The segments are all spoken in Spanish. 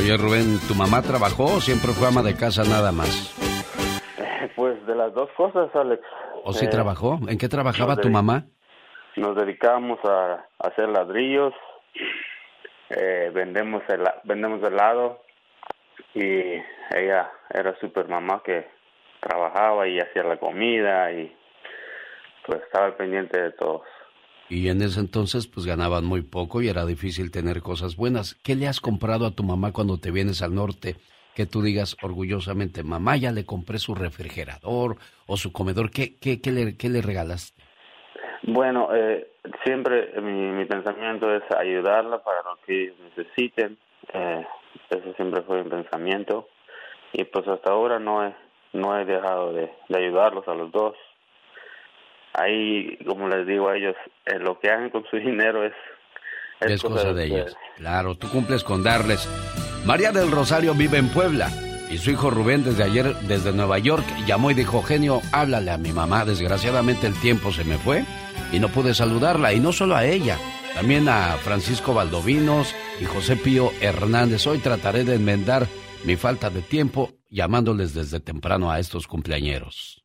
Oye Rubén, ¿tu mamá trabajó o siempre fue ama de casa nada más? Pues de las dos cosas, Alex. ¿O sí eh, trabajó? ¿En qué trabajaba tu mamá? Nos dedicábamos a, hacer ladrillos, eh, vendemos, el, vendemos helado y ella era super mamá que trabajaba y hacía la comida y pues estaba pendiente de todos. Y en ese entonces pues ganaban muy poco y era difícil tener cosas buenas. ¿Qué le has comprado a tu mamá cuando te vienes al norte? Que tú digas orgullosamente, mamá, ya le compré su refrigerador o su comedor. ¿Qué, qué, qué, le, qué le regalaste? Bueno, eh, siempre mi, mi, pensamiento es ayudarla para lo que necesiten. Eh, ese siempre fue mi pensamiento. Y pues hasta ahora no he, no he dejado de ayudarlos a los dos ahí, como les digo a ellos, eh, lo que hagan con su dinero es... Es, cosa, de, ellos. Claro, tú cumples con darles. María del Rosario vive en Puebla y su hijo Rubén desde ayer, desde Nueva York, llamó y dijo, genio, háblale a mi mamá. Desgraciadamente el tiempo se me fue y no pude saludarla. Y no solo a ella, también a Francisco Valdovinos y José Pío Hernández. Hoy trataré de enmendar mi falta de tiempo llamándoles desde temprano a estos cumpleañeros.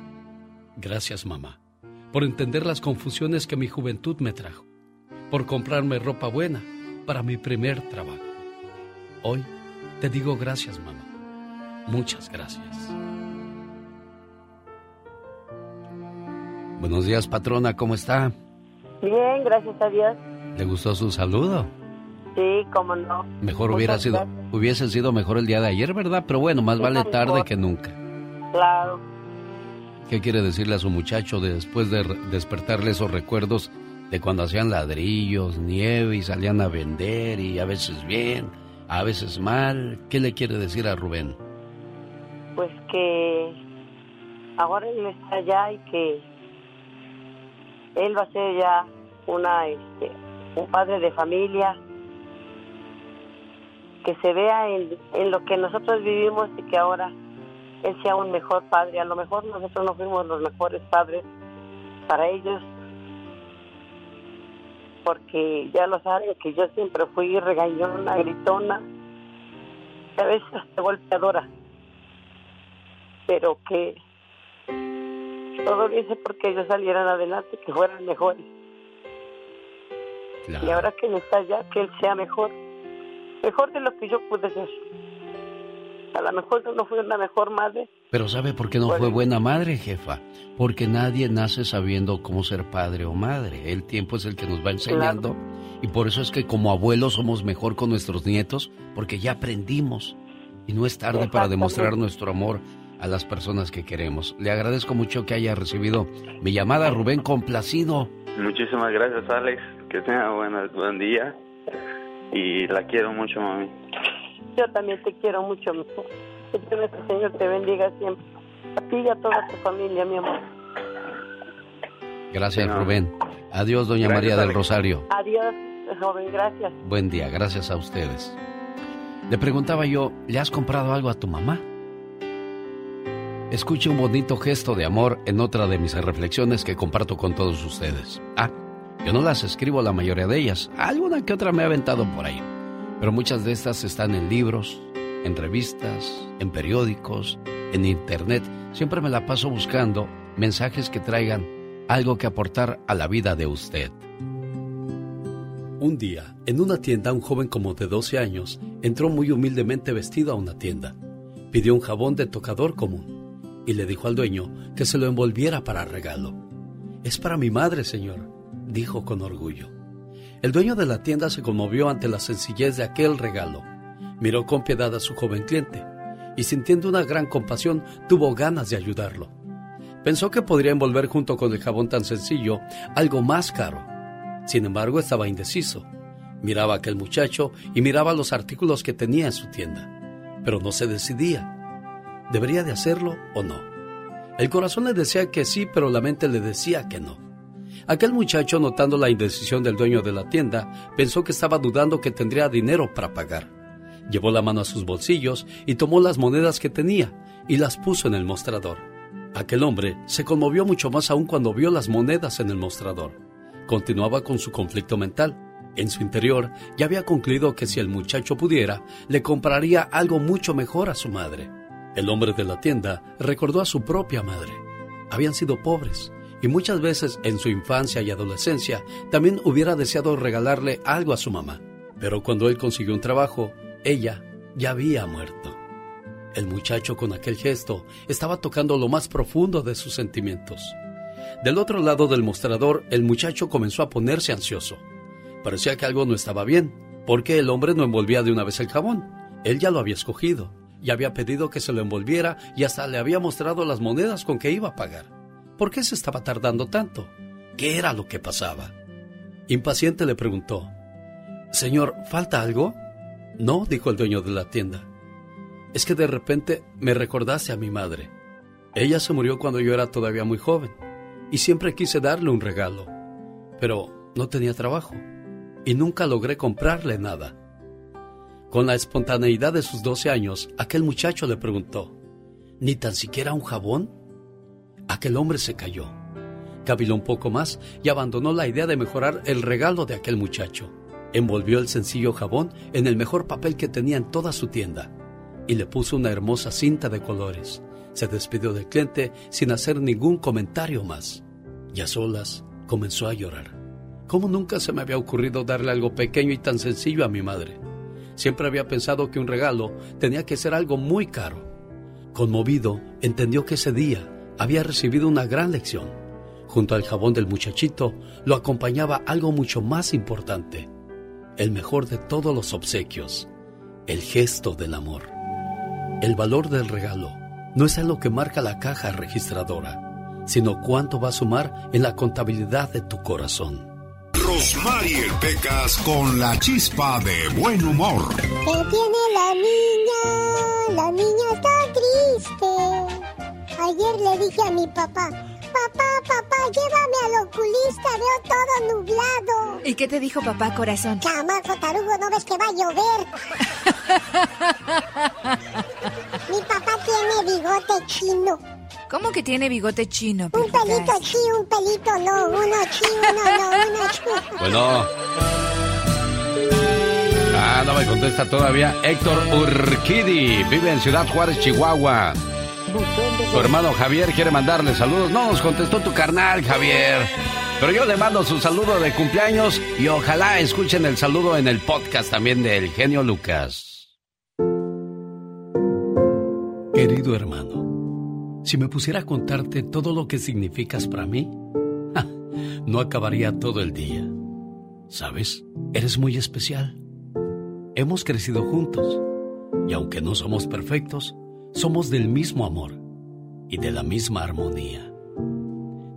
Gracias, mamá, por entender las confusiones que mi juventud me trajo, por comprarme ropa buena para mi primer trabajo. Hoy te digo gracias, mamá. Muchas gracias. Buenos días, patrona, ¿cómo está? Bien, gracias a Dios. ¿Le gustó su saludo? Sí, cómo no. Mejor hubiera sido, hubiese sido mejor el día de ayer, ¿verdad? Pero bueno, más vale tarde que nunca. Claro. ¿Qué quiere decirle a su muchacho después de despertarle esos recuerdos de cuando hacían ladrillos, nieve y salían a vender y a veces bien, a veces mal? ¿Qué le quiere decir a Rubén? Pues que ahora él está allá y que él va a ser ya una este, un padre de familia que se vea en, en lo que nosotros vivimos y que ahora él sea un mejor padre. A lo mejor nosotros no fuimos los mejores padres para ellos, porque ya lo saben que yo siempre fui regañona, gritona, a veces hasta golpeadora, pero que todo lo hice porque ellos salieran adelante, que fueran mejores. Y ahora que no está allá, que él sea mejor, mejor de lo que yo pude ser. A lo mejor no fui una mejor madre. Pero ¿sabe por qué no fue buena madre, jefa? Porque nadie nace sabiendo cómo ser padre o madre. El tiempo es el que nos va enseñando. Y por eso es que como abuelos somos mejor con nuestros nietos, porque ya aprendimos. Y no es tarde para demostrar nuestro amor a las personas que queremos. Le agradezco mucho que haya recibido mi llamada, Rubén, complacido. Muchísimas gracias, Alex. Que tenga buen día. Y la quiero mucho, mami. Yo también te quiero mucho, mi amor. Que nuestro Señor te bendiga siempre. A ti y a toda tu familia, mi amor. Gracias, Rubén. Adiós, doña María del Rosario. Adiós, joven, gracias. Buen día, gracias a ustedes. Le preguntaba yo, ¿le has comprado algo a tu mamá? Escuche un bonito gesto de amor en otra de mis reflexiones que comparto con todos ustedes. Ah, yo no las escribo la mayoría de ellas. Alguna que otra me ha aventado por ahí. Pero muchas de estas están en libros, en revistas, en periódicos, en internet. Siempre me la paso buscando mensajes que traigan algo que aportar a la vida de usted. Un día, en una tienda, un joven como de 12 años entró muy humildemente vestido a una tienda. Pidió un jabón de tocador común y le dijo al dueño que se lo envolviera para regalo. Es para mi madre, señor, dijo con orgullo. El dueño de la tienda se conmovió ante la sencillez de aquel regalo. Miró con piedad a su joven cliente y sintiendo una gran compasión tuvo ganas de ayudarlo. Pensó que podría envolver junto con el jabón tan sencillo algo más caro. Sin embargo, estaba indeciso. Miraba a aquel muchacho y miraba los artículos que tenía en su tienda, pero no se decidía. ¿Debería de hacerlo o no? El corazón le decía que sí, pero la mente le decía que no. Aquel muchacho, notando la indecisión del dueño de la tienda, pensó que estaba dudando que tendría dinero para pagar. Llevó la mano a sus bolsillos y tomó las monedas que tenía y las puso en el mostrador. Aquel hombre se conmovió mucho más aún cuando vio las monedas en el mostrador. Continuaba con su conflicto mental. En su interior ya había concluido que si el muchacho pudiera, le compraría algo mucho mejor a su madre. El hombre de la tienda recordó a su propia madre. Habían sido pobres y muchas veces en su infancia y adolescencia también hubiera deseado regalarle algo a su mamá. Pero cuando él consiguió un trabajo, ella ya había muerto. El muchacho con aquel gesto estaba tocando lo más profundo de sus sentimientos. Del otro lado del mostrador, el muchacho comenzó a ponerse ansioso. Parecía que algo no estaba bien, porque el hombre no envolvía de una vez el jabón. Él ya lo había escogido, y había pedido que se lo envolviera y hasta le había mostrado las monedas con que iba a pagar. ¿Por qué se estaba tardando tanto? ¿Qué era lo que pasaba? Impaciente le preguntó, Señor, ¿falta algo? No, dijo el dueño de la tienda. Es que de repente me recordaste a mi madre. Ella se murió cuando yo era todavía muy joven y siempre quise darle un regalo, pero no tenía trabajo y nunca logré comprarle nada. Con la espontaneidad de sus 12 años, aquel muchacho le preguntó, ¿ni tan siquiera un jabón? Aquel hombre se cayó, caviló un poco más y abandonó la idea de mejorar el regalo de aquel muchacho. Envolvió el sencillo jabón en el mejor papel que tenía en toda su tienda y le puso una hermosa cinta de colores. Se despidió del cliente sin hacer ningún comentario más. Y a solas comenzó a llorar. ¿Cómo nunca se me había ocurrido darle algo pequeño y tan sencillo a mi madre? Siempre había pensado que un regalo tenía que ser algo muy caro. Conmovido, entendió que ese día había recibido una gran lección. Junto al jabón del muchachito lo acompañaba algo mucho más importante, el mejor de todos los obsequios, el gesto del amor. El valor del regalo no es lo que marca la caja registradora, sino cuánto va a sumar en la contabilidad de tu corazón. Rosmarie Pecas con la chispa de buen humor. ¿Qué tiene la niña? La niña está triste. Ayer le dije a mi papá, papá, papá, llévame al oculista, veo todo nublado. ¿Y qué te dijo papá, corazón? Chamaco tarugo, ¿no ves que va a llover? Mi papá tiene bigote chino. ¿Cómo que tiene bigote chino? Un pelito chi, un pelito no, uno chi, uno no, uno chi. Bueno. Ah, no me contesta todavía. Héctor Urquidi vive en Ciudad Juárez, Chihuahua. Su hermano Javier quiere mandarle saludos. No nos contestó tu carnal, Javier. Pero yo le mando su saludo de cumpleaños y ojalá escuchen el saludo en el podcast también del genio Lucas. Querido hermano, si me pusiera a contarte todo lo que significas para mí, no acabaría todo el día. ¿Sabes? Eres muy especial. Hemos crecido juntos y aunque no somos perfectos, somos del mismo amor y de la misma armonía.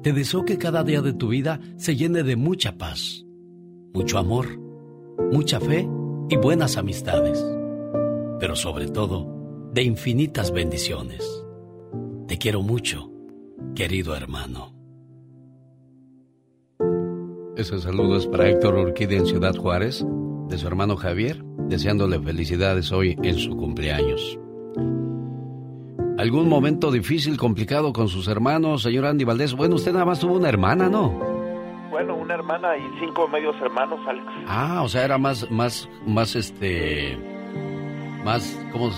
Te deseo que cada día de tu vida se llene de mucha paz, mucho amor, mucha fe y buenas amistades, pero sobre todo de infinitas bendiciones. Te quiero mucho, querido hermano. Ese saludo es para Héctor Urquide en Ciudad Juárez, de su hermano Javier, deseándole felicidades hoy en su cumpleaños. ¿Algún momento difícil, complicado con sus hermanos, señor Andy Valdés? Bueno, usted nada más tuvo una hermana, ¿no? Bueno, una hermana y cinco medios hermanos, Alex. Ah, o sea, era más, más, más, este, más, ¿cómo,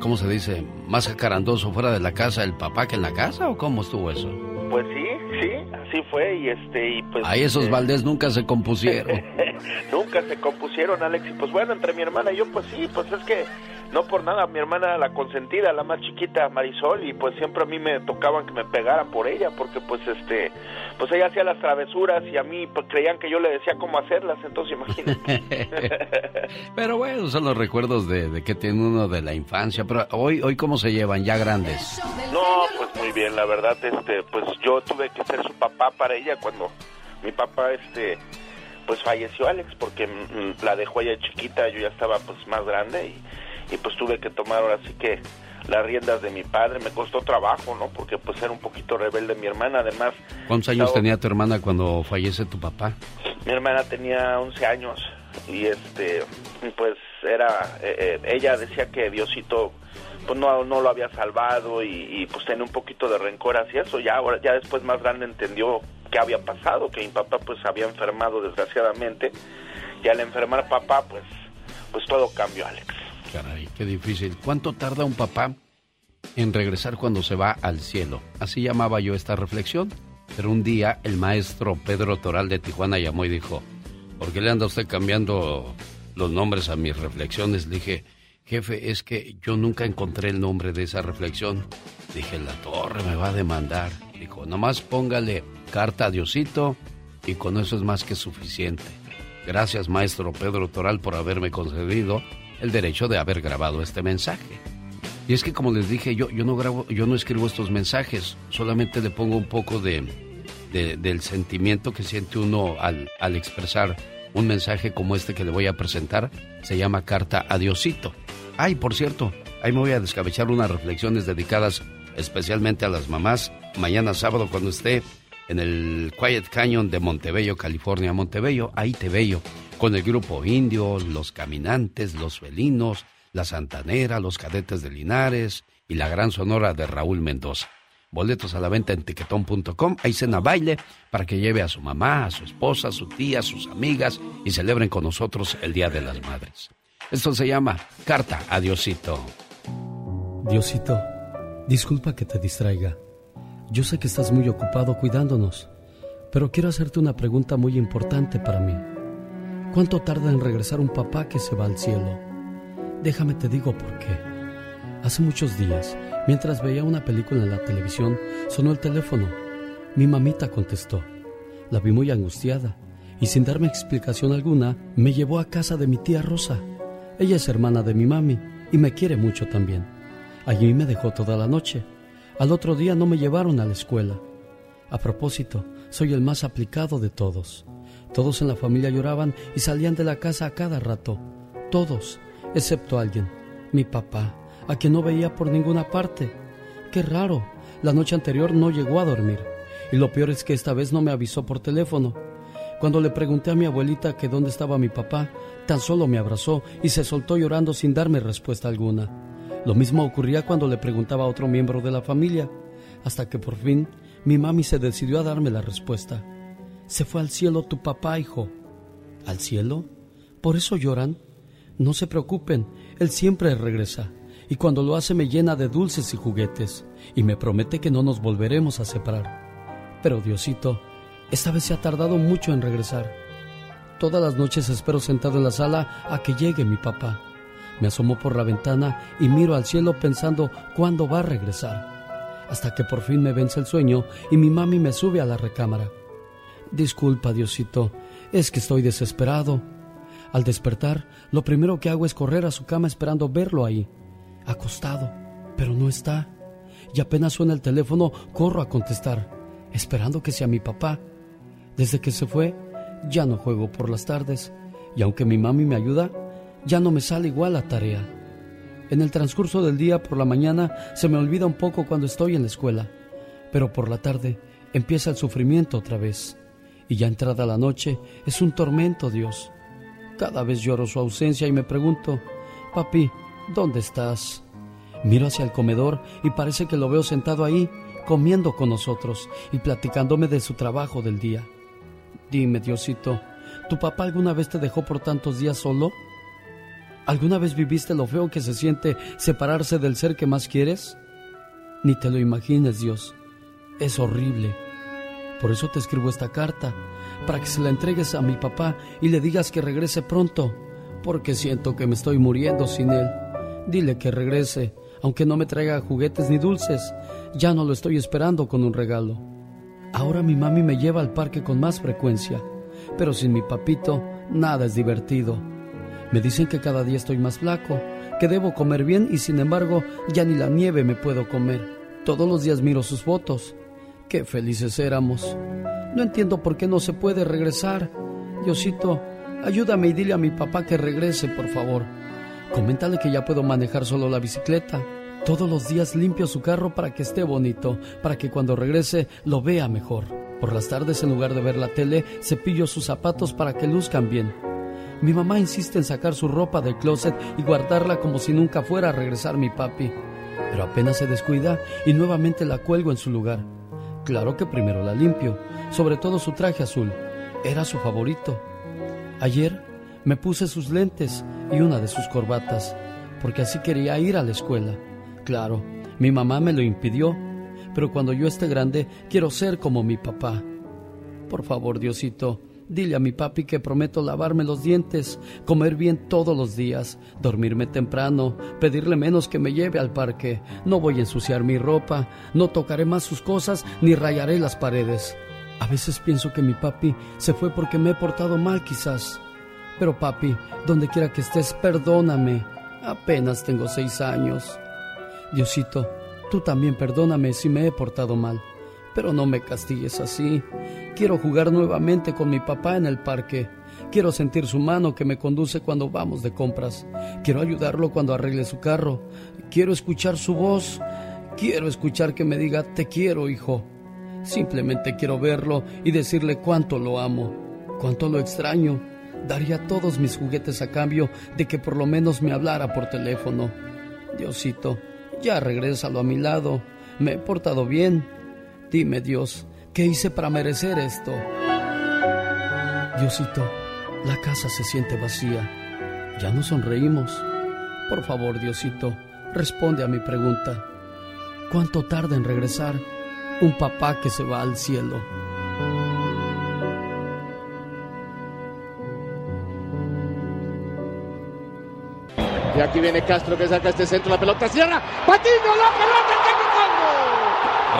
cómo se dice? Más jacarandoso fuera de la casa el papá que en la casa, ¿o cómo estuvo eso? Pues sí, sí, así fue y este, y pues... Ahí esos Valdés nunca se compusieron. nunca se compusieron, Alex, y pues bueno, entre mi hermana y yo, pues sí, pues es que no por nada, mi hermana la consentida, la más chiquita, Marisol, y pues siempre a mí me tocaban que me pegaran por ella, porque pues este, pues ella hacía las travesuras y a mí pues creían que yo le decía cómo hacerlas, entonces imagínate. pero bueno, son los recuerdos de, de, que tiene uno de la infancia, pero hoy, hoy cómo se llevan, ya grandes. No, pues muy bien, la verdad, este, pues yo tuve que ser su papá para ella cuando mi papá, este, pues falleció Alex porque mm, la dejó ella chiquita, yo ya estaba pues más grande y, y pues tuve que tomar ahora sí que las riendas de mi padre, me costó trabajo, ¿no? Porque pues era un poquito rebelde mi hermana, además. ¿Cuántos años tenía tu hermana cuando fallece tu papá? Mi hermana tenía 11 años y este, pues era, eh, eh, ella decía que Diosito pues no, no lo había salvado y, pues tenía un poquito de rencor hacia eso, ya ahora, ya después más grande entendió qué había pasado, que mi papá pues había enfermado desgraciadamente y al enfermar papá pues, pues todo cambió Alex. Caray, qué difícil. ¿Cuánto tarda un papá en regresar cuando se va al cielo? Así llamaba yo esta reflexión. Pero un día el maestro Pedro Toral de Tijuana llamó y dijo, ¿por qué le anda usted cambiando los nombres a mis reflexiones? Le dije, jefe, es que yo nunca encontré el nombre de esa reflexión. Dije, la torre me va a demandar. Dijo, nomás póngale carta a Diosito y con eso es más que suficiente. Gracias, maestro Pedro Toral, por haberme concedido el derecho de haber grabado este mensaje. Y es que como les dije, yo, yo no grabo, yo no escribo estos mensajes, solamente le pongo un poco de, del sentimiento que siente uno al, al, expresar un mensaje como este que le voy a presentar. Se llama Carta a. Ay, por cierto, ahí me voy a descabechar unas reflexiones dedicadas especialmente a las mamás. Mañana sábado cuando esté en el Quiet Canyon de Montebello, California. Montebello, ahí te veo con el grupo indio, los caminantes, los felinos, la santanera, los cadetes de Linares y la gran sonora de Raúl Mendoza. Boletos a la venta en tiquetón.com. Hay cena baile para que lleve a su mamá, a su esposa, a su tía, a sus amigas y celebren con nosotros el Día de las Madres. Esto se llama Carta a Diosito. Diosito, disculpa que te distraiga. Yo sé que estás muy ocupado cuidándonos, pero quiero hacerte una pregunta muy importante para mí. ¿Cuánto tarda en regresar un papá que se va al cielo? Déjame te digo por qué. Hace muchos días, mientras veía una película en la televisión, sonó el teléfono. Mi mamita contestó. La vi muy angustiada y sin darme explicación alguna, me llevó a casa de mi tía Rosa. Ella es hermana de mi mami y me quiere mucho también. Allí me dejó toda la noche. Al otro día no me llevaron a la escuela. A propósito, soy el más aplicado de todos. Todos en la familia lloraban y salían de la casa a cada rato. Todos, excepto alguien, mi papá, a quien no veía por ninguna parte. Qué raro, la noche anterior no llegó a dormir. Y lo peor es que esta vez no me avisó por teléfono. Cuando le pregunté a mi abuelita que dónde estaba mi papá, tan solo me abrazó y se soltó llorando sin darme respuesta alguna. Lo mismo ocurría cuando le preguntaba a otro miembro de la familia, hasta que por fin mi mami se decidió a darme la respuesta. Se fue al cielo tu papá, hijo. ¿Al cielo? ¿Por eso lloran? No se preocupen, él siempre regresa, y cuando lo hace me llena de dulces y juguetes, y me promete que no nos volveremos a separar. Pero Diosito, esta vez se ha tardado mucho en regresar. Todas las noches espero sentado en la sala a que llegue mi papá. Me asomo por la ventana y miro al cielo pensando cuándo va a regresar. Hasta que por fin me vence el sueño y mi mami me sube a la recámara. Disculpa, Diosito, es que estoy desesperado. Al despertar, lo primero que hago es correr a su cama esperando verlo ahí, acostado, pero no está. Y apenas suena el teléfono, corro a contestar, esperando que sea mi papá. Desde que se fue, ya no juego por las tardes, y aunque mi mami me ayuda, ya no me sale igual la tarea. En el transcurso del día por la mañana se me olvida un poco cuando estoy en la escuela, pero por la tarde empieza el sufrimiento otra vez y ya entrada la noche es un tormento, Dios. Cada vez lloro su ausencia y me pregunto, papi, ¿dónde estás? Miro hacia el comedor y parece que lo veo sentado ahí, comiendo con nosotros y platicándome de su trabajo del día. Dime, Diosito, ¿tu papá alguna vez te dejó por tantos días solo? ¿Alguna vez viviste lo feo que se siente separarse del ser que más quieres? Ni te lo imagines, Dios. Es horrible. Por eso te escribo esta carta, para que se la entregues a mi papá y le digas que regrese pronto, porque siento que me estoy muriendo sin él. Dile que regrese, aunque no me traiga juguetes ni dulces. Ya no lo estoy esperando con un regalo. Ahora mi mami me lleva al parque con más frecuencia, pero sin mi papito nada es divertido. Me dicen que cada día estoy más flaco, que debo comer bien y sin embargo ya ni la nieve me puedo comer. Todos los días miro sus fotos Qué felices éramos. No entiendo por qué no se puede regresar. Diosito, ayúdame y dile a mi papá que regrese, por favor. Coméntale que ya puedo manejar solo la bicicleta. Todos los días limpio su carro para que esté bonito, para que cuando regrese lo vea mejor. Por las tardes, en lugar de ver la tele, cepillo sus zapatos para que luzcan bien. Mi mamá insiste en sacar su ropa del closet y guardarla como si nunca fuera a regresar mi papi. Pero apenas se descuida y nuevamente la cuelgo en su lugar. Claro que primero la limpio, sobre todo su traje azul. Era su favorito. Ayer me puse sus lentes y una de sus corbatas, porque así quería ir a la escuela. Claro, mi mamá me lo impidió, pero cuando yo esté grande quiero ser como mi papá. Por favor, Diosito, dile a mi papi que prometo lavarme los dientes, comer bien todos los días, dormirme temprano, pedirle menos que me lleve al parque. No voy a ensuciar mi ropa, no tocaré más sus cosas ni rayaré las paredes. A veces pienso que mi papi se fue porque me he portado mal quizás. Pero papi, donde quiera que estés, perdóname. Apenas tengo seis años. Diosito, tú también perdóname si me he portado mal, pero no me castigues así. Quiero jugar nuevamente con mi papá en el parque. Quiero sentir su mano que me conduce cuando vamos de compras. Quiero ayudarlo cuando arregle su carro. Quiero escuchar su voz. Quiero escuchar que me diga, te quiero, hijo. Simplemente quiero verlo y decirle cuánto lo amo, cuánto lo extraño. Daría todos mis juguetes a cambio de que por lo menos me hablara por teléfono. Diosito, ya regrésalo a mi lado. Me he portado bien. Dime, Dios, ¿qué hice para merecer esto? Diosito, la casa se siente vacía. Ya no sonreímos. Por favor, Diosito, responde a mi pregunta. ¿Cuánto tarda en regresar un papá que se va al cielo? Y aquí viene Castro que saca este centro, la pelota cierra. Patiño, la pelota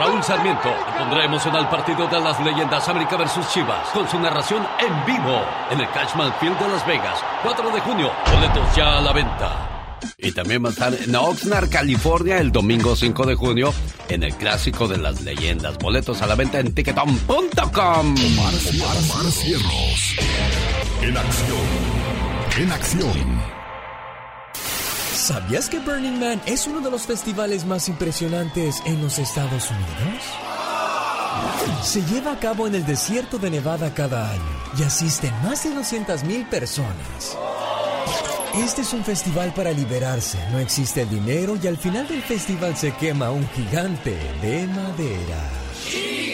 Raúl Sarmiento pondrá emocional partido de las leyendas América versus Chivas con su narración en vivo en el Cashman Field de Las Vegas, 4 de junio. Boletos ya a la venta. Y también va a estar en Oxnard, California, el domingo 5 de junio, en el clásico de las leyendas. Boletos a la venta en ticketon.com. Omar, Omar Cierros. En acción. En acción. ¿Sabías que Burning Man es uno de los festivales más impresionantes en los Estados Unidos? Se lleva a cabo en el desierto de Nevada cada año y asisten más de 200.000 personas. Este es un festival para liberarse, no existe el dinero y al final del festival se quema un gigante de madera.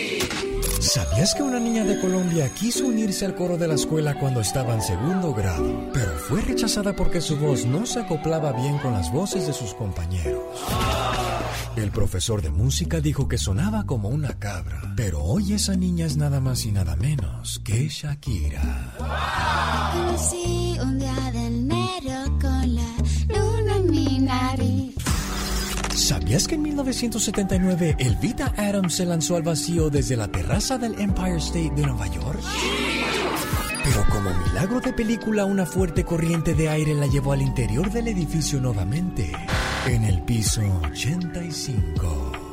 ¿Sabías que una niña de Colombia quiso unirse al coro de la escuela cuando estaba en segundo grado, pero fue rechazada porque su voz no se acoplaba bien con las voces de sus compañeros? El profesor de música dijo que sonaba como una cabra, pero hoy esa niña es nada más y nada menos que Shakira. un ¿Sabías que en 1979 Elvita Adams se lanzó al vacío desde la terraza del Empire State de Nueva York? Pero como milagro de película, una fuerte corriente de aire la llevó al interior del edificio nuevamente, en el piso 85.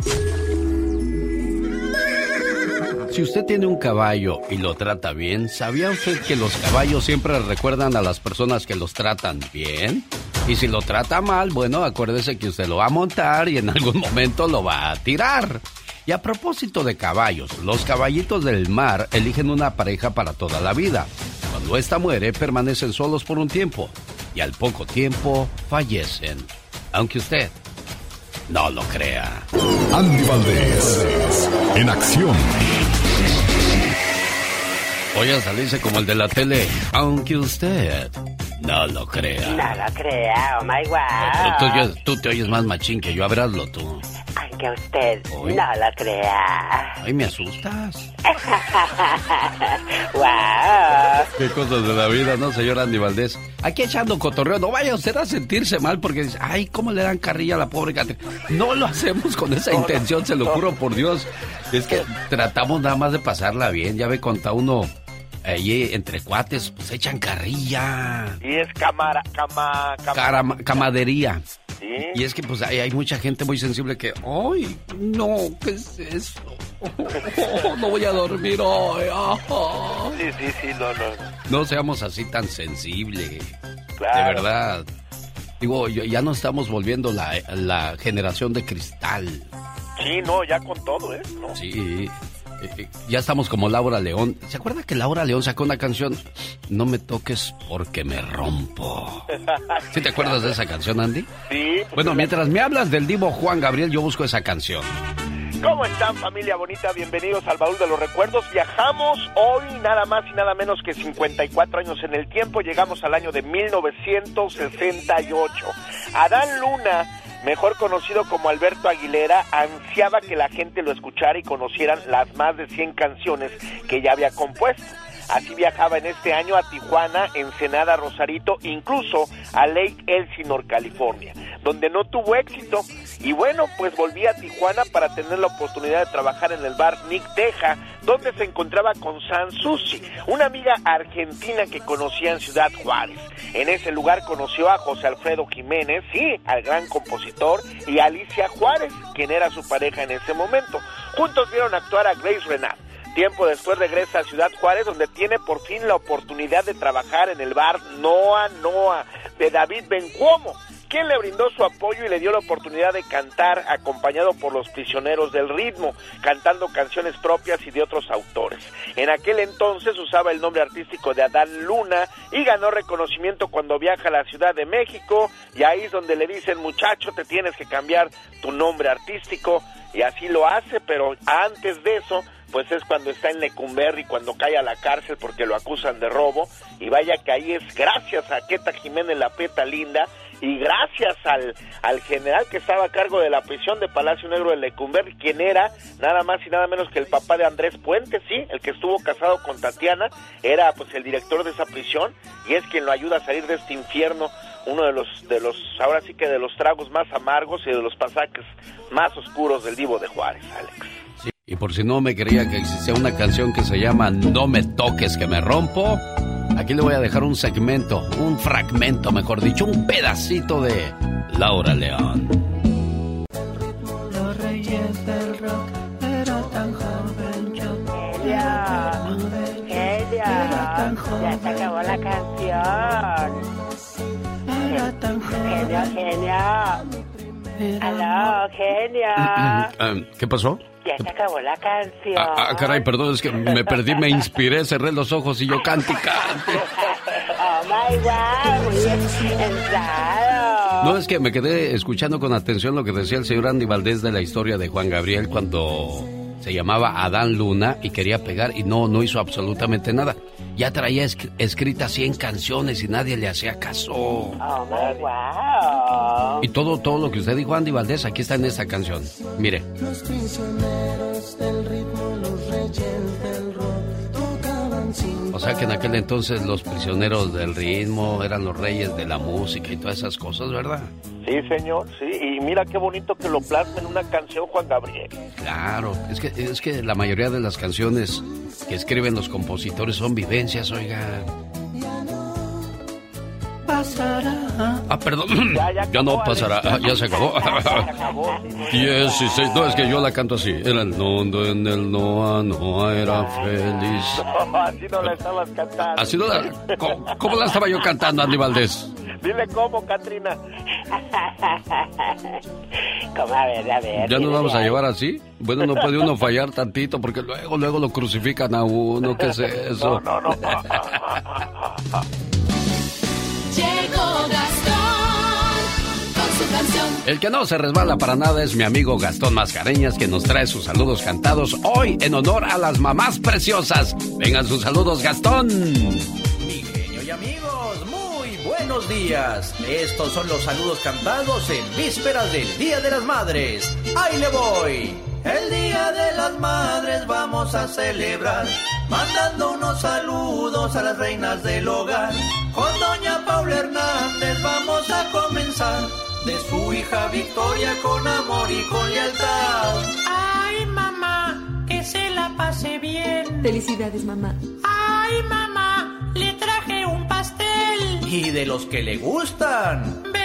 Si usted tiene un caballo y lo trata bien, ¿sabía usted que los caballos siempre recuerdan a las personas que los tratan bien? Y si lo trata mal, bueno, acuérdese que usted lo va a montar y en algún momento lo va a tirar. Y a propósito de caballos, los caballitos del mar eligen una pareja para toda la vida. Cuando ésta muere, permanecen solos por un tiempo y al poco tiempo fallecen. Aunque usted no lo crea. Andy Valdés, en acción. Voy a salirse como el de la tele, aunque usted no lo crea. No lo crea, oh my wow. tú, te oyes más machín que yo, abrazlo tú. Aunque usted no lo crea. Ay, me asustas. wow. Qué cosas de la vida, ¿no, señor Andy Valdés? Aquí echando cotorreo, no vaya usted a sentirse mal porque dice, ay, ¿cómo le dan carrilla a la pobre Catherine? No lo hacemos con esa intención, se lo juro por Dios. Es que tratamos nada más de pasarla bien, ya ve, conta uno Ahí entre cuates, pues echan carrilla. Y es camara, cama, camadería. Y es que pues hay, hay, mucha gente muy sensible que, ¡ay! No, ¿qué es eso? no voy a dormir hoy. Sí, sí, sí, no, no. No seamos así tan sensibles. Claro. De verdad. Digo, ya no estamos volviendo la, la generación de cristal. Sí, no, ya con todo, ¿eh? Sí. Eh, ya estamos como Laura León. ¿Se acuerda que Laura León sacó una canción? No me toques porque me rompo. ¿Sí te acuerdas de esa canción, Andy? Sí. Bueno, mientras me hablas del divo Juan Gabriel, yo busco esa canción. ¿Cómo están familia bonita? Bienvenidos al Baúl de los Recuerdos. Viajamos hoy nada más y nada menos que 54 años en el tiempo. Llegamos al año de 1968. Adán Luna mejor conocido como Alberto Aguilera, ansiaba que la gente lo escuchara y conocieran las más de 100 canciones que ya había compuesto. Así viajaba en este año a Tijuana, Ensenada, Rosarito, incluso a Lake Elsinore, California, donde no tuvo éxito. Y bueno, pues volví a Tijuana para tener la oportunidad de trabajar en el bar Nick Teja, donde se encontraba con San Susi, una amiga argentina que conocía en Ciudad Juárez. En ese lugar conoció a José Alfredo Jiménez, sí, al gran compositor, y a Alicia Juárez, quien era su pareja en ese momento. Juntos vieron actuar a Grace Renat. Tiempo después regresa a Ciudad Juárez, donde tiene por fin la oportunidad de trabajar en el bar Noa Noa de David Bencuomo, quien le brindó su apoyo y le dio la oportunidad de cantar acompañado por los prisioneros del ritmo, cantando canciones propias y de otros autores. En aquel entonces usaba el nombre artístico de Adán Luna y ganó reconocimiento cuando viaja a la Ciudad de México y ahí es donde le dicen muchacho te tienes que cambiar tu nombre artístico y así lo hace, pero antes de eso pues es cuando está en Lecumberri, cuando cae a la cárcel porque lo acusan de robo. Y vaya que ahí es gracias a Queta Jiménez La Peta Linda y gracias al, al general que estaba a cargo de la prisión de Palacio Negro de Lecumberri, quien era nada más y nada menos que el papá de Andrés Puente, sí, el que estuvo casado con Tatiana, era pues el director de esa prisión y es quien lo ayuda a salir de este infierno uno de los de los ahora sí que de los tragos más amargos y de los pasajes más oscuros del vivo de Juárez, Alex. Y por si no me creía que existía una canción que se llama No me toques que me rompo, aquí le voy a dejar un segmento, un fragmento, mejor dicho, un pedacito de Laura León. Los reyes del rock era tan joven yo. Era Ya se acabó la canción. Era tan joven. Genio, genio. Aló, genio. ¿Qué pasó? Ya se acabó la canción. Ah, ah, caray, perdón, es que me perdí, me inspiré, cerré los ojos y yo cante y cante. Oh my God, muy No, es que me quedé escuchando con atención lo que decía el señor Andy Valdés de la historia de Juan Gabriel cuando se llamaba Adán Luna y quería pegar y no, no hizo absolutamente nada. Ya traía escritas 100 canciones y nadie le hacía caso. Oh my wow. Y todo, todo lo que usted dijo, Andy Valdés, aquí está en esta canción. Mire. Los prisioneros del ritmo, los reyes del O sea que en aquel entonces los prisioneros del ritmo eran los reyes de la música y todas esas cosas, ¿verdad? Sí, señor, sí. Y mira qué bonito que lo plasma en una canción Juan Gabriel. Claro, es que, es que la mayoría de las canciones que escriben los compositores son vivencias, oiga. Pasará. Ah, perdón. Ya, no pasará. Ah, ya se acabó. Dieciséis. No, es que yo la canto así. En el mundo, en el Noa, Noa era feliz. No, así no la estabas cantando. Así no la... ¿Cómo, cómo la estaba yo cantando, Andy Valdés? Dile cómo, Katrina. ¿Cómo? A ver, a ver. ¿Ya nos vamos a llevar así? Bueno, no puede uno fallar tantito porque luego, luego lo crucifican a uno. ¿Qué es eso? No, no, no. Llegó Gastón con su canción. El que no se resbala para nada es mi amigo Gastón Mascareñas, que nos trae sus saludos cantados hoy en honor a las mamás preciosas. Vengan sus saludos, Gastón. Mi genio y amigos, muy buenos días. Estos son los saludos cantados en vísperas del Día de las Madres. ¡Ahí le voy! El Día de las Madres vamos a celebrar, mandando unos saludos a las reinas del hogar. Con doña Paula Hernández vamos a comenzar, de su hija Victoria con amor y con lealtad. Ay, mamá, que se la pase bien. Felicidades, mamá. Ay, mamá, le traje un pastel. Y de los que le gustan. Venga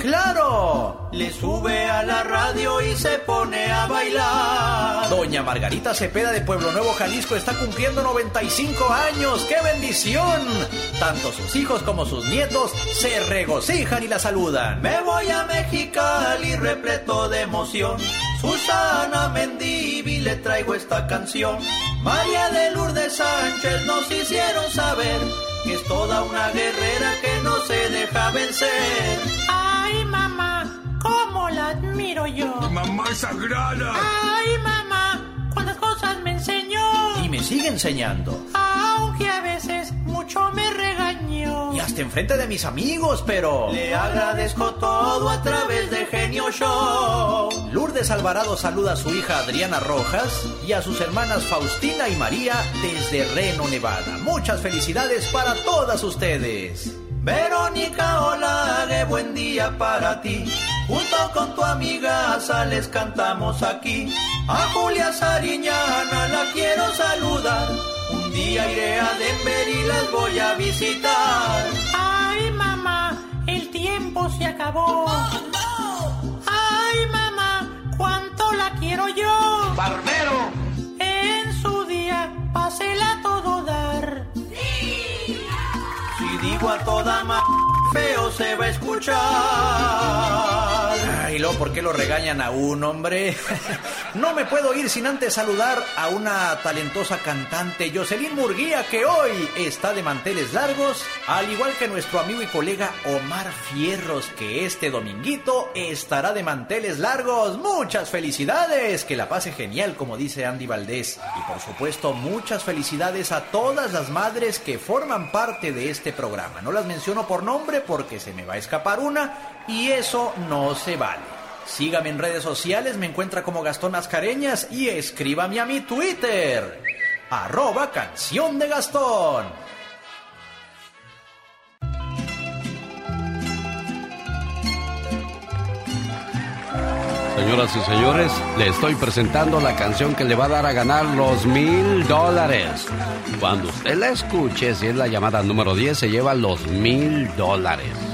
Claro, le sube a la radio y se pone a bailar. Doña Margarita Cepeda de Pueblo Nuevo, Jalisco está cumpliendo 95 años. ¡Qué bendición! Tanto sus hijos como sus nietos se regocijan y la saludan. Me voy a Mexicali repleto de emoción. Susana Mendivi le traigo esta canción. María de Lourdes Sánchez nos hicieron saber que es toda una guerrera que no se deja vencer. Cómo la admiro yo. Mamá sagrada. Ay, mamá, cuántas cosas me enseñó. Y me sigue enseñando. Aunque a veces mucho me regañó. Y hasta enfrente de mis amigos, pero... Le agradezco todo a través de Genio Show. Lourdes Alvarado saluda a su hija Adriana Rojas y a sus hermanas Faustina y María desde Reno, Nevada. Muchas felicidades para todas ustedes. Verónica, hola, qué buen día para ti. Junto con tu amiga Sales cantamos aquí. A Julia Sariñana la quiero saludar. Un día iré a Denver y las voy a visitar. Ay, mamá, el tiempo se acabó. Ay, mamá, cuánto la quiero yo. ¡Barbero! En su día, pásela todo dar. Si digo a toda ma feo se va a escuchar. ¿Por qué lo regañan a un hombre? no me puedo ir sin antes saludar a una talentosa cantante, Jocelyn Murguía, que hoy está de manteles largos, al igual que nuestro amigo y colega Omar Fierros, que este dominguito estará de manteles largos. Muchas felicidades, que la pase genial, como dice Andy Valdés. Y por supuesto, muchas felicidades a todas las madres que forman parte de este programa. No las menciono por nombre porque se me va a escapar una y eso no se vale. Sígame en redes sociales, me encuentra como Gastón Mascareñas y escríbame a mi Twitter, arroba canción de Gastón. Señoras y señores, le estoy presentando la canción que le va a dar a ganar los mil dólares. Cuando usted la escuche, si es la llamada número 10, se lleva los mil dólares.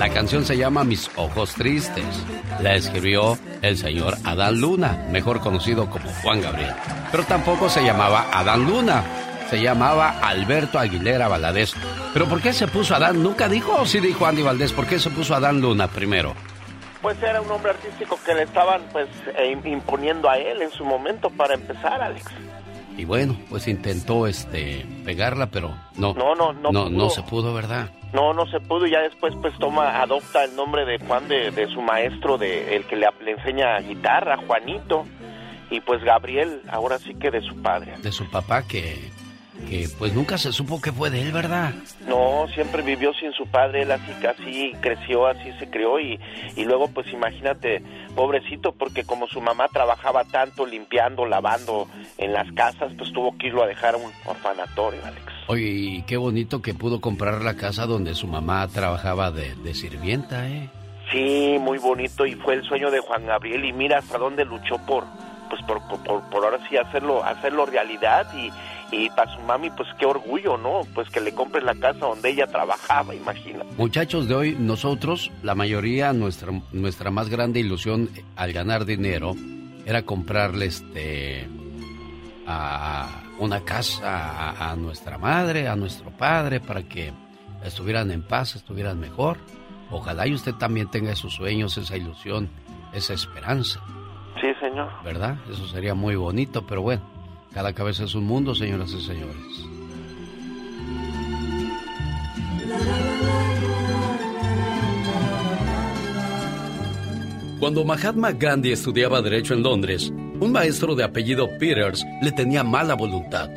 La canción se llama Mis Ojos Tristes. La escribió el señor Adán Luna, mejor conocido como Juan Gabriel. Pero tampoco se llamaba Adán Luna, se llamaba Alberto Aguilera Valadez. ¿Pero por qué se puso Adán? ¿Nunca dijo o sí dijo Andy Valdés? ¿Por qué se puso Adán Luna primero? Pues era un nombre artístico que le estaban pues eh, imponiendo a él en su momento para empezar, Alex. Y bueno, pues intentó este pegarla, pero no. No, no, no. No, pudo. no se pudo, ¿verdad? No, no se pudo y ya después pues toma, adopta el nombre de Juan, de, de su maestro, de el que le, le enseña guitarra, Juanito, y pues Gabriel, ahora sí que de su padre. De su papá que, que pues nunca se supo que fue de él, ¿verdad? No, siempre vivió sin su padre, él así, así creció, así se crió y, y luego pues imagínate, pobrecito, porque como su mamá trabajaba tanto limpiando, lavando en las casas, pues tuvo que irlo a dejar a un orfanatorio, Alex. Oye, y qué bonito que pudo comprar la casa donde su mamá trabajaba de, de sirvienta, ¿eh? Sí, muy bonito y fue el sueño de Juan Gabriel y mira hasta dónde luchó por, pues por, por, por ahora sí hacerlo, hacerlo realidad y, y para su mami pues qué orgullo, ¿no? Pues que le compre la casa donde ella trabajaba, imagina. Muchachos de hoy, nosotros, la mayoría, nuestra, nuestra más grande ilusión al ganar dinero era comprarle este a una casa a, a nuestra madre, a nuestro padre, para que estuvieran en paz, estuvieran mejor. Ojalá y usted también tenga esos sueños, esa ilusión, esa esperanza, Sí, señor. ¿verdad? Eso sería muy bonito, pero bueno, cada cabeza es un mundo, señoras y señores. Cuando Mahatma Gandhi estudiaba Derecho en Londres, un maestro de apellido Peters le tenía mala voluntad.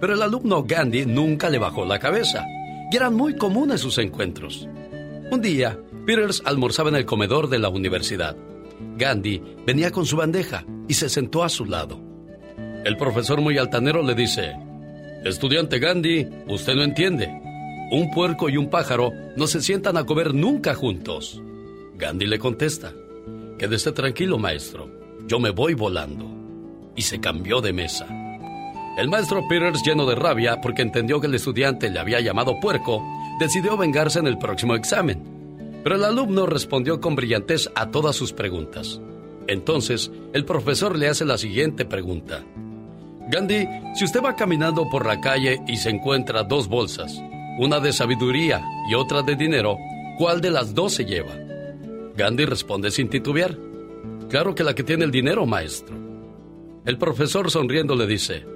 Pero el alumno Gandhi nunca le bajó la cabeza, y eran muy comunes sus encuentros. Un día, Peters almorzaba en el comedor de la universidad. Gandhi venía con su bandeja y se sentó a su lado. El profesor muy altanero le dice, Estudiante Gandhi, usted no entiende. Un puerco y un pájaro no se sientan a comer nunca juntos. Gandhi le contesta, Quédese tranquilo, maestro. Yo me voy volando. Y se cambió de mesa. El maestro Peters, lleno de rabia porque entendió que el estudiante le había llamado puerco, decidió vengarse en el próximo examen. Pero el alumno respondió con brillantez a todas sus preguntas. Entonces, el profesor le hace la siguiente pregunta. Gandhi, si usted va caminando por la calle y se encuentra dos bolsas, una de sabiduría y otra de dinero, ¿cuál de las dos se lleva? Gandhi responde sin titubear. Claro que la que tiene el dinero, maestro. El profesor sonriendo le dice,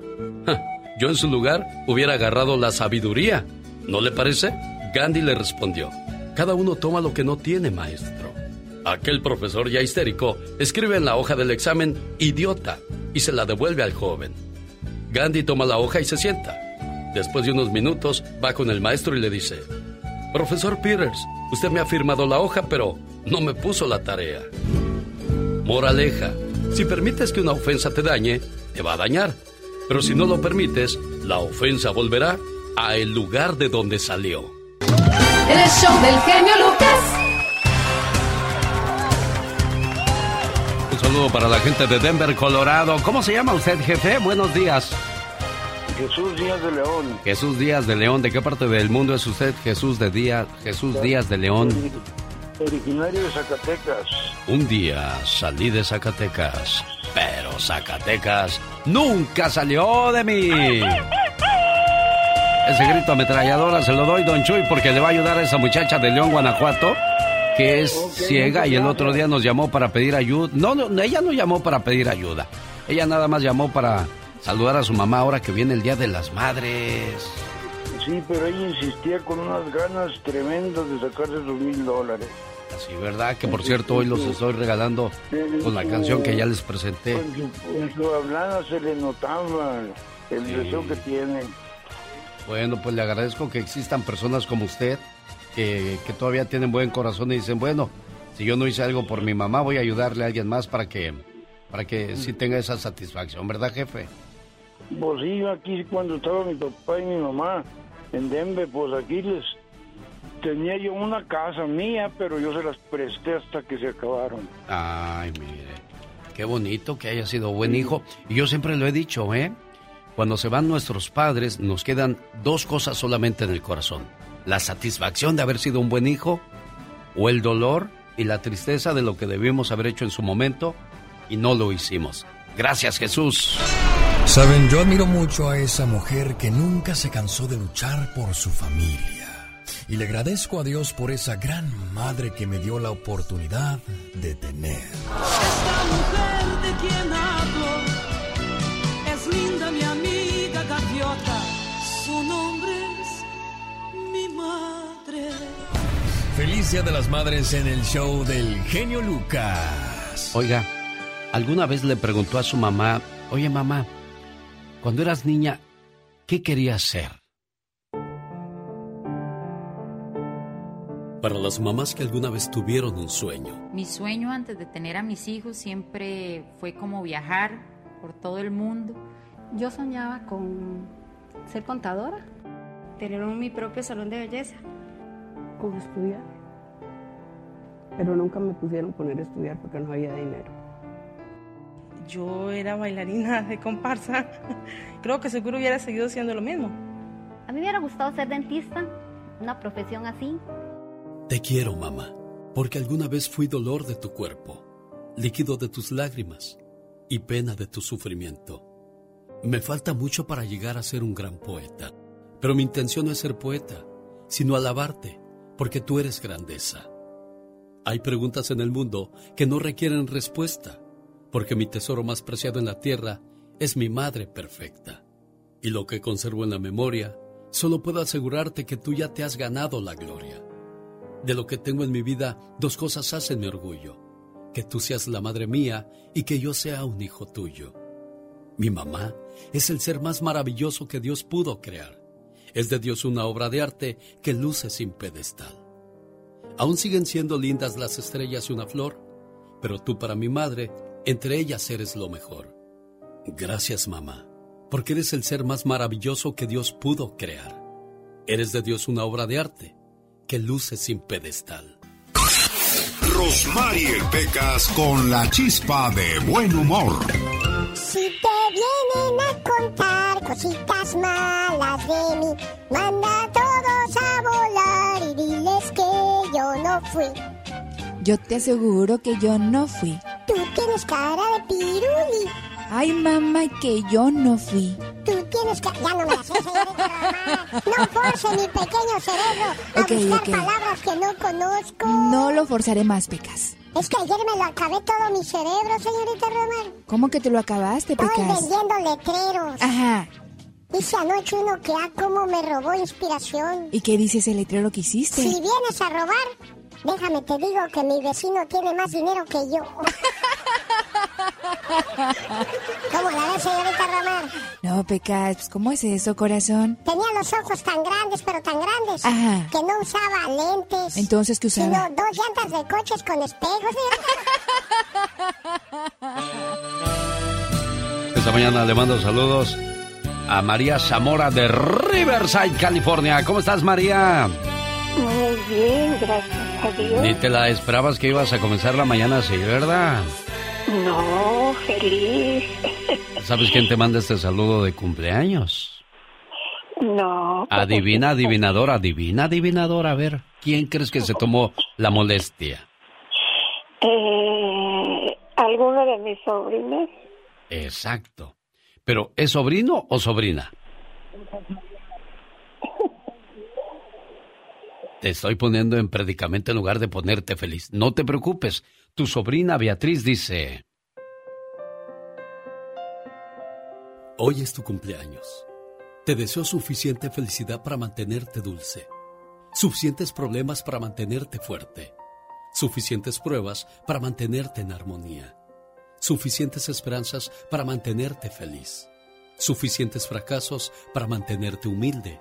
yo en su lugar hubiera agarrado la sabiduría. ¿No le parece? Gandhi le respondió, cada uno toma lo que no tiene, maestro. Aquel profesor ya histérico escribe en la hoja del examen idiota y se la devuelve al joven. Gandhi toma la hoja y se sienta. Después de unos minutos va con el maestro y le dice, Profesor Peters, usted me ha firmado la hoja, pero no me puso la tarea. Moraleja, si permites que una ofensa te dañe, te va a dañar. Pero si no lo permites, la ofensa volverá a el lugar de donde salió. El show del genio Lucas. Saludo para la gente de Denver, Colorado. ¿Cómo se llama usted, jefe? Buenos días. Jesús Díaz de León. Jesús Díaz de León. ¿De qué parte del mundo es usted, Jesús de Díaz, Jesús Díaz de León? Originario de Zacatecas. Un día salí de Zacatecas, pero Zacatecas nunca salió de mí. Ese grito ametralladora se lo doy, don Chuy, porque le va a ayudar a esa muchacha de León, Guanajuato, que es ciega y el otro día nos llamó para pedir ayuda. No, no, ella no llamó para pedir ayuda. Ella nada más llamó para saludar a su mamá ahora que viene el Día de las Madres. Sí, pero ella insistía con unas ganas tremendas de sacarse dos mil dólares. Así, ¿verdad? Que por cierto hoy los estoy regalando con la canción que ya les presenté. En su, hablada se le notaba el deseo que tiene. Bueno, pues le agradezco que existan personas como usted que, que, todavía tienen buen corazón y dicen, bueno, si yo no hice algo por mi mamá, voy a ayudarle a alguien más para que, para que sí tenga esa satisfacción, ¿verdad, jefe? Pues sí, aquí cuando estaba mi papá y mi mamá en Denver, pues aquí les tenía yo una casa mía, pero yo se las presté hasta que se acabaron. Ay, mire, qué bonito que haya sido buen hijo. Y yo siempre lo he dicho, ¿eh? Cuando se van nuestros padres, nos quedan dos cosas solamente en el corazón. La satisfacción de haber sido un buen hijo o el dolor y la tristeza de lo que debimos haber hecho en su momento y no lo hicimos. Gracias Jesús. Saben, yo admiro mucho a esa mujer que nunca se cansó de luchar por su familia. Y le agradezco a Dios por esa gran madre que me dio la oportunidad de tener. Esta mujer de quien hablo De las Madres en el show del genio Lucas. Oiga, ¿alguna vez le preguntó a su mamá, oye mamá, cuando eras niña, ¿qué querías ser? Para las mamás que alguna vez tuvieron un sueño. Mi sueño antes de tener a mis hijos siempre fue como viajar por todo el mundo. Yo soñaba con ser contadora, tener mi propio salón de belleza. Con estudiar. Pero nunca me pusieron poner a estudiar porque no había dinero. Yo era bailarina de comparsa. Creo que seguro hubiera seguido siendo lo mismo. A mí me hubiera gustado ser dentista, una profesión así. Te quiero, mamá, porque alguna vez fui dolor de tu cuerpo, líquido de tus lágrimas y pena de tu sufrimiento. Me falta mucho para llegar a ser un gran poeta, pero mi intención no es ser poeta, sino alabarte, porque tú eres grandeza. Hay preguntas en el mundo que no requieren respuesta, porque mi tesoro más preciado en la tierra es mi madre perfecta. Y lo que conservo en la memoria, solo puedo asegurarte que tú ya te has ganado la gloria. De lo que tengo en mi vida, dos cosas hacen mi orgullo. Que tú seas la madre mía y que yo sea un hijo tuyo. Mi mamá es el ser más maravilloso que Dios pudo crear. Es de Dios una obra de arte que luce sin pedestal. Aún siguen siendo lindas las estrellas y una flor, pero tú para mi madre, entre ellas eres lo mejor. Gracias mamá, porque eres el ser más maravilloso que Dios pudo crear. Eres de Dios una obra de arte que luce sin pedestal. Rosmarie Pecas con la chispa de buen humor. Si te vienen a contar cositas malas de mí, manda a todos a volar fui. Yo te aseguro que yo no fui. Tú tienes cara de piruli. Ay, mamá, que yo no fui. Tú tienes que... Ya no me la sé, señorita. No force mi pequeño cerebro a Ok, buscar ok. palabras que no conozco. No lo forzaré más, Pecas. Es que ayer me lo acabé todo mi cerebro, señorita Román. ¿Cómo que te lo acabaste, Estoy Pecas? vendiendo letreros. Ajá. Hice anoche uno que ah, cómo me robó inspiración. ¿Y qué dice ese letrero que hiciste? Si vienes a robar, déjame te digo que mi vecino tiene más dinero que yo. ¿Cómo la ves, señorita Román? No, Pecas, pues, ¿cómo es eso, corazón? Tenía los ojos tan grandes, pero tan grandes, Ajá. que no usaba lentes. Entonces, ¿qué Sino usaba? dos llantas de coches con espejos. Esta mañana le mando saludos a María Zamora de Riverside, California. ¿Cómo estás, María? Muy bien, gracias Ni te la esperabas que ibas a comenzar la mañana así, ¿verdad? No, feliz. ¿Sabes quién te manda este saludo de cumpleaños? No. Adivina, adivinadora, adivina, adivinadora. A ver, ¿quién crees que se tomó la molestia? Eh, ¿Alguno de mis sobrinos? Exacto. Pero, ¿es sobrino o sobrina? Te estoy poniendo en predicamento en lugar de ponerte feliz. No te preocupes. Tu sobrina Beatriz dice... Hoy es tu cumpleaños. Te deseo suficiente felicidad para mantenerte dulce, suficientes problemas para mantenerte fuerte, suficientes pruebas para mantenerte en armonía, suficientes esperanzas para mantenerte feliz, suficientes fracasos para mantenerte humilde,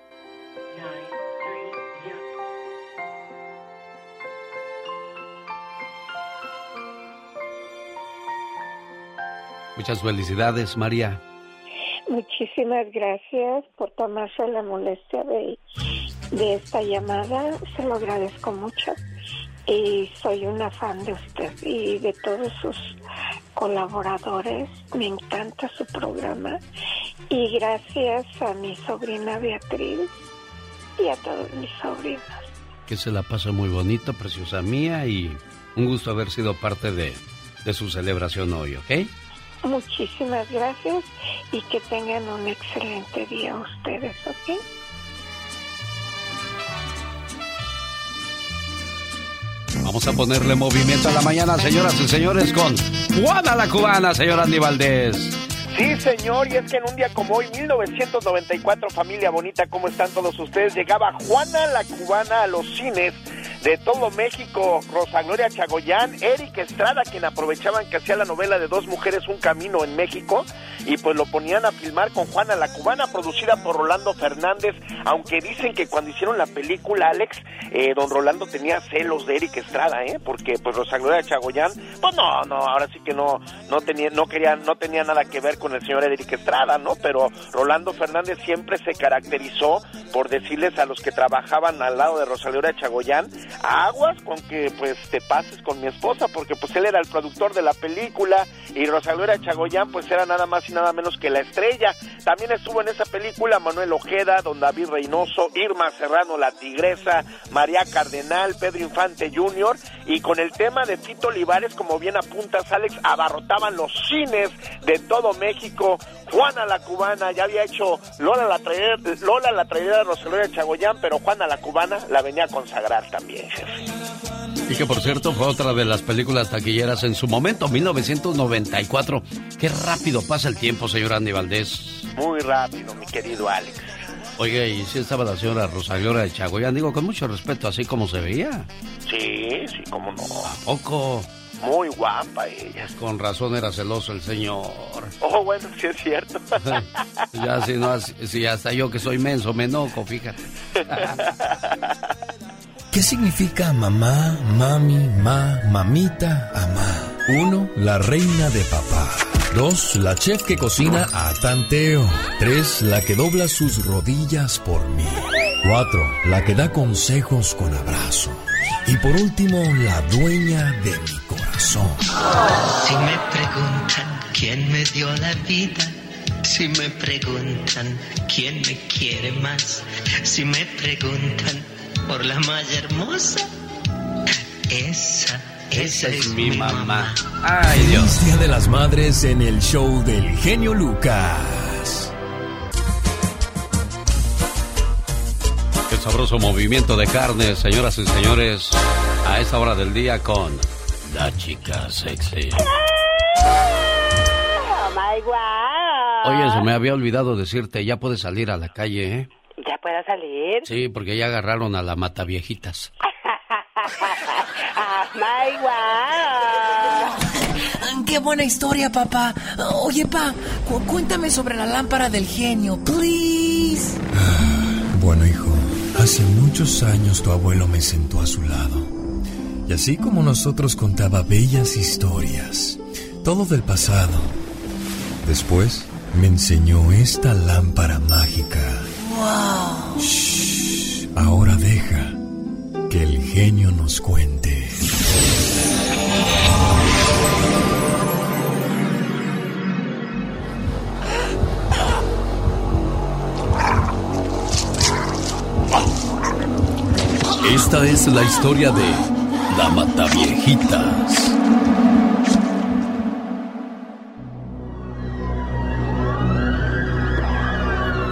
Muchas felicidades, María. Muchísimas gracias por tomarse la molestia de, de esta llamada. Se lo agradezco mucho. Y soy una fan de usted y de todos sus colaboradores. Me encanta su programa. Y gracias a mi sobrina Beatriz y a todos mis sobrinos. Que se la pase muy bonito, preciosa mía, y un gusto haber sido parte de, de su celebración hoy, ¿ok? Muchísimas gracias y que tengan un excelente día ustedes, ¿ok? Vamos a ponerle movimiento a la mañana, señoras y señores, con Juana la Cubana, señor Andy Valdés. Sí, señor, y es que en un día como hoy, 1994, familia bonita, ¿cómo están todos ustedes? Llegaba Juana la Cubana a los cines de todo México, Rosa Gloria Chagoyán, Eric Estrada, quien aprovechaban que hacía la novela de Dos Mujeres, Un Camino en México, y pues lo ponían a filmar con Juana la Cubana, producida por Rolando Fernández, aunque dicen que cuando hicieron la película, Alex, eh, don Rolando tenía celos de Eric Estrada, ¿eh? Porque pues Rosa Gloria Chagoyán, pues no, no, ahora sí que no, no tenía, no quería, no tenía nada que ver con el señor Eric Estrada, ¿no? Pero Rolando Fernández siempre se caracterizó por decirles a los que trabajaban al lado de Rosa Gloria Chagoyán, aguas con que pues te pases con mi esposa, porque pues él era el productor de la película y Rosa Gloria Chagoyán pues era nada más y nada menos que la estrella. También estuvo en esa película Manuel Ojeda, Don David Reynoso, Irma Serrano, La Tigresa, María Cardenal, Pedro Infante Jr. y con el tema de Tito Olivares, como bien apuntas Alex, abarrotaban los cines de todo México. Juana la Cubana ya había hecho Lola la traidera, Lola la traidera de Rosa Gloria Chagoyán, pero Juana la Cubana la venía a consagrar también, Y que por cierto fue otra de las películas taquilleras en su momento, 1994. Qué rápido pasa el tiempo, señor Andy Valdés. Muy rápido, mi querido Alex. Oiga, y si estaba la señora Rosa Gloria de Chagoyán, digo con mucho respeto, así como se veía. Sí, sí, cómo no. ¿A poco? Muy guapa ella. Con razón era celoso el señor. Oh, bueno, sí es cierto. ya si no, si hasta yo que soy menso me enojo, fíjate. ¿Qué significa mamá, mami, ma, mamita, amá? Uno, la reina de papá. 2. La chef que cocina a tanteo. 3. La que dobla sus rodillas por mí. 4. La que da consejos con abrazo. Y por último, la dueña de mi corazón. Si me preguntan quién me dio la vida, si me preguntan quién me quiere más, si me preguntan por la más hermosa, esa, esa es, mi mamá. Ay, Dios. Día de las Madres en el show del genio Lucas. Qué sabroso movimiento de carne, señoras y señores, a esta hora del día con la chica sexy. Oh my God. Oye, se me había olvidado decirte, ya puedes salir a la calle, ¿eh? ¿Ya puedo salir? Sí, porque ya agarraron a la mataviejitas. oh my God. Qué buena historia, papá. Oye, pa, cu- cuéntame sobre la lámpara del genio, please. Bueno, hijo, hace muchos años tu abuelo me sentó a su lado. Y así como nosotros contaba bellas historias, todo del pasado. Después me enseñó esta lámpara mágica. Shh, ahora deja que el genio nos cuente. Esta es la historia de la mataviejitas.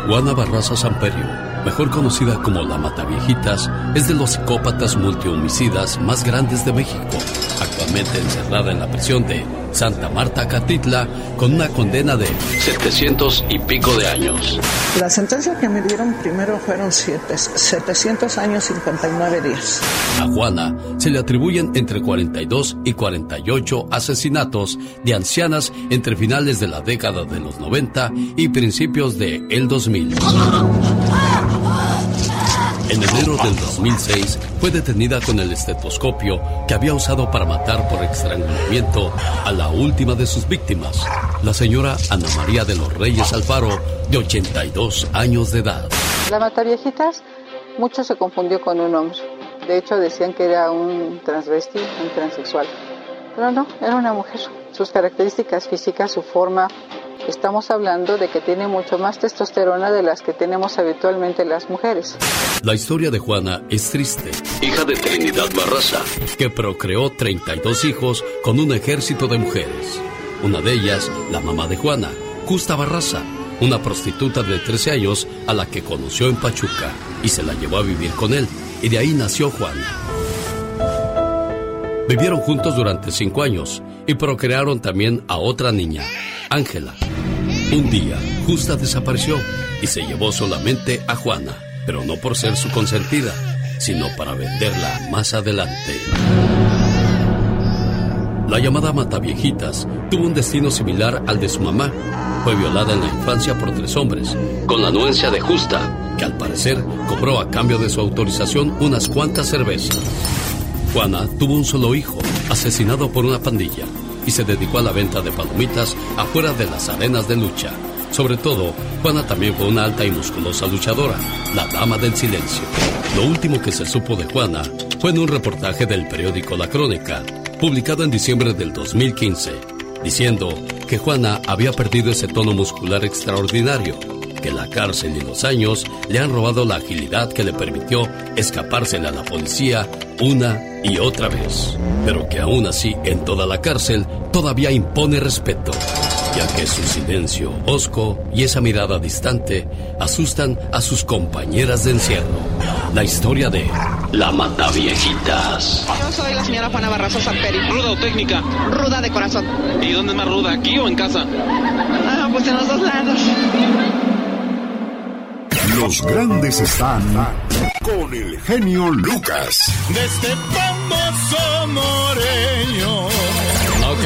Juana Barraza Samperio, mejor conocida como la Mataviejitas, es de los psicópatas multihomicidas más grandes de México. Actualmente encerrada en la prisión de Santa Marta Catitla con una condena de 700 y pico de años. La sentencia que me dieron primero fueron siete, 700 años 59 días. A Juana se le atribuyen entre 42 y 48 asesinatos de ancianas entre finales de la década de los 90 y principios de el 2000. En enero del 2006 fue detenida con el estetoscopio que había usado para matar por estrangulamiento a la última de sus víctimas, la señora Ana María de los Reyes Alfaro, de 82 años de edad. La Mataviejitas, mucho se confundió con un hombre. De hecho, decían que era un transvesti, un transexual. Pero no, era una mujer. Sus características físicas, su forma, estamos hablando de que tiene mucho más testosterona de las que tenemos habitualmente las mujeres. La historia de Juana es triste. Hija de Trinidad Barraza, que procreó 32 hijos con un ejército de mujeres. Una de ellas, la mamá de Juana, Justa Barraza, una prostituta de 13 años a la que conoció en Pachuca y se la llevó a vivir con él. Y de ahí nació Juana. Vivieron juntos durante cinco años y procrearon también a otra niña, Ángela. Un día, Justa desapareció y se llevó solamente a Juana, pero no por ser su consentida, sino para venderla más adelante. La llamada Mataviejitas tuvo un destino similar al de su mamá. Fue violada en la infancia por tres hombres, con la anuencia de Justa, que al parecer cobró a cambio de su autorización unas cuantas cervezas. Juana tuvo un solo hijo, asesinado por una pandilla, y se dedicó a la venta de palomitas afuera de las arenas de lucha. Sobre todo, Juana también fue una alta y musculosa luchadora, la dama del silencio. Lo último que se supo de Juana fue en un reportaje del periódico La Crónica, publicado en diciembre del 2015, diciendo que Juana había perdido ese tono muscular extraordinario, que la cárcel y los años le han robado la agilidad que le permitió escapársele a la policía una y otra vez, pero que aún así en toda la cárcel todavía impone respeto, ya que su silencio hosco y esa mirada distante asustan a sus compañeras de encierro. La historia de La Mataviejitas. Yo soy la señora Juana Samperi. ¿Ruda o técnica? Ruda de corazón. ¿Y dónde es más ruda, aquí o en casa? Ah, pues en los dos lados. Los grandes están con el genio Lucas. De este.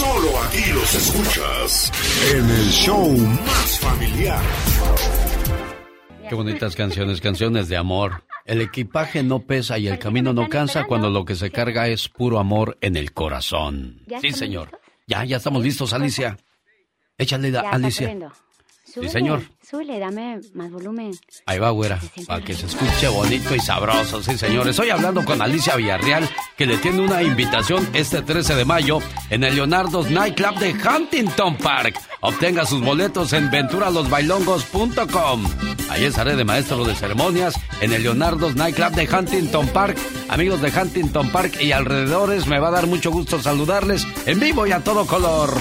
Solo aquí los escuchas en el show más familiar. Qué bonitas canciones, canciones de amor. El equipaje no pesa y el camino no cansa cuando lo que se carga es puro amor en el corazón. ¿Ya Sí, señor. Ya, ya estamos listos, Alicia. Échale, está Alicia. Súbele, señor. Súbele, dame más volumen. Ahí va, güera, para que se escuche bonito y sabroso, sí, señores. Estoy hablando con Alicia Villarreal, que le tiene una invitación este 13 de mayo en el Leonardo's Nightclub de Huntington Park. Obtenga sus boletos en venturalosbailongos.com. Ahí estaré de maestro de ceremonias en el Leonardo's Nightclub de Huntington Park. Amigos de Huntington Park y alrededores, me va a dar mucho gusto saludarles en vivo y a todo color.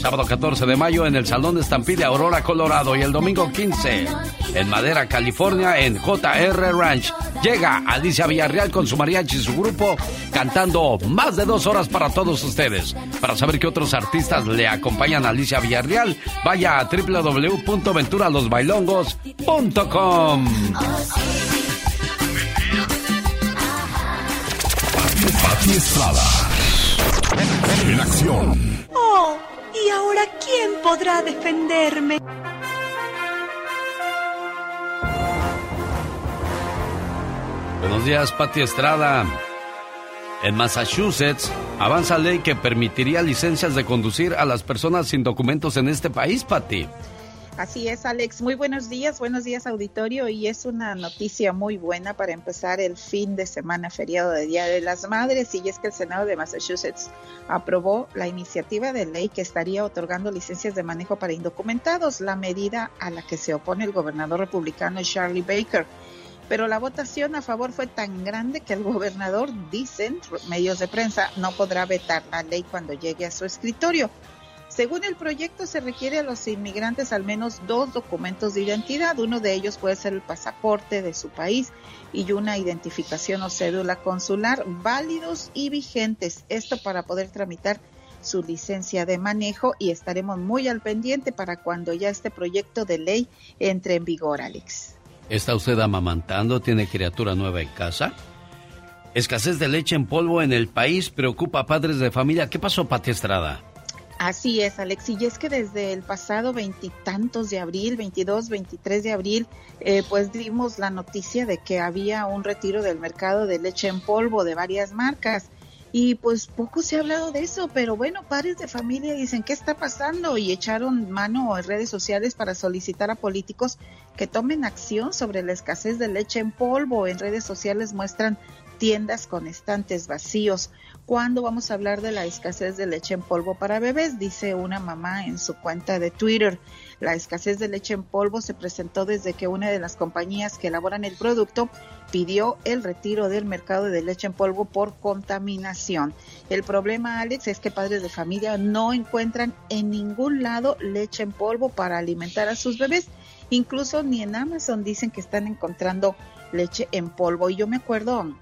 Sábado 14 de mayo en el Salón de Estampide Aurora, Colorado. Y el domingo 15 en Madera, California, en JR Ranch. Llega Alicia Villarreal con su mariachi y su grupo cantando más de dos horas para todos ustedes. Para saber qué otros artistas le acompañan a Alicia Villarreal, vaya a www.venturalosbailongos.com. Pati Estrada. En acción. Oh, ¿y ahora quién podrá defenderme? Buenos días, Pati Estrada. En Massachusetts avanza ley que permitiría licencias de conducir a las personas sin documentos en este país, Pati. Así es, Alex. Muy buenos días, buenos días, auditorio. Y es una noticia muy buena para empezar el fin de semana feriado de Día de las Madres. Y es que el Senado de Massachusetts aprobó la iniciativa de ley que estaría otorgando licencias de manejo para indocumentados, la medida a la que se opone el gobernador republicano Charlie Baker. Pero la votación a favor fue tan grande que el gobernador, dicen medios de prensa, no podrá vetar la ley cuando llegue a su escritorio. Según el proyecto, se requiere a los inmigrantes al menos dos documentos de identidad. Uno de ellos puede ser el pasaporte de su país y una identificación o cédula consular válidos y vigentes. Esto para poder tramitar su licencia de manejo y estaremos muy al pendiente para cuando ya este proyecto de ley entre en vigor, Alex. ¿Está usted amamantando? ¿Tiene criatura nueva en casa? Escasez de leche en polvo en el país preocupa a padres de familia. ¿Qué pasó, Pati Estrada? Así es, Alex. Y es que desde el pasado veintitantos de abril, 22, 23 de abril, eh, pues dimos la noticia de que había un retiro del mercado de leche en polvo de varias marcas. Y pues poco se ha hablado de eso, pero bueno, padres de familia dicen, ¿qué está pasando? Y echaron mano en redes sociales para solicitar a políticos que tomen acción sobre la escasez de leche en polvo. En redes sociales muestran tiendas con estantes vacíos. ¿Cuándo vamos a hablar de la escasez de leche en polvo para bebés? Dice una mamá en su cuenta de Twitter. La escasez de leche en polvo se presentó desde que una de las compañías que elaboran el producto pidió el retiro del mercado de leche en polvo por contaminación. El problema, Alex, es que padres de familia no encuentran en ningún lado leche en polvo para alimentar a sus bebés. Incluso ni en Amazon dicen que están encontrando leche en polvo. Y yo me acuerdo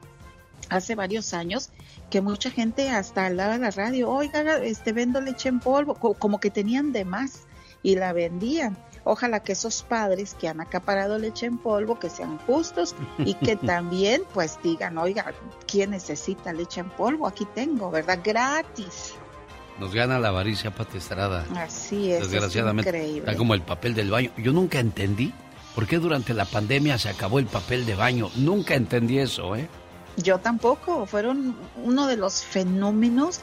hace varios años que mucha gente hasta hablaba de la radio, oiga, este vendo leche en polvo, co- como que tenían de más y la vendían. Ojalá que esos padres que han acaparado leche en polvo, que sean justos y que también pues digan, oiga, ¿quién necesita leche en polvo? Aquí tengo, ¿verdad? Gratis. Nos gana la avaricia, Pati Estrada. Así es, es Desgraciadamente. increíble. Está como el papel del baño. Yo nunca entendí por qué durante la pandemia se acabó el papel de baño. Nunca entendí eso, ¿eh? Yo tampoco, fueron uno de los fenómenos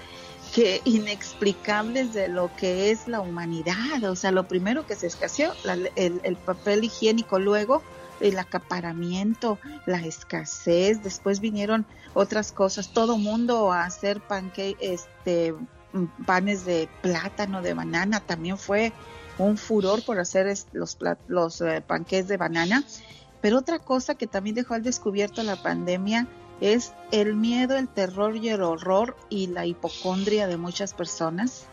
que inexplicables de lo que es la humanidad. O sea, lo primero que se escaseó, la- el, el papel higiénico, luego el acaparamiento, la escasez, después vinieron otras cosas, todo mundo a hacer panque, este, mm, panes de plátano, de banana, también fue un furor por hacer los, los eh, de banana. Pero otra cosa que también dejó al descubierto la pandemia es el miedo, el terror y el horror y la hipocondria de muchas personas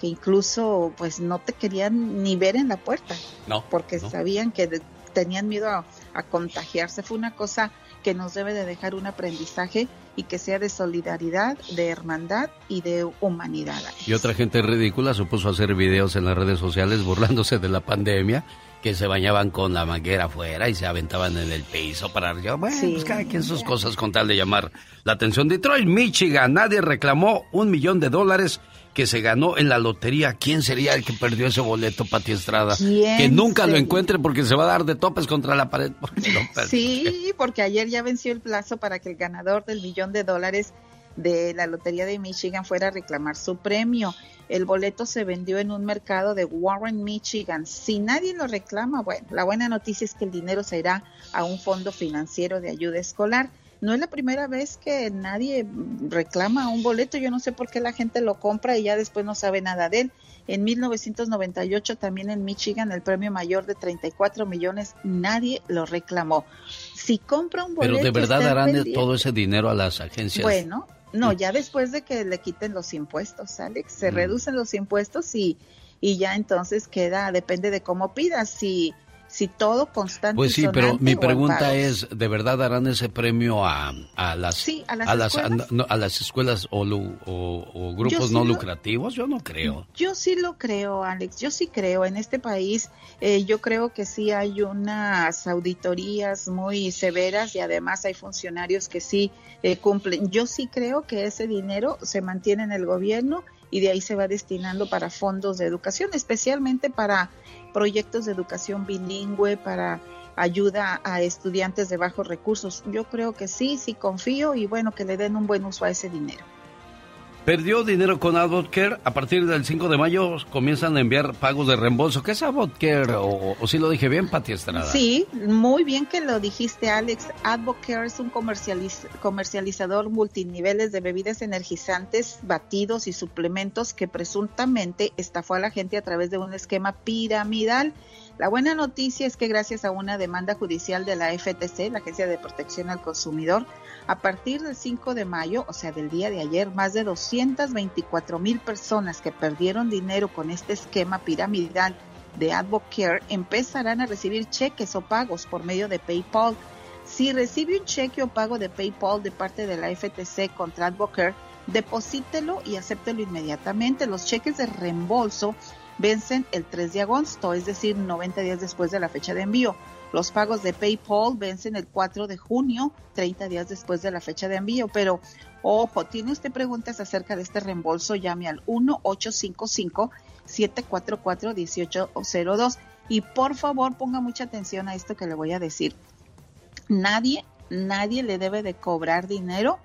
que incluso pues no te querían ni ver en la puerta. No. Porque no. sabían que de- tenían miedo a, a contagiarse. Fue una cosa que nos debe de dejar un aprendizaje y que sea de solidaridad, de hermandad y de humanidad. Y otra gente ridícula se puso a hacer videos en las redes sociales burlándose de la pandemia, que se bañaban con la manguera afuera y se aventaban en el piso para arriba. Bueno, Sí. pues cada quien sus cosas con tal de llamar la atención. Detroit, Michigan, nadie reclamó un millón de dólares que se ganó en la lotería. ¿Quién sería el que perdió ese boleto, Pati Estrada? ¿Quién Que nunca lo encuentre porque se va a dar de topes contra la pared. porque. Sí, porque ayer ya venció el plazo para que el ganador del millón de dólares de la Lotería de Michigan fuera a reclamar su premio. El boleto se vendió en un mercado de Warren, Michigan. Si nadie lo reclama, bueno, la buena noticia es que el dinero se irá a un fondo financiero de ayuda escolar. No es la primera vez que nadie reclama un boleto. Yo no sé por qué la gente lo compra y ya después no sabe nada de él. En 1998 también en Michigan el premio mayor de 34 millones nadie lo reclamó. Si compra un boleto Pero de verdad darán pendiente. todo ese dinero a las agencias. Bueno, no, ya después de que le quiten los impuestos, Alex, se Mm. reducen los impuestos y, y ya entonces queda, depende de cómo pidas, si, si todo constante. Pues sí, pero mi pregunta es, ¿de verdad darán ese premio a, a las Sí, a las a las, escuelas. no, a las escuelas o, lu- o- o grupos sí no lo- lucrativos? Yo no creo. Yo sí lo creo, Alex. Yo sí creo. En este país, eh, yo creo que sí hay unas auditorías muy severas y además hay funcionarios que sí eh, cumplen. Yo sí creo que ese dinero se mantiene en el gobierno y de ahí se va destinando para fondos de educación, especialmente para proyectos de educación bilingüe, para ayuda a estudiantes de bajos recursos. Yo creo que sí, sí confío y bueno, que le den un buen uso a ese dinero. Perdió dinero con Advocare. A partir del 5 de mayo comienzan a enviar pagos de reembolso. ¿Qué es Advocare? O, o si lo dije bien, Pati Estrada. Sí, muy bien que lo dijiste, Alex. Advocare es un comercializ- comercializador multiniveles de bebidas energizantes, batidos y suplementos que presuntamente estafó a la gente a través de un esquema piramidal. La buena noticia es que gracias a una demanda judicial de la FTC, la Agencia de Protección al Consumidor, a partir del 5 de mayo, o sea, del día de ayer, más de 224 mil personas que perdieron dinero con este esquema piramidal de Advocare empezarán a recibir cheques o pagos por medio de PayPal. Si recibe un cheque o pago de PayPal de parte de la FTC contra Advocare, deposítelo y acéptelo inmediatamente. Los cheques de reembolso vencen el 3 de agosto, es decir, 90 días después de la fecha de envío. Los pagos de PayPal vencen el 4 de junio, 30 días después de la fecha de envío. Pero, ojo, tiene usted preguntas acerca de este reembolso, llame al 1-855-744-1802. Y por favor, ponga mucha atención a esto que le voy a decir. Nadie, nadie le debe de cobrar dinero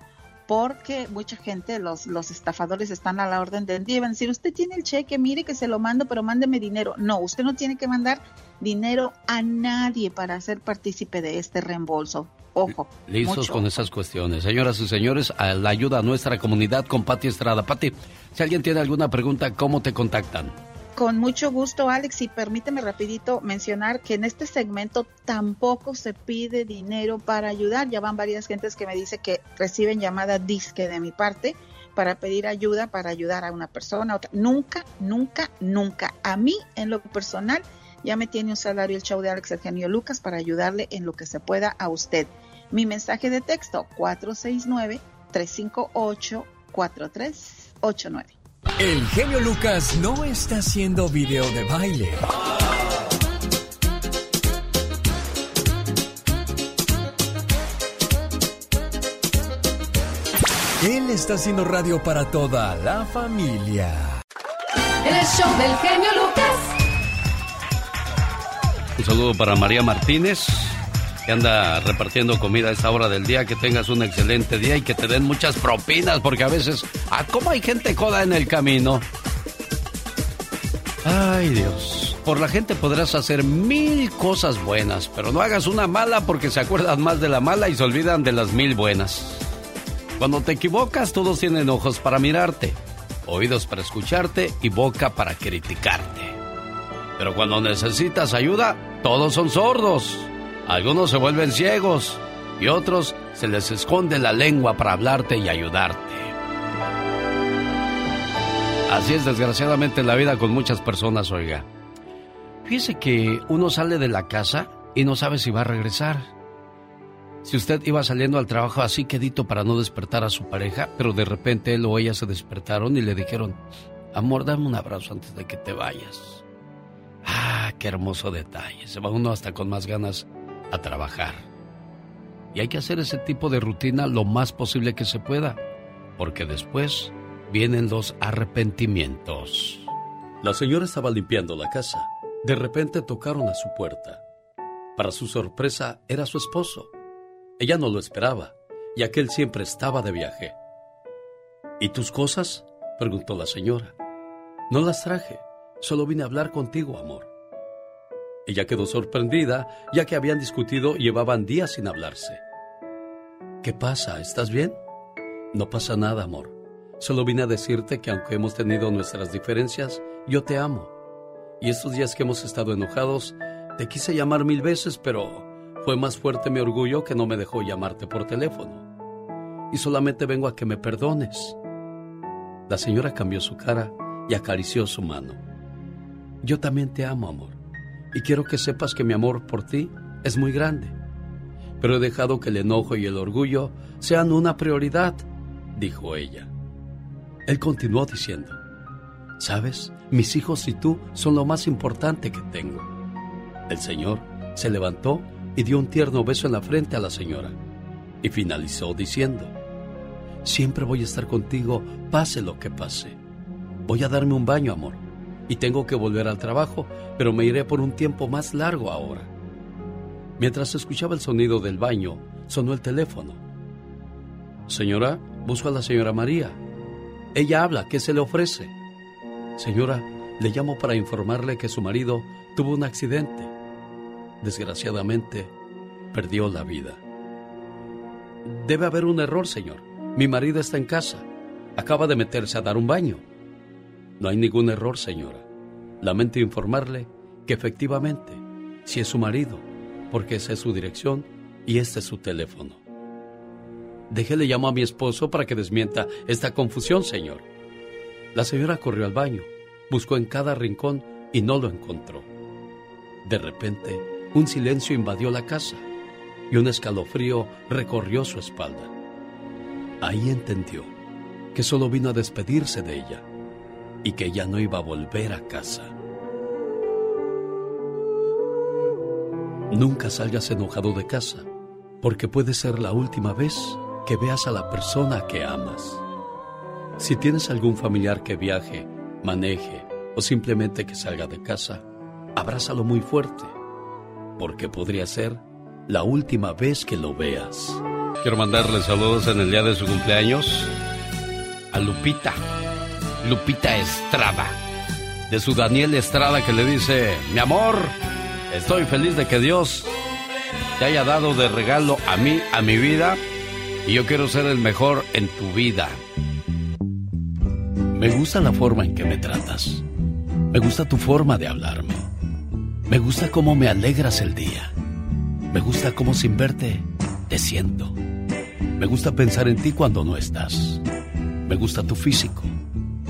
porque mucha gente, los, los estafadores están a la orden del día. Van a decir, usted tiene el cheque, mire que se lo mando, pero mándeme dinero. No, usted no tiene que mandar dinero a nadie para ser partícipe de este reembolso. Ojo. Listos mucho con esas cuestiones. Señoras y señores, a la ayuda a nuestra comunidad con Pati Estrada. Pati, si alguien tiene alguna pregunta, ¿cómo te contactan? Con mucho gusto, Alex, y permíteme rapidito mencionar que en este segmento tampoco se pide dinero para ayudar. Ya van varias gentes que me dice que reciben llamada disque de mi parte para pedir ayuda, para ayudar a una persona, otra. Nunca, nunca, nunca. A mí, en lo personal, ya me tiene un salario el show de Alex Eugenio Lucas para ayudarle en lo que se pueda a usted. Mi mensaje de texto 469-358-4389. El genio Lucas no está haciendo video de baile. Él está haciendo radio para toda la familia. El show del genio Lucas. Un saludo para María Martínez, que anda repartiendo comida a esta hora del día. Que tengas un excelente día y que te den muchas propinas, porque a veces, ah, ¿cómo hay gente coda en el camino? Ay, Dios. Por la gente podrás hacer mil cosas buenas, pero no hagas una mala porque se acuerdan más de la mala y se olvidan de las mil buenas. Cuando te equivocas, todos tienen ojos para mirarte, oídos para escucharte y boca para criticarte. Pero cuando necesitas ayuda, todos son sordos. Algunos se vuelven ciegos y otros se les esconde la lengua para hablarte y ayudarte. Así es desgraciadamente la vida con muchas personas, oiga. Fíjese que uno sale de la casa y no sabe si va a regresar. Si usted iba saliendo al trabajo así quedito para no despertar a su pareja, pero de repente él o ella se despertaron y le dijeron, amor, dame un abrazo antes de que te vayas. Ah, qué hermoso detalle. Se va uno hasta con más ganas a trabajar. Y hay que hacer ese tipo de rutina lo más posible que se pueda, porque después vienen los arrepentimientos. La señora estaba limpiando la casa. De repente tocaron a su puerta. Para su sorpresa era su esposo. Ella no lo esperaba, ya que él siempre estaba de viaje. ¿Y tus cosas? preguntó la señora. No las traje, solo vine a hablar contigo, amor. Ella quedó sorprendida, ya que habían discutido y llevaban días sin hablarse. ¿Qué pasa? ¿Estás bien? No pasa nada, amor. Solo vine a decirte que aunque hemos tenido nuestras diferencias, yo te amo. Y estos días que hemos estado enojados, te quise llamar mil veces, pero fue más fuerte mi orgullo que no me dejó llamarte por teléfono. Y solamente vengo a que me perdones. La señora cambió su cara y acarició su mano. Yo también te amo, amor. Y quiero que sepas que mi amor por ti es muy grande pero he dejado que el enojo y el orgullo sean una prioridad, dijo ella. Él continuó diciendo, Sabes, mis hijos y tú son lo más importante que tengo. El Señor se levantó y dio un tierno beso en la frente a la señora y finalizó diciendo, Siempre voy a estar contigo, pase lo que pase. Voy a darme un baño, amor, y tengo que volver al trabajo, pero me iré por un tiempo más largo ahora. Mientras escuchaba el sonido del baño, sonó el teléfono. Señora, busco a la señora María. Ella habla, ¿qué se le ofrece? Señora, le llamo para informarle que su marido tuvo un accidente. Desgraciadamente, perdió la vida. Debe haber un error, señor. Mi marido está en casa. Acaba de meterse a dar un baño. No hay ningún error, señora. Lamento informarle que efectivamente, si es su marido, porque esa es su dirección y este es su teléfono. Déjele llamo a mi esposo para que desmienta esta confusión, señor. La señora corrió al baño, buscó en cada rincón y no lo encontró. De repente, un silencio invadió la casa y un escalofrío recorrió su espalda. Ahí entendió que solo vino a despedirse de ella y que ya no iba a volver a casa. Nunca salgas enojado de casa, porque puede ser la última vez que veas a la persona que amas. Si tienes algún familiar que viaje, maneje o simplemente que salga de casa, abrázalo muy fuerte, porque podría ser la última vez que lo veas. Quiero mandarle saludos en el día de su cumpleaños a Lupita, Lupita Estrada, de su Daniel Estrada que le dice, mi amor, Estoy feliz de que Dios te haya dado de regalo a mí, a mi vida, y yo quiero ser el mejor en tu vida. Me gusta la forma en que me tratas. Me gusta tu forma de hablarme. Me gusta cómo me alegras el día. Me gusta cómo sin verte te siento. Me gusta pensar en ti cuando no estás. Me gusta tu físico.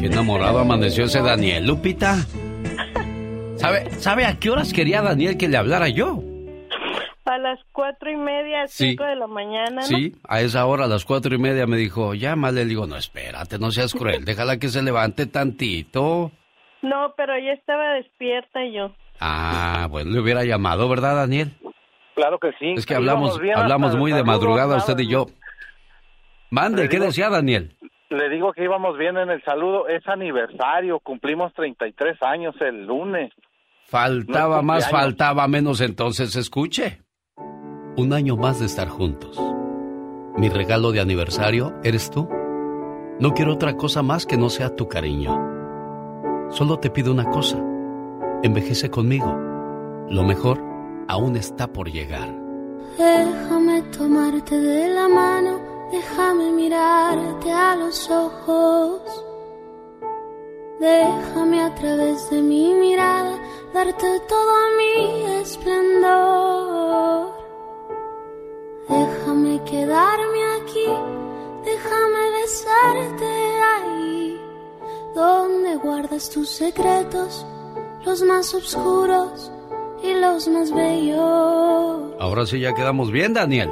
Qué enamorado amaneció ese Daniel, Lupita. ¿Sabe, ¿Sabe a qué horas quería Daniel que le hablara yo? A las cuatro y media, cinco de la mañana. ¿no? Sí, a esa hora, a las cuatro y media, me dijo, llámale. Le digo, no, espérate, no seas cruel, déjala que se levante tantito. No, pero ella estaba despierta y yo. Ah, bueno, le hubiera llamado, ¿verdad, Daniel? Claro que sí. Es que hablamos, hablamos muy de madrugada usted y yo. Mande, ¿qué decía Daniel? Le digo que íbamos bien en el saludo. Es aniversario, cumplimos 33 años el lunes. Faltaba más, faltaba menos, entonces escuche. Un año más de estar juntos. Mi regalo de aniversario eres tú. No quiero otra cosa más que no sea tu cariño. Solo te pido una cosa. Envejece conmigo. Lo mejor aún está por llegar. Déjame tomarte de la mano, déjame mirarte a los ojos. Déjame a través de mi mirada darte todo mi esplendor. Déjame quedarme aquí, déjame besarte ahí, donde guardas tus secretos, los más oscuros y los más bellos. Ahora sí ya quedamos bien, Daniel.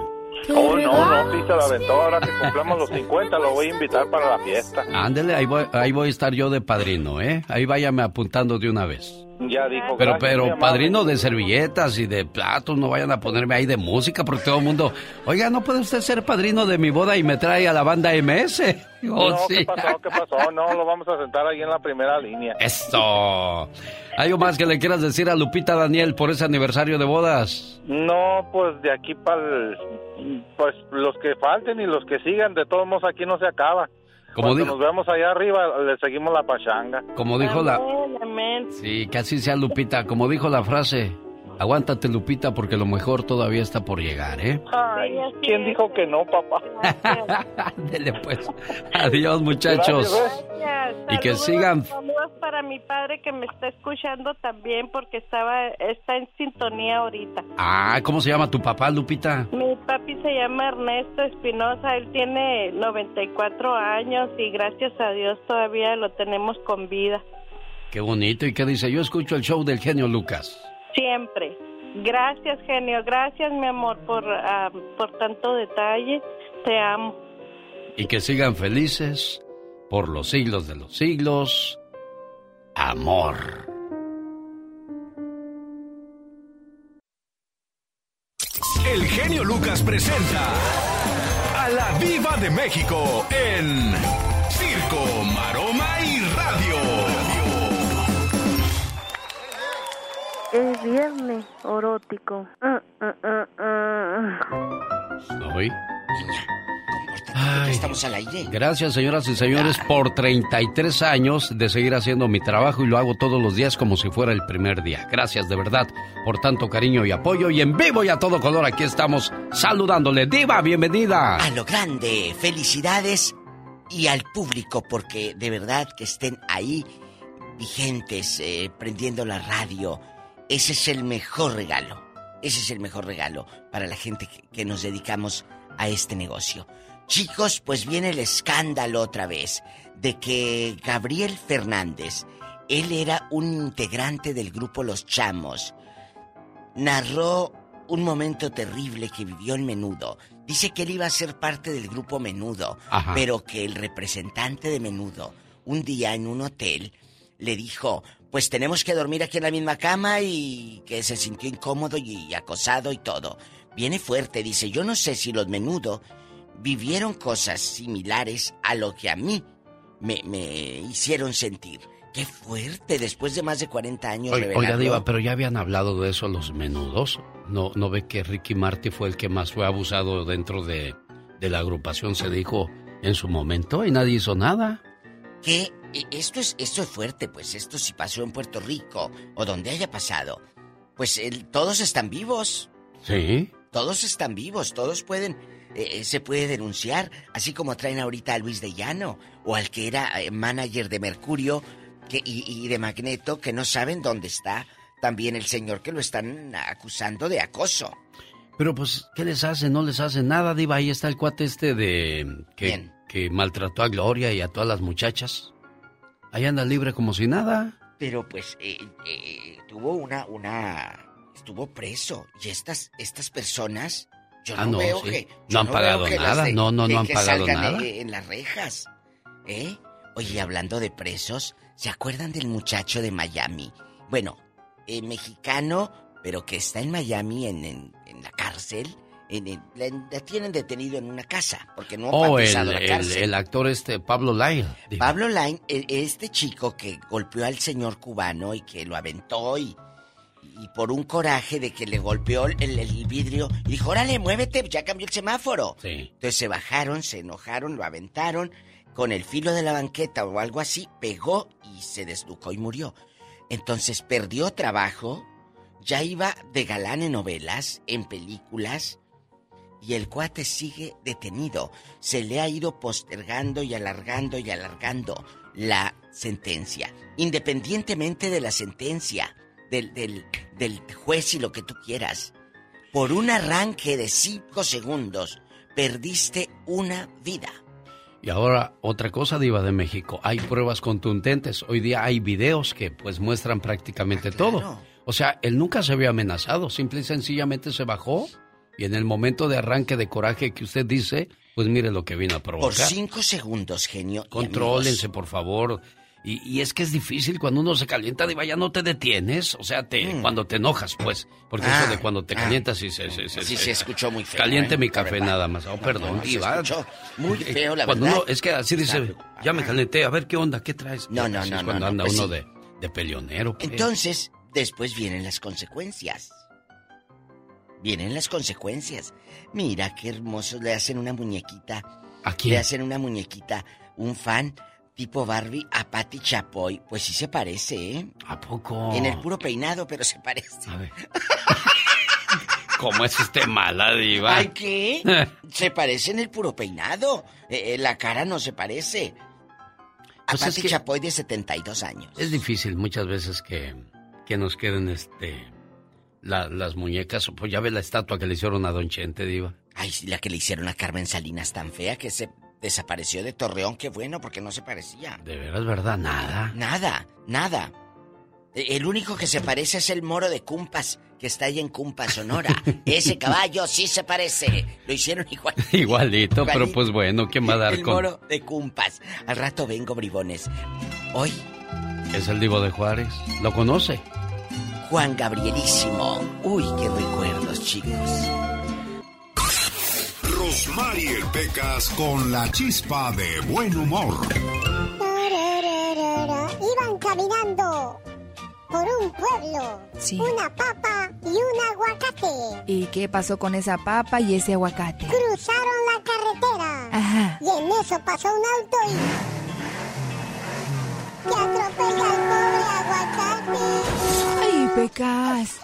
Oh, no, no, sí se la aventó. Ahora que cumplamos los 50, lo voy a invitar para la fiesta. Ándele, ahí voy, ahí voy a estar yo de padrino, ¿eh? Ahí váyame apuntando de una vez. Ya dijo. Pero, pero, padrino de servilletas y de platos, no vayan a ponerme ahí de música porque todo el mundo, oiga, ¿no puede usted ser padrino de mi boda y me trae a la banda MS? Oh, No, sí. ¿qué pasó? ¿Qué pasó? No, lo vamos a sentar ahí en la primera línea. Eso. ¿Algo más que le quieras decir a Lupita Daniel por ese aniversario de bodas? No, pues de aquí para pues los que falten y los que sigan, de todos modos aquí no se acaba. Como Cuando dijo- nos vemos allá arriba, le seguimos la pachanga. Como dijo la... Sí, que así sea Lupita. Como dijo la frase, aguántate Lupita porque lo mejor todavía está por llegar, ¿eh? Ay, ¿quién dijo que no, papá? Dele pues. Adiós muchachos. Gracias. Y que Saludos, sigan. Saludos para mi padre que me está escuchando también porque estaba está en sintonía ahorita. Ah, ¿cómo se llama tu papá, Lupita? Mi papi se llama Ernesto Espinosa, él tiene 94 años y gracias a Dios todavía lo tenemos con vida. Qué bonito. ¿Y qué dice? Yo escucho el show del genio Lucas. Siempre. Gracias, genio. Gracias, mi amor, por, ah, por tanto detalle. Te amo. Y que sigan felices por los siglos de los siglos. Amor. El genio Lucas presenta a la Viva de México en Circo, Maroma Es viernes erótico. Ah, ah, ah, ah. Hoy. estamos al aire. Gracias, señoras y señores, por 33 años de seguir haciendo mi trabajo y lo hago todos los días como si fuera el primer día. Gracias de verdad por tanto cariño y apoyo. Y en vivo y a todo color aquí estamos saludándole. Diva, bienvenida. A lo grande, felicidades y al público porque de verdad que estén ahí vigentes, eh, prendiendo la radio. Ese es el mejor regalo. Ese es el mejor regalo para la gente que, nos dedicamos a este negocio. Chicos, pues viene el escándalo otra vez de que Gabriel Fernández, él era un integrante del grupo Los Chamos, narró un momento terrible que vivió en Menudo. Dice que él iba a ser parte del grupo Menudo, Ajá. pero que el representante de Menudo, un día en un hotel, le dijo, pues tenemos que dormir aquí en la misma cama y que se sintió incómodo y acosado y todo. Viene fuerte, dice, yo no sé si los Menudo vivieron cosas similares a lo que a mí me, me hicieron sentir. Qué fuerte, después de más de 40 años Oiga, revelarlo. Diva, pero ya habían hablado de eso los menudos. ¿No, no ve que Ricky Marty fue el que más fue abusado dentro de, de la agrupación? Se dijo en su momento y nadie hizo nada. Que eh, esto es esto es fuerte, pues esto si pasó en Puerto Rico o donde haya pasado, pues el- todos están vivos, Sí. todos están vivos, todos pueden eh, eh, se puede denunciar, así como traen ahorita a Luis de Llano o al que era eh, manager de Mercurio que, y, y de Magneto que no saben dónde está también el señor que lo están acusando de acoso. Pero pues, ¿qué les hace? No les hace nada, Diva. Ahí está el cuate este de... Que, que maltrató a Gloria y a todas las muchachas. Ahí anda libre como si nada. Pero pues eh, eh, tuvo una una estuvo preso y estas estas personas yo Ah, no, no, veo sí. que No han pagado nada, de- no, no, no han que pagado nada. en las rejas, ¿eh? Oye, hablando de presos, ¿se acuerdan del muchacho de Miami? Bueno, eh, mexicano, pero que está en Miami en, en- en la cárcel. En el- la, tienen detenido en una casa porque no Oh, ha el, pisado la el- cárcel. el actor este, Pablo. Diva. Pablo Line, e- este chico que golpeó al señor cubano y que lo aventó y, Y por un coraje de que le golpeó el, el vidrio y dijo, órale, muévete, ya cambió el semáforo. Sí. Entonces se bajaron, se enojaron, lo aventaron con el filo de la banqueta o algo así, pegó y se desnucó y murió. Entonces perdió trabajo, ya iba de galán en novelas, en películas, y el cuate sigue detenido. Se le ha ido postergando y alargando y alargando la sentencia. Independientemente de la sentencia, del, del, del juez y lo que tú quieras. Por un arranque de cinco segundos, perdiste una vida. Y ahora otra cosa, Diva de México. Hay pruebas contundentes. Hoy día hay videos que pues muestran prácticamente todo. O sea, él nunca se había amenazado. Simple y sencillamente se bajó. Y en el momento de arranque de coraje que usted dice, pues mire lo que vino a provocar. Por cinco segundos, genio. Contrólense, por favor. Y, y es que es difícil cuando uno se calienta, Diva, ya no te detienes. O sea, te, Mm. cuando te enojas, pues. Porque Ah, eso de cuando te ah. calientas sí se... se, se- Sí, se- se escuchó muy feo. Caliente ¿eh? mi café nada más. Oh, perdón, no, se Diva. escuchó muy feo, la cuando verdad. Uno, es que así dice, ya me calenté, a ver qué onda, qué traes. No, no, no, es no, cuando anda pues uno sí. de, de peleonero. pues. Entonces, después vienen las consecuencias. Vienen las consecuencias. Mira qué hermoso. Le hacen una muñequita. ¿A quién? Le hacen una muñequita, un fan tipo Barbie a Patty Chapoy. Pues sí se parece, ¿eh? ¿A poco? En el puro peinado, pero se parece. A ver. ¿Cómo es usted mala, Diva? ¿Ay qué? se parece en el puro peinado. Eh, eh, la cara no se parece. A Pues es Patty que- Chapoy de 72 años. Es difícil muchas veces que, que nos queden este la- las muñecas. Pues ya ve la estatua que le hicieron a Don Chente, Diva. Ay, la que le hicieron a Carmen Salinas tan fea que se desapareció de Torreón. Qué bueno, porque no se parecía. De veras, ¿verdad? Nada. Nada, nada. E- El único que se parece es el moro de Cumpas, que está ahí en Cumpas, Sonora. Ese caballo sí se parece. Lo hicieron igual. Igualito, pero Igualito. pues bueno, ¿quién va a dar El con...? moro de Cumpas. Al rato vengo, bribones. Hoy, Es el Divo de Juárez. ¿Lo conoce? Juan Gabrielísimo. Uy, qué recuerdos, chicos. Rosmarie Pecas con la chispa de buen humor. Iban caminando por un pueblo. Sí. Una papa y un aguacate. ¿Y qué pasó con esa papa y ese aguacate? Cruzaron la carretera. Ajá. Y en eso pasó un auto y... Que atropella al pobre aguacate. ¡Ay, pecas!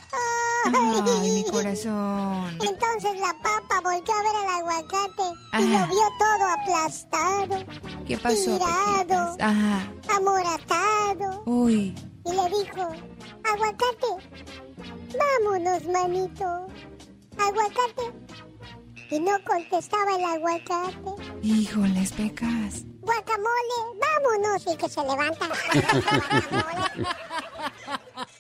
¡Ay, mi corazón! Entonces la papa volvió a ver al aguacate y lo vio todo aplastado, ¿Qué pasó, tirado? Ajá. amoratado. Uy. Y le dijo, aguacate, vámonos, manito. Aguacate. Y no contestaba el aguacate. Híjoles, pecas. Guacamole, vámonos. Y que se levanta.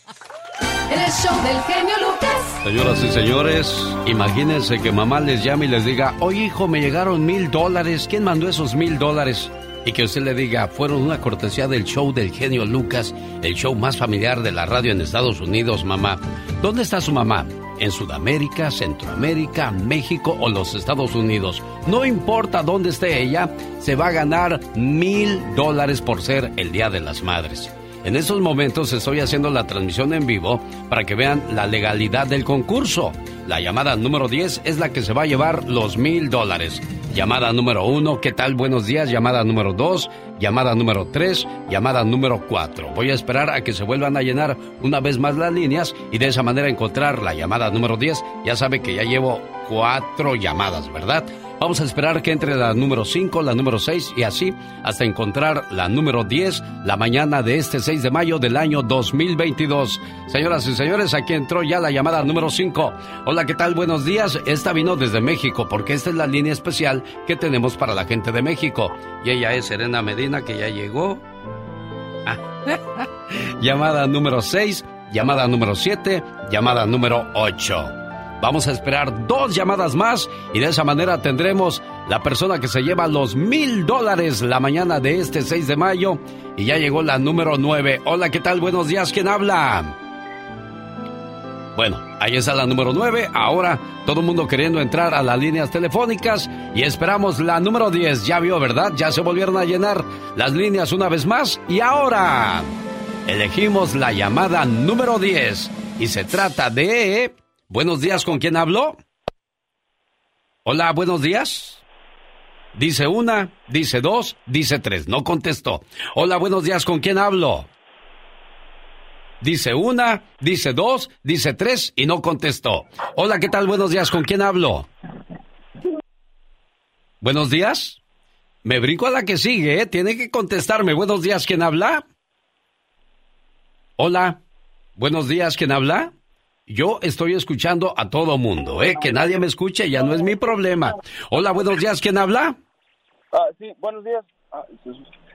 El show del genio Lucas. Señoras y señores, imagínense que mamá les llame y les diga, oye hijo, me llegaron mil dólares, ¿quién mandó esos mil dólares? Y que usted le diga, fueron una cortesía del show del genio Lucas, el show más familiar de la radio en Estados Unidos, mamá. ¿Dónde está su mamá? ¿En Sudamérica, Centroamérica, México o los Estados Unidos? No importa dónde esté ella, se va a ganar mil dólares por ser el Día de las Madres. En estos momentos estoy haciendo la transmisión en vivo para que vean la legalidad del concurso. La llamada número 10 es la que se va a llevar los mil dólares. Llamada número 1, ¿qué tal? Buenos días. Llamada número 2, llamada número 3, llamada número 4. Voy a esperar a que se vuelvan a llenar una vez más las líneas y de esa manera encontrar la llamada número 10. Ya sabe que ya llevo cuatro llamadas, ¿verdad? Vamos a esperar que entre la número 5, la número 6 y así hasta encontrar la número 10 la mañana de este 6 de mayo del año 2022. Señoras y señores, aquí entró ya la llamada número 5. Hola, ¿qué tal? Buenos días. Esta vino desde México porque esta es la línea especial que tenemos para la gente de México. Y ella es Serena Medina que ya llegó. Llamada número 6, llamada número 7, llamada número 8. Vamos a esperar dos llamadas más y de esa manera tendremos la persona que se lleva los mil dólares la mañana de este 6 de mayo. Y ya llegó la número 9. Hola, ¿qué tal? Buenos días, ¿quién habla? Bueno, ahí está la número 9. Ahora todo el mundo queriendo entrar a las líneas telefónicas y esperamos la número 10. Ya vio, ¿verdad? Ya se volvieron a llenar las líneas una vez más y ahora elegimos la llamada número 10. Y se trata de... Buenos días, ¿con quién hablo? Hola, buenos días. Dice una, dice dos, dice tres. No contestó. Hola, buenos días, ¿con quién hablo? Dice una, dice dos, dice tres y no contestó. Hola, ¿qué tal? Buenos días, ¿con quién hablo? Buenos días. Me brinco a la que sigue, ¿eh? Tiene que contestarme. Buenos días, ¿quién habla? Hola. Buenos días, ¿quién habla? Yo estoy escuchando a todo mundo, ¿eh? Que nadie me escuche ya no es mi problema. Hola, buenos días, ¿quién habla? Ah, sí, buenos días. Ah,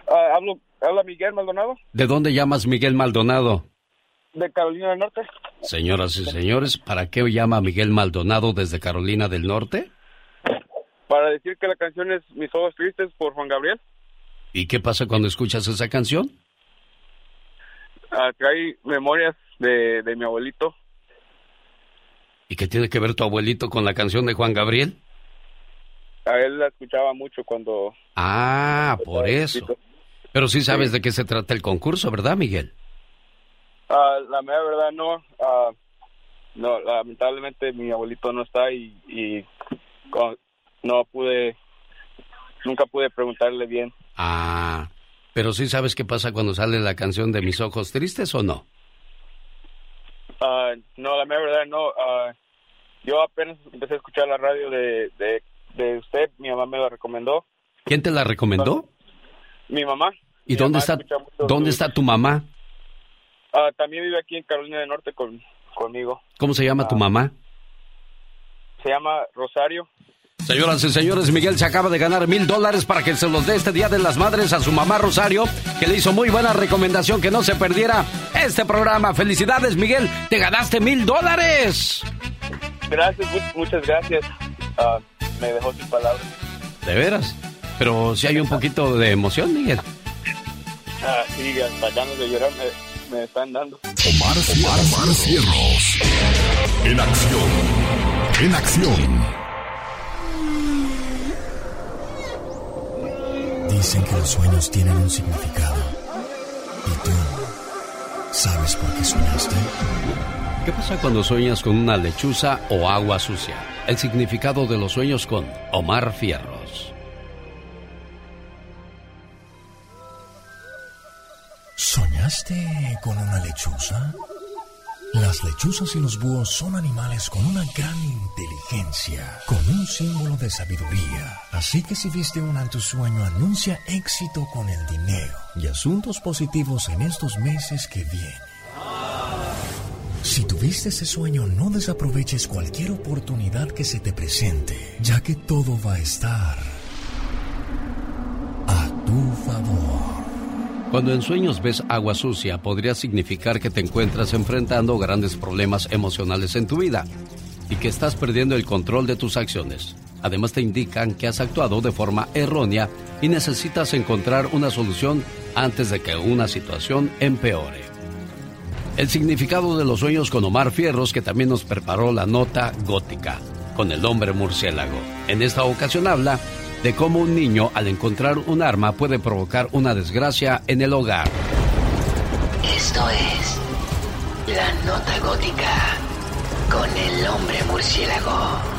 ah, hablo, habla Miguel Maldonado. ¿De dónde llamas Miguel Maldonado? De Carolina del Norte. Señoras y señores, ¿para qué llama Miguel Maldonado desde Carolina del Norte? Para decir que la canción es Mis ojos tristes por Juan Gabriel. ¿Y qué pasa cuando escuchas esa canción? Trae memorias de, de mi abuelito. ¿Y qué tiene que ver tu abuelito con la canción de Juan Gabriel? A él la escuchaba mucho cuando... Ah, por eso. Pero sí sabes de qué se trata el concurso, ¿verdad, Miguel? Ah, la mera verdad no. Ah, no, lamentablemente mi abuelito no está y, y con- no pude, nunca pude preguntarle bien. Ah, pero sí sabes qué pasa cuando sale la canción de Mis ojos tristes o no? Ah, no, la mera verdad no. Ah, yo apenas empecé a escuchar la radio de, de, de usted, mi mamá me la recomendó. ¿Quién te la recomendó? Mi mamá. ¿Y Mi dónde mamá está dónde está tu mamá? Ah, también vive aquí en Carolina del Norte con, conmigo. ¿Cómo se llama tu mamá? Se llama Rosario. Señoras y señores, Miguel se acaba de ganar mil dólares para que se los dé este Día de las Madres a su mamá Rosario, que le hizo muy buena recomendación que no se perdiera este programa. Felicidades, Miguel, te ganaste mil dólares. Gracias, mu- muchas gracias. Ah, me dejó sin palabras. De veras. Pero si hay un poquito de emoción, Miguel. Ah, sí, hasta ganas de llorar me, me están dando. Omar, Omar, Omar Cierros. En acción. En acción. Dicen que los sueños tienen un significado. ¿Y tú sabes por qué soñaste? ¿Qué pasa cuando sueñas con una lechuza o agua sucia? El significado de los sueños con Omar Fierros. ¿Soñaste con una lechuza? Las lechuzas y los búhos son animales con una gran inteligencia, con un símbolo de sabiduría. Así que si viste una en tu sueño, anuncia éxito con el dinero y asuntos positivos en estos meses que vienen. Si tuviste ese sueño, no desaproveches cualquier oportunidad que se te presente, ya que todo va a estar a tu favor. Cuando en sueños ves agua sucia, podría significar que te encuentras enfrentando grandes problemas emocionales en tu vida y que estás perdiendo el control de tus acciones. Además te indican que has actuado de forma errónea y necesitas encontrar una solución antes de que una situación empeore. El significado de los sueños con Omar Fierros, que también nos preparó la nota gótica, con el hombre murciélago. En esta ocasión habla de cómo un niño al encontrar un arma puede provocar una desgracia en el hogar. Esto es la nota gótica con el hombre murciélago.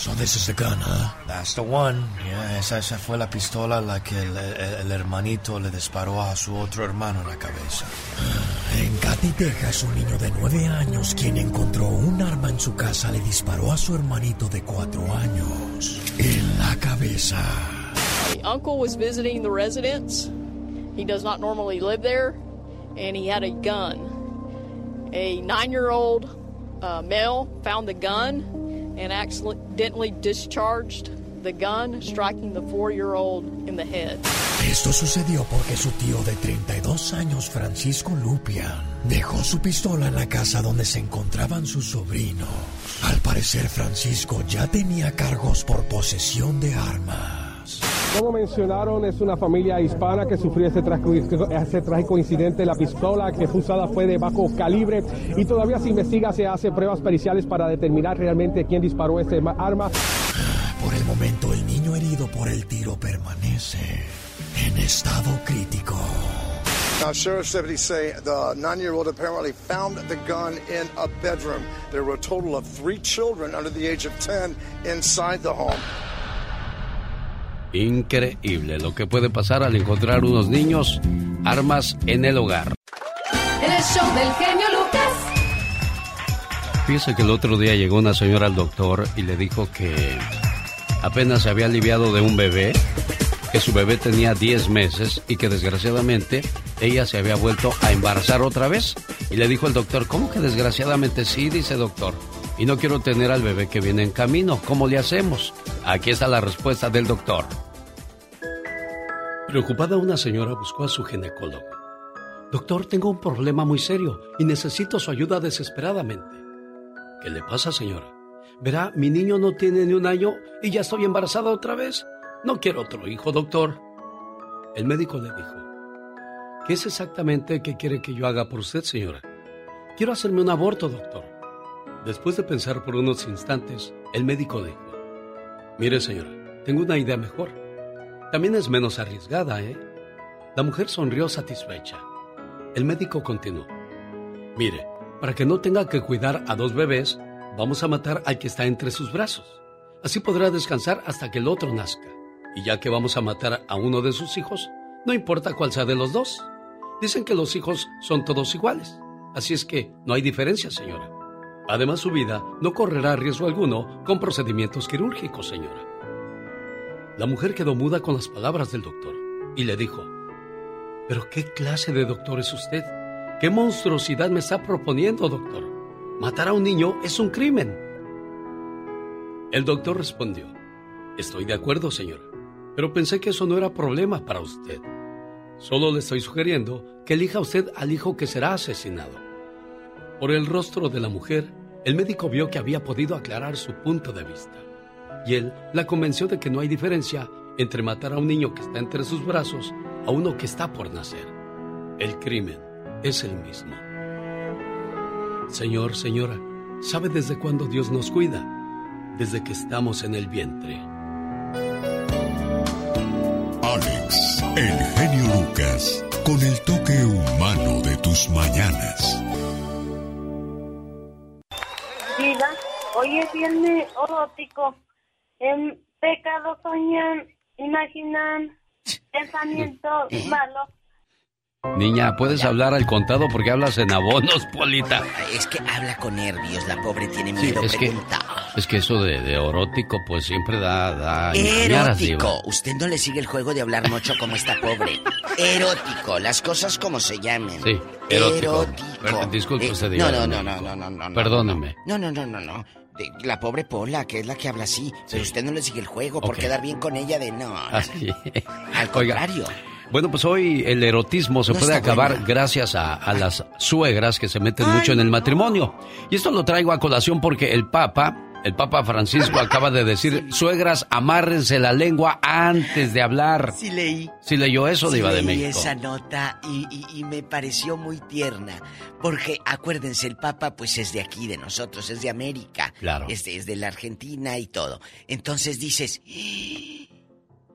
So this is the gun, huh? That's the one. Yeah, esa, esa fue la pistola a la que el, el- el hermanito le disparó a su otro hermano en la cabeza. En Katy, Texas, un niño de nueve años quien encontró un arma en su casa le disparó a su hermanito de cuatro años en la cabeza. The uncle was visiting the residence. He does not normally live there, and he had a gun. A nine year old uh, male found the gun and accidentally discharged the gun, striking the four year old in the head. Esto sucedió porque su tío de 32 años, Francisco Lupian, dejó su pistola en la casa donde se encontraban sus sobrinos. Al parecer, Francisco ya tenía cargos por posesión de armas. Como mencionaron, es una familia hispana que sufrió ese trágico, ese trágico incidente. La pistola que fue usada fue de bajo calibre y todavía se investiga, se hace pruebas periciales para determinar realmente quién disparó ese ma- arma. Por el momento, el niño herido por el tiro permanece en estado crítico. Now, sheriff's deputies say the nine-year-old apparently found the gun in a bedroom. There were a total of three children under the age of 10 inside the home. Increíble lo que puede pasar al encontrar unos niños armas en el hogar. El show del genio Lucas. Fíjese que el otro día llegó una señora al doctor y le dijo que apenas se había aliviado de un bebé, que su bebé tenía 10 meses y que desgraciadamente ella se había vuelto a embarazar otra vez. Y le dijo el doctor, ¿cómo que desgraciadamente sí? Dice doctor. Y no quiero tener al bebé que viene en camino. ¿Cómo le hacemos? Aquí está la respuesta del doctor. Preocupada una señora buscó a su ginecólogo. Doctor, tengo un problema muy serio y necesito su ayuda desesperadamente. ¿Qué le pasa, señora? Verá, mi niño no tiene ni un año y ya estoy embarazada otra vez. No quiero otro hijo, doctor. El médico le dijo, ¿qué es exactamente que quiere que yo haga por usted, señora? Quiero hacerme un aborto, doctor. Después de pensar por unos instantes, el médico dijo, mire, señora, tengo una idea mejor. También es menos arriesgada, ¿eh? La mujer sonrió satisfecha. El médico continuó, mire, para que no tenga que cuidar a dos bebés, vamos a matar al que está entre sus brazos. Así podrá descansar hasta que el otro nazca. Y ya que vamos a matar a uno de sus hijos, no importa cuál sea de los dos. Dicen que los hijos son todos iguales. Así es que no hay diferencia, señora. Además, su vida no correrá riesgo alguno con procedimientos quirúrgicos, señora. La mujer quedó muda con las palabras del doctor y le dijo, ¿pero qué clase de doctor es usted? ¿Qué monstruosidad me está proponiendo, doctor? Matar a un niño es un crimen. El doctor respondió, estoy de acuerdo, señora, pero pensé que eso no era problema para usted. Solo le estoy sugiriendo que elija usted al hijo que será asesinado. Por el rostro de la mujer, el médico vio que había podido aclarar su punto de vista. Y él la convenció de que no hay diferencia entre matar a un niño que está entre sus brazos a uno que está por nacer. El crimen es el mismo. Señor, señora, ¿sabe desde cuándo Dios nos cuida? Desde que estamos en el vientre. Alex, el genio Lucas, con el toque humano de tus mañanas. Hoy es viernes erótico. En pecado soñan, imaginan, pensamientos malos. Niña, ¿puedes hablar al contado porque hablas en abonos, Polita? Es que habla con nervios, la pobre tiene Sí, miedo, es que, es que eso de, de erótico, pues siempre da... da. Erótico. Usted no le sigue el juego de hablar mucho como esta pobre. Erótico, las cosas como se llamen. Sí, erótico. Erótico. Disculpe Eh, no, no, no, no, no, no, no, Perdóneme. No, no, no, no, no. La pobre Pola, que es la que habla así. Pero usted no le sigue el juego por quedar bien con ella de no. Así. Al contrario. Bueno, pues hoy el erotismo se No puede acabar buena. gracias a, a las suegras que se meten mucho en el matrimonio. Y esto lo traigo a colación porque el Papa, el Papa Francisco acaba de decir, suegras, amárrense la lengua antes de hablar. Sí leí. Sí leyó eso, Sí Diva de leí México. esa nota y, y- y me pareció muy tierna. Porque acuérdense, el Papa pues es de aquí, de nosotros, es de América. Claro. Es de, es de la Argentina y todo. Entonces dices, "¡Ah!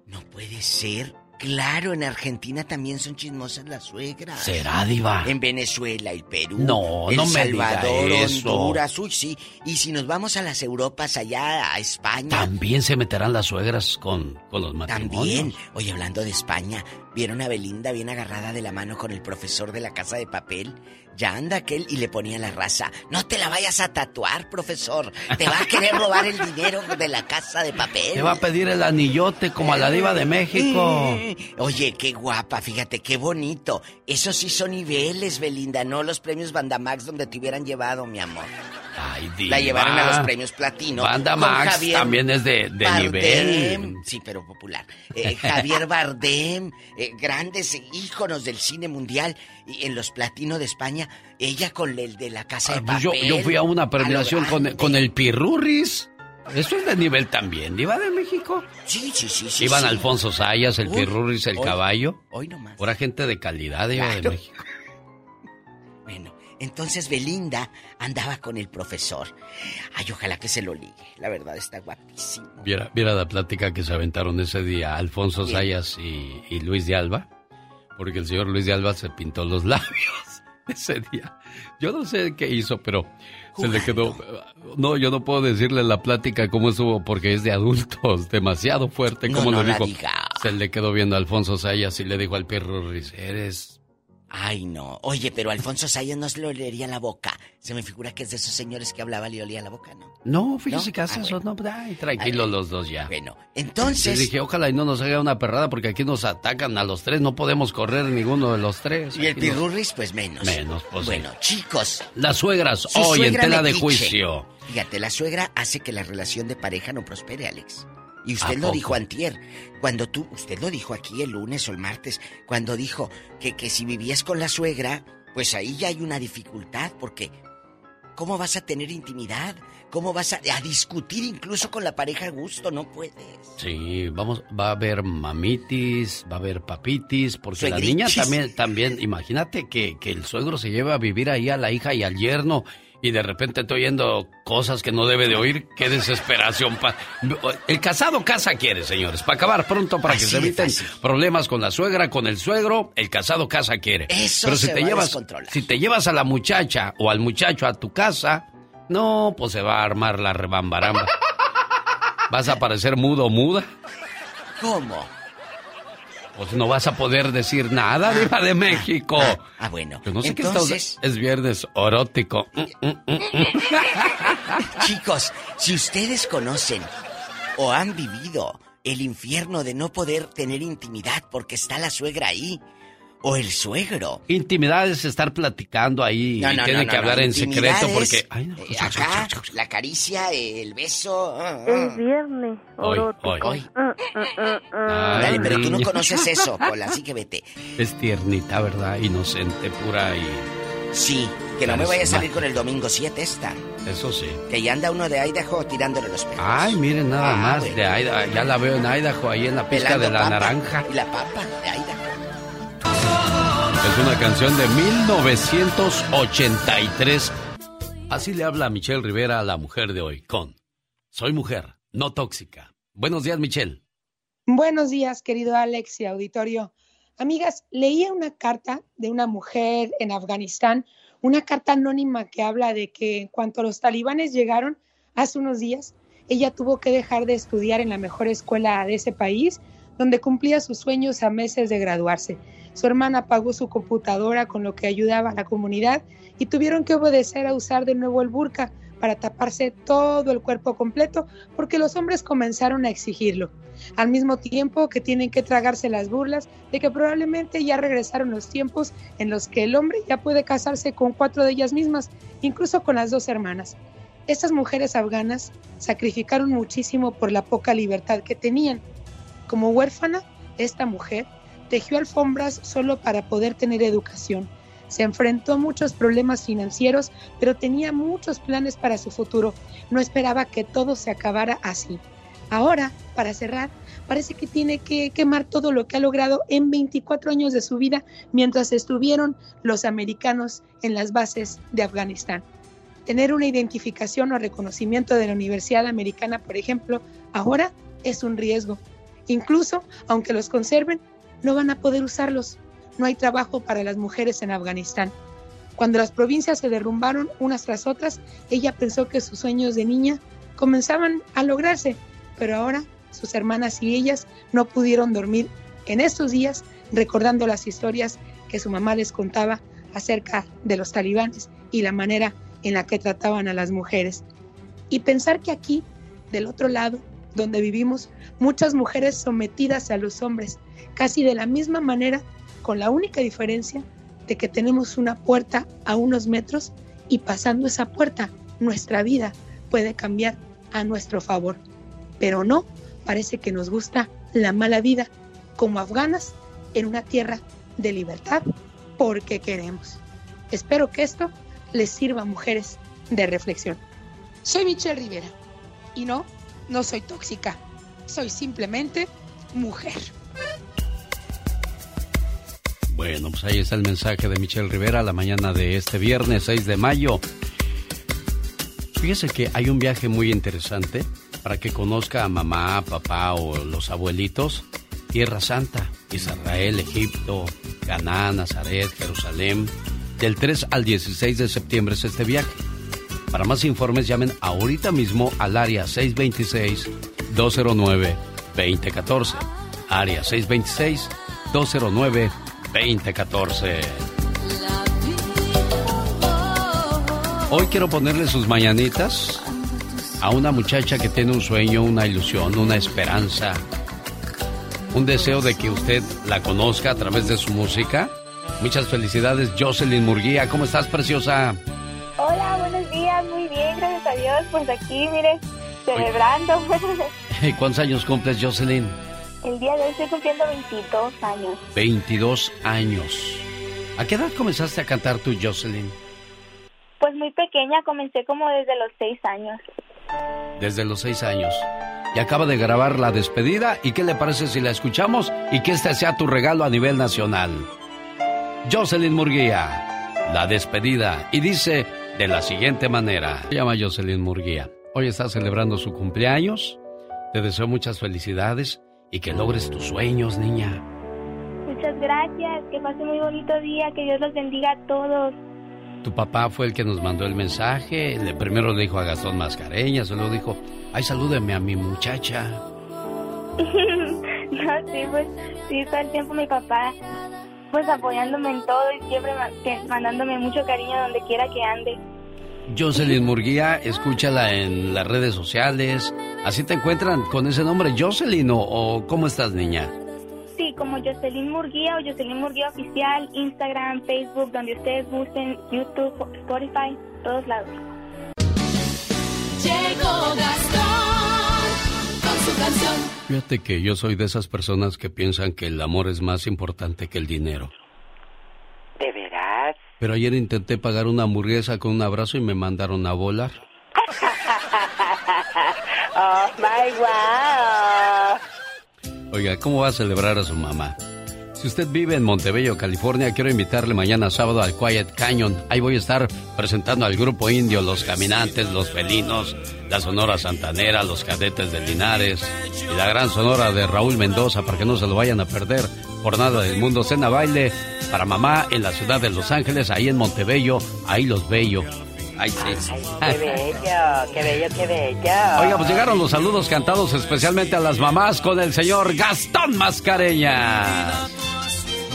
no puede ser. Claro, en Argentina también son chismosas las suegras. ¿Será, Diva? En Venezuela, el Perú, No, El no me diga Salvador, eso. Honduras, uy, sí. Y si nos vamos a las Europas, allá a España. También se meterán las suegras con, con los matrimonios. También. Oye, hablando de España, ¿vieron a Belinda bien agarrada de la mano con el profesor de la casa de papel? Ya anda aquel y le ponía la raza. No te la vayas a tatuar, profesor. Te va a querer robar el dinero de la casa de papel. Te va a pedir el anillote como a la Diva de México. Oye, qué guapa, fíjate, qué bonito. Esos sí son niveles, Belinda, no los premios Bandamax donde te hubieran llevado, mi amor. Ay, Diva. La llevaron a los premios platino. Banda con Max Javier también es de, de Bardem. nivel. Sí, pero popular. Eh, Javier Bardem, eh, grandes íconos del cine mundial. Y en los platinos de España, ella con el de la casa de Pues yo, papel. yo fui a una premiación con, grande. con el Pirurris. Eso es de nivel también. ¿Diva de México? Sí, sí, sí, sí. Iban sí. Alfonso Sayas, el Pirurris, el hoy- caballo. Hoy nomás. Pura gente de calidad, Diva de Claro. México. Entonces Belinda andaba con el profesor. Ay, ojalá que se lo ligue. La verdad está guapísimo. Viera, viera la plática que se aventaron ese día Alfonso Bien. Sayas y, y Luis de Alba. porque el señor Luis de Alba se pintó los labios ese día. Yo no sé qué hizo, pero se le quedó. No, yo no puedo decirle la plática cómo estuvo porque es de adultos, demasiado fuerte. como no lo la dijo? Se le quedó viendo a Alfonso Sayas y le dijo al perro Riz, eres Ay, no. Oye, pero Alfonso Sayas no se le olería la boca. Se me figura que es de esos señores que hablaba le olía la boca, ¿no? No, fíjese que hace Ah, eso, no, ay, tranquilos los dos ya. Bueno, entonces... Le dije, ojalá y no nos haga una perrada porque aquí nos atacan a los tres, no podemos correr ninguno de los tres. Y el Aquí nos- pirurris, pues menos. Menos, pues. Bueno, chicos. Las suegras, su hoy en tela de juicio. Fíjate, la suegra hace que la relación de pareja no prospere, Alex. Y ¿A usted lo dijo antier. Cuando tú, usted lo dijo aquí el lunes o el martes, cuando dijo que, que si vivías con la suegra, pues ahí ya hay una dificultad, porque ¿cómo vas a tener intimidad? ¿Cómo vas a, a discutir incluso con la pareja a gusto? No puedes. Sí, vamos, va a haber mamitis, va a haber papitis, porque la niña también, también, imagínate que, que el suegro se lleva a vivir ahí a la hija y al yerno y de repente estoy oyendo cosas que no debe de oír, qué desesperación. pa- El casado casa quiere, señores, para acabar pronto, para que se eviten problemas con la suegra, con el suegro, el casado casa quiere. Eso Pero si se te va a llevas, descontrolar. si te llevas a la muchacha o al muchacho a tu casa, no, pues se va a armar la rebambaramba. ¿Vas a parecer mudo o muda? ¿Cómo? Pues no vas a poder decir nada, Diva de México. Ah, bueno. Yo no sé Entonces- qué. Es viernes erótico. Mm, mm, mm, mm. Chicos, si ustedes conocen o han vivido el infierno de no poder tener intimidad porque está la suegra ahí, o el suegro. Intimidad es estar platicando ahí No, y no, tienen no, que no, hablar no, en secreto porque... Ay, no. eh, acá, la caricia, el beso. ah, ah. Es viernes. Hoy, hoy. Hoy. Ay, Dale, pero tú no conoces eso, Pola, así que vete. Es tiernita, ¿verdad? Inocente, pura y... Sí, que no me vaya a salir con el domingo 7 esta. Eso sí. Que ya anda uno de Idaho tirándole los pelos. Ay, miren nada Ah, más bueno. de Idaho. Ya la veo en Idaho, ahí en la pista Pelando de la papa. naranja. Y la papa de Idaho. Es una canción de 1983. Así le habla Michelle Rivera a la mujer de hoy, con Soy mujer, no tóxica. Buenos días, Michelle. Buenos días, querido Alex y auditorio. Amigas, leía una carta de una mujer en Afganistán, una carta anónima que habla de que en cuanto los talibanes llegaron hace unos días, ella tuvo que dejar de estudiar en la mejor escuela de ese país, donde cumplía sus sueños a meses de graduarse. Su hermana pagó su computadora con lo que ayudaba a la comunidad y tuvieron que obedecer a usar de nuevo el burka para taparse todo el cuerpo completo porque los hombres comenzaron a exigirlo. Al mismo tiempo que tienen que tragarse las burlas de que probablemente ya regresaron los tiempos en los que el hombre ya puede casarse con cuatro de ellas mismas, incluso con las dos hermanas. Estas mujeres afganas sacrificaron muchísimo por la poca libertad que tenían. Como huérfana, esta mujer tejió alfombras solo para poder tener educación. Se enfrentó a muchos problemas financieros, pero tenía muchos planes para su futuro. No esperaba que todo se acabara así. Ahora, para cerrar, parece que tiene que quemar todo lo que ha logrado en 24 años de su vida mientras estuvieron los americanos en las bases de Afganistán. Tener una identificación o reconocimiento de la Universidad Americana, por ejemplo, ahora es un riesgo. Incluso, aunque los conserven, no van a poder usarlos. No hay trabajo para las mujeres en Afganistán. Cuando las provincias se derrumbaron unas tras otras, ella pensó que sus sueños de niña comenzaban a lograrse, pero ahora sus hermanas y ellas no pudieron dormir en estos días recordando las historias que su mamá les contaba acerca de los talibanes y la manera en la que trataban a las mujeres. Y pensar que aquí, del otro lado, donde vivimos, muchas mujeres sometidas a los hombres, casi de la misma manera, con la única diferencia de que tenemos una puerta a unos metros y pasando esa puerta, nuestra vida puede cambiar a nuestro favor. Pero no, parece que nos gusta la mala vida, como afganas en una tierra de libertad, porque queremos. Espero que esto les sirva a mujeres de reflexión. Soy Michelle Rivera y no, no soy tóxica, soy simplemente mujer. Bueno, pues ahí está el mensaje de Michelle Rivera la mañana de este viernes 6 de mayo. Fíjese que hay un viaje muy interesante para que conozca a mamá, papá o los abuelitos. Tierra Santa, Israel, Egipto, Caná, Nazaret, Jerusalén. Del 3 al 16 de septiembre es este viaje. Para más informes llamen ahorita mismo al área 626-209-2014. Área 626-209-2014. Hoy quiero ponerle sus mañanitas a una muchacha que tiene un sueño, una ilusión, una esperanza, un deseo de que usted la conozca a través de su música. Muchas felicidades, Jocelyn Murguía. ¿Cómo estás, preciosa? Muy bien, gracias a Dios. Pues aquí, mire, celebrando. ¿Cuántos años cumples, Jocelyn? El día de hoy estoy cumpliendo 22 años. 22 años. ¿A qué edad comenzaste a cantar tú, Jocelyn? Pues muy pequeña, comencé como desde los 6 años. Desde los 6 años. Y acaba de grabar la despedida. ¿Y qué le parece si la escuchamos y que este sea tu regalo a nivel nacional? Jocelyn Murguía, la despedida. Y dice de la siguiente manera. Se llama Jocelyn Murguía. Hoy está celebrando su cumpleaños. Te deseo muchas felicidades y que logres tus sueños, niña. Muchas gracias, que pase muy bonito día, que Dios los bendiga a todos. Tu papá fue el que nos mandó el mensaje. Le primero le dijo a Gastón Mascareñas, luego dijo, ay, salúdeme a mi muchacha. no, sí, pues, sí, todo el tiempo mi papá, pues apoyándome en todo y siempre mandándome mucho cariño donde quiera que ande. Jocelyn Murguía, escúchala en las redes sociales. ¿Así te encuentran con ese nombre, Jocelyn, o, o cómo estás, niña? Sí, como Jocelyn Murguía o Jocelyn Murguía Oficial, Instagram, Facebook, donde ustedes gusten, YouTube, Spotify, todos lados. Llegó Gastón canción. Fíjate que yo soy de esas personas que piensan que el amor es más importante que el dinero. ¿De veras? Pero ayer intenté pagar una hamburguesa con un abrazo y me mandaron a volar. oh my wow. Oiga, ¿cómo va a celebrar a su mamá? Si usted vive en Montebello, California, quiero invitarle mañana sábado al Quiet Canyon. Ahí voy a estar presentando al grupo indio, los caminantes, los felinos, la Sonora Santanera, los cadetes de Linares y la gran Sonora de Raúl Mendoza para que no se lo vayan a perder. Jornada del Mundo Cena Baile para mamá en la ciudad de Los Ángeles, ahí en Montebello, ahí los bello. Ay, sí. Ay, qué bello, qué bello, qué bello. Oiga, pues llegaron los saludos cantados especialmente a las mamás con el señor Gastón Mascareña.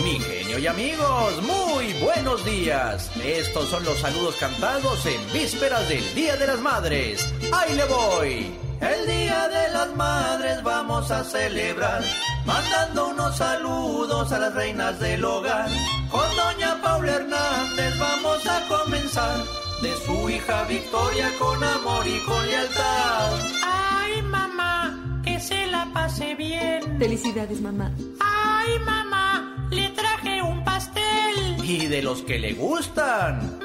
Mi genio y amigos, muy buenos días. Estos son los saludos cantados en vísperas del Día de las Madres. ¡Ahí le voy! El Día de las Madres vamos a celebrar, mandando unos saludos a las reinas del hogar. Con doña Paula Hernández vamos a comenzar, de su hija Victoria con amor y con lealtad. Ay, mamá, que se la pase bien. Felicidades, mamá. Ay, mamá, le traje un pastel. Y de los que le gustan.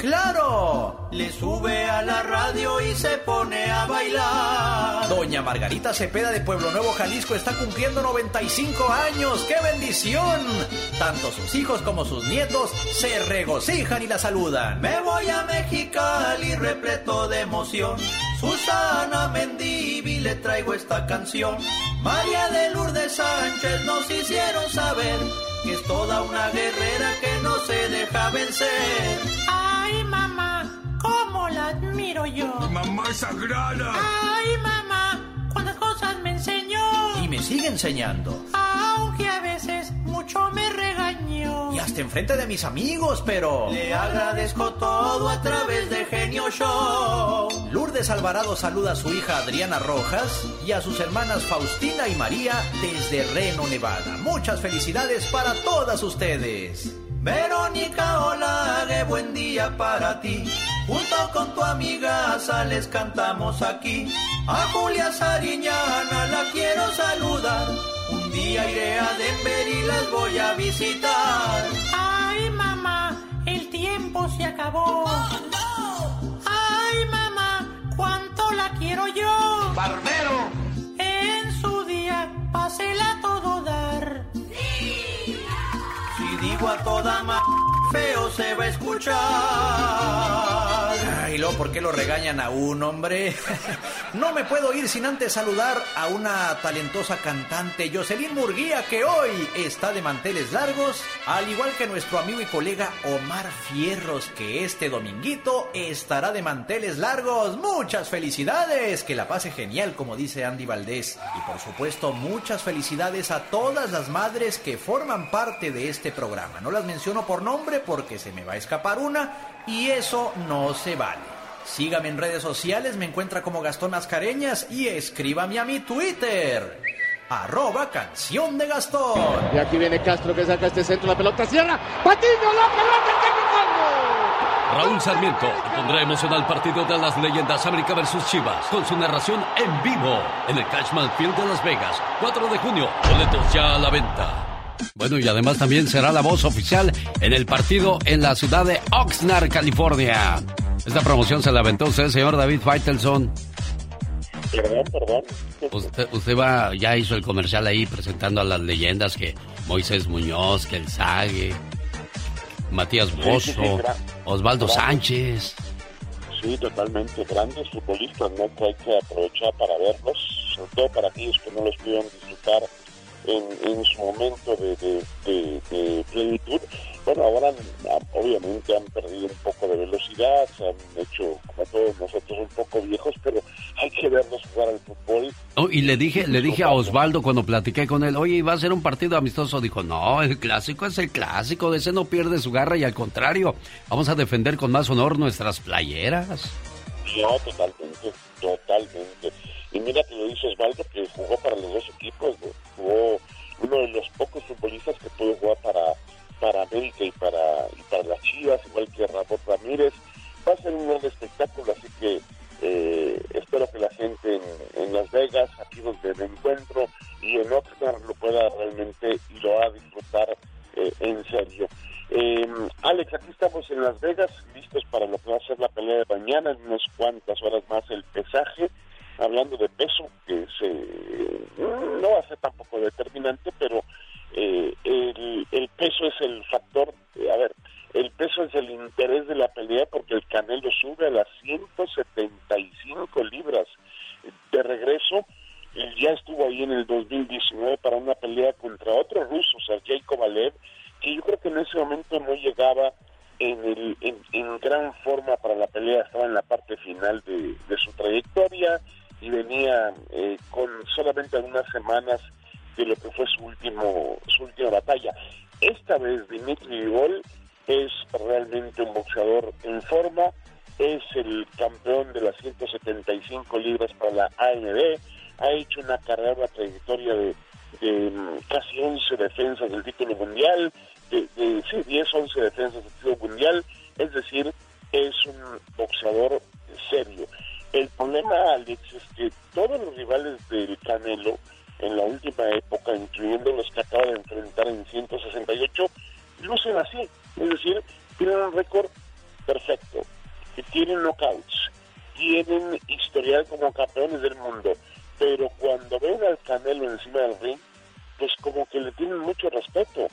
¡Claro! Le sube a la radio y se pone a bailar. Doña Margarita Cepeda de Pueblo Nuevo, Jalisco, está cumpliendo 95 años. ¡Qué bendición! Tanto sus hijos como sus nietos se regocijan y la saludan. Me voy a Mexicali repleto de emoción. Susana Mendivi le traigo esta canción. María de Lourdes Sánchez nos hicieron saber que es toda una guerrera que no se deja vencer. Ay, mamá, cómo la admiro yo. mamá es sagrada. Ay, mamá, cuántas cosas me enseñó. Y me sigue enseñando. Aunque a veces mucho me regañó. Y hasta enfrente de mis amigos, pero... Le agradezco todo a través de Genio Show. Lourdes Alvarado saluda a su hija Adriana Rojas y a sus hermanas Faustina y María desde Reno, Nevada. Muchas felicidades para todas ustedes. Verónica, hola, qué buen día para ti. Junto con tu amiga les cantamos aquí. A Julia Sariñana la quiero saludar. Un día iré a Denver y las voy a visitar. Ay, mamá, el tiempo se acabó. Ay, mamá, cuánto la quiero yo. ¡Barbero! En su día, pásela todo dar. A toda ma feo se va a escuchar. ¿Por qué lo regañan a un hombre? no me puedo ir sin antes saludar a una talentosa cantante, Jocelyn Murguía, que hoy está de manteles largos, al igual que nuestro amigo y colega Omar Fierros, que este dominguito estará de manteles largos. Muchas felicidades, que la pase genial, como dice Andy Valdés. Y por supuesto, muchas felicidades a todas las madres que forman parte de este programa. No las menciono por nombre porque se me va a escapar una y eso no se vale. Sígame en redes sociales, me encuentra como Gastón Mascareñas y escríbame a mi Twitter. Arroba canción de Gastón. Y aquí viene Castro que saca este centro, la pelota cierra. Patiño, la pelota está cruzando. Raúl Sarmiento pondrá emoción al partido de las leyendas América versus Chivas con su narración en vivo en el Cashman Field de Las Vegas, 4 de junio. Boletos ya a la venta. Bueno, y además también será la voz oficial en el partido en la ciudad de Oxnard, California. Esta promoción se la aventó usted, señor David Faitelson. Perdón, perdón. Usted, usted va, ya hizo el comercial ahí presentando a las leyendas que Moisés Muñoz, que el Sague, Matías Bozo, Osvaldo Sánchez. Sí, totalmente. Grandes futbolistas, ¿no? Que hay que aprovechar para verlos, sobre todo para aquellos que no los pudieron disfrutar en, en su momento de, de, de, de plenitud. Bueno, ahora obviamente han perdido un poco de velocidad, se han hecho, como todos nosotros, un poco viejos, pero hay que verlos jugar al fútbol. Oh, y le dije, le dije a Osvaldo cuando platiqué con él, oye, ¿va a ser un partido amistoso? Dijo, no, el clásico es el clásico, ese no pierde su garra y al contrario, vamos a defender con más honor nuestras playeras. No, totalmente, totalmente. Y mira que lo dice Osvaldo, que jugó para los dos equipos, ¿no? Jugó uno de los pocos futbolistas que pudo jugar para, para América y para, y para las Chivas, igual que Ramón Ramírez. Va a ser un gran espectáculo, así que eh, espero que la gente en, Las Vegas, aquí donde me encuentro, y en Oxnard lo pueda realmente y lo va a disfrutar eh, en serio. Eh, Alex, aquí estamos en Las Vegas, listos para lo que va a ser la pelea de mañana, en unas cuantas horas más el pesaje. Hablando de peso, que se, no va a ser tampoco determinante, pero eh, el, peso es el factor, eh, a ver, el peso es el interés de la pelea porque el Canelo sube a las 175 libras. De regreso, ya estuvo ahí en el 2019 para una pelea contra otro ruso, Sergey Kovalev, que yo creo que en ese momento no llegaba en, el, en, gran forma para la pelea, estaba en la parte final de su trayectoria y venía eh, con solamente algunas semanas de lo que fue su último su última batalla. Esta vez Dimitri Vivol es realmente un boxeador en forma, es el campeón de las 175 libras para la AMB, ha hecho una carrera, una trayectoria de, de, mm, casi 11 defensas del título mundial, de, de sí, 10, 11 defensas del título mundial, es decir, es un boxeador serio. El problema, Alex, es que todos los rivales del Canelo en la última época, incluyendo los que acaba de enfrentar en 168, lucen así. Es decir, tienen un récord perfecto, que tienen knockouts, tienen historial como campeones del mundo, pero cuando ven al Canelo encima del ring, pues como que le tienen mucho respeto,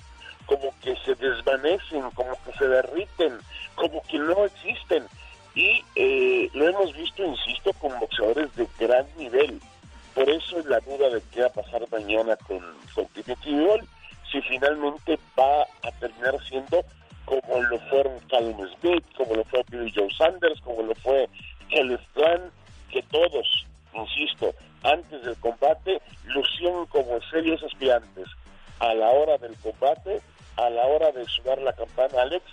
como que se desvanecen, como que se derriten, como que no existen. Y eh, lo hemos visto, insisto, con boxeadores de gran nivel. Por eso es la duda de qué va a pasar mañana con, con Bivol, si finalmente va a terminar siendo como lo fueron Callum Smith, como lo fue Billy Joe Sanders, como lo fue Kelly Strand, que todos, insisto, antes del combate lucían como serios aspirantes. A la hora del combate, a la hora de sonar la campana, Alex,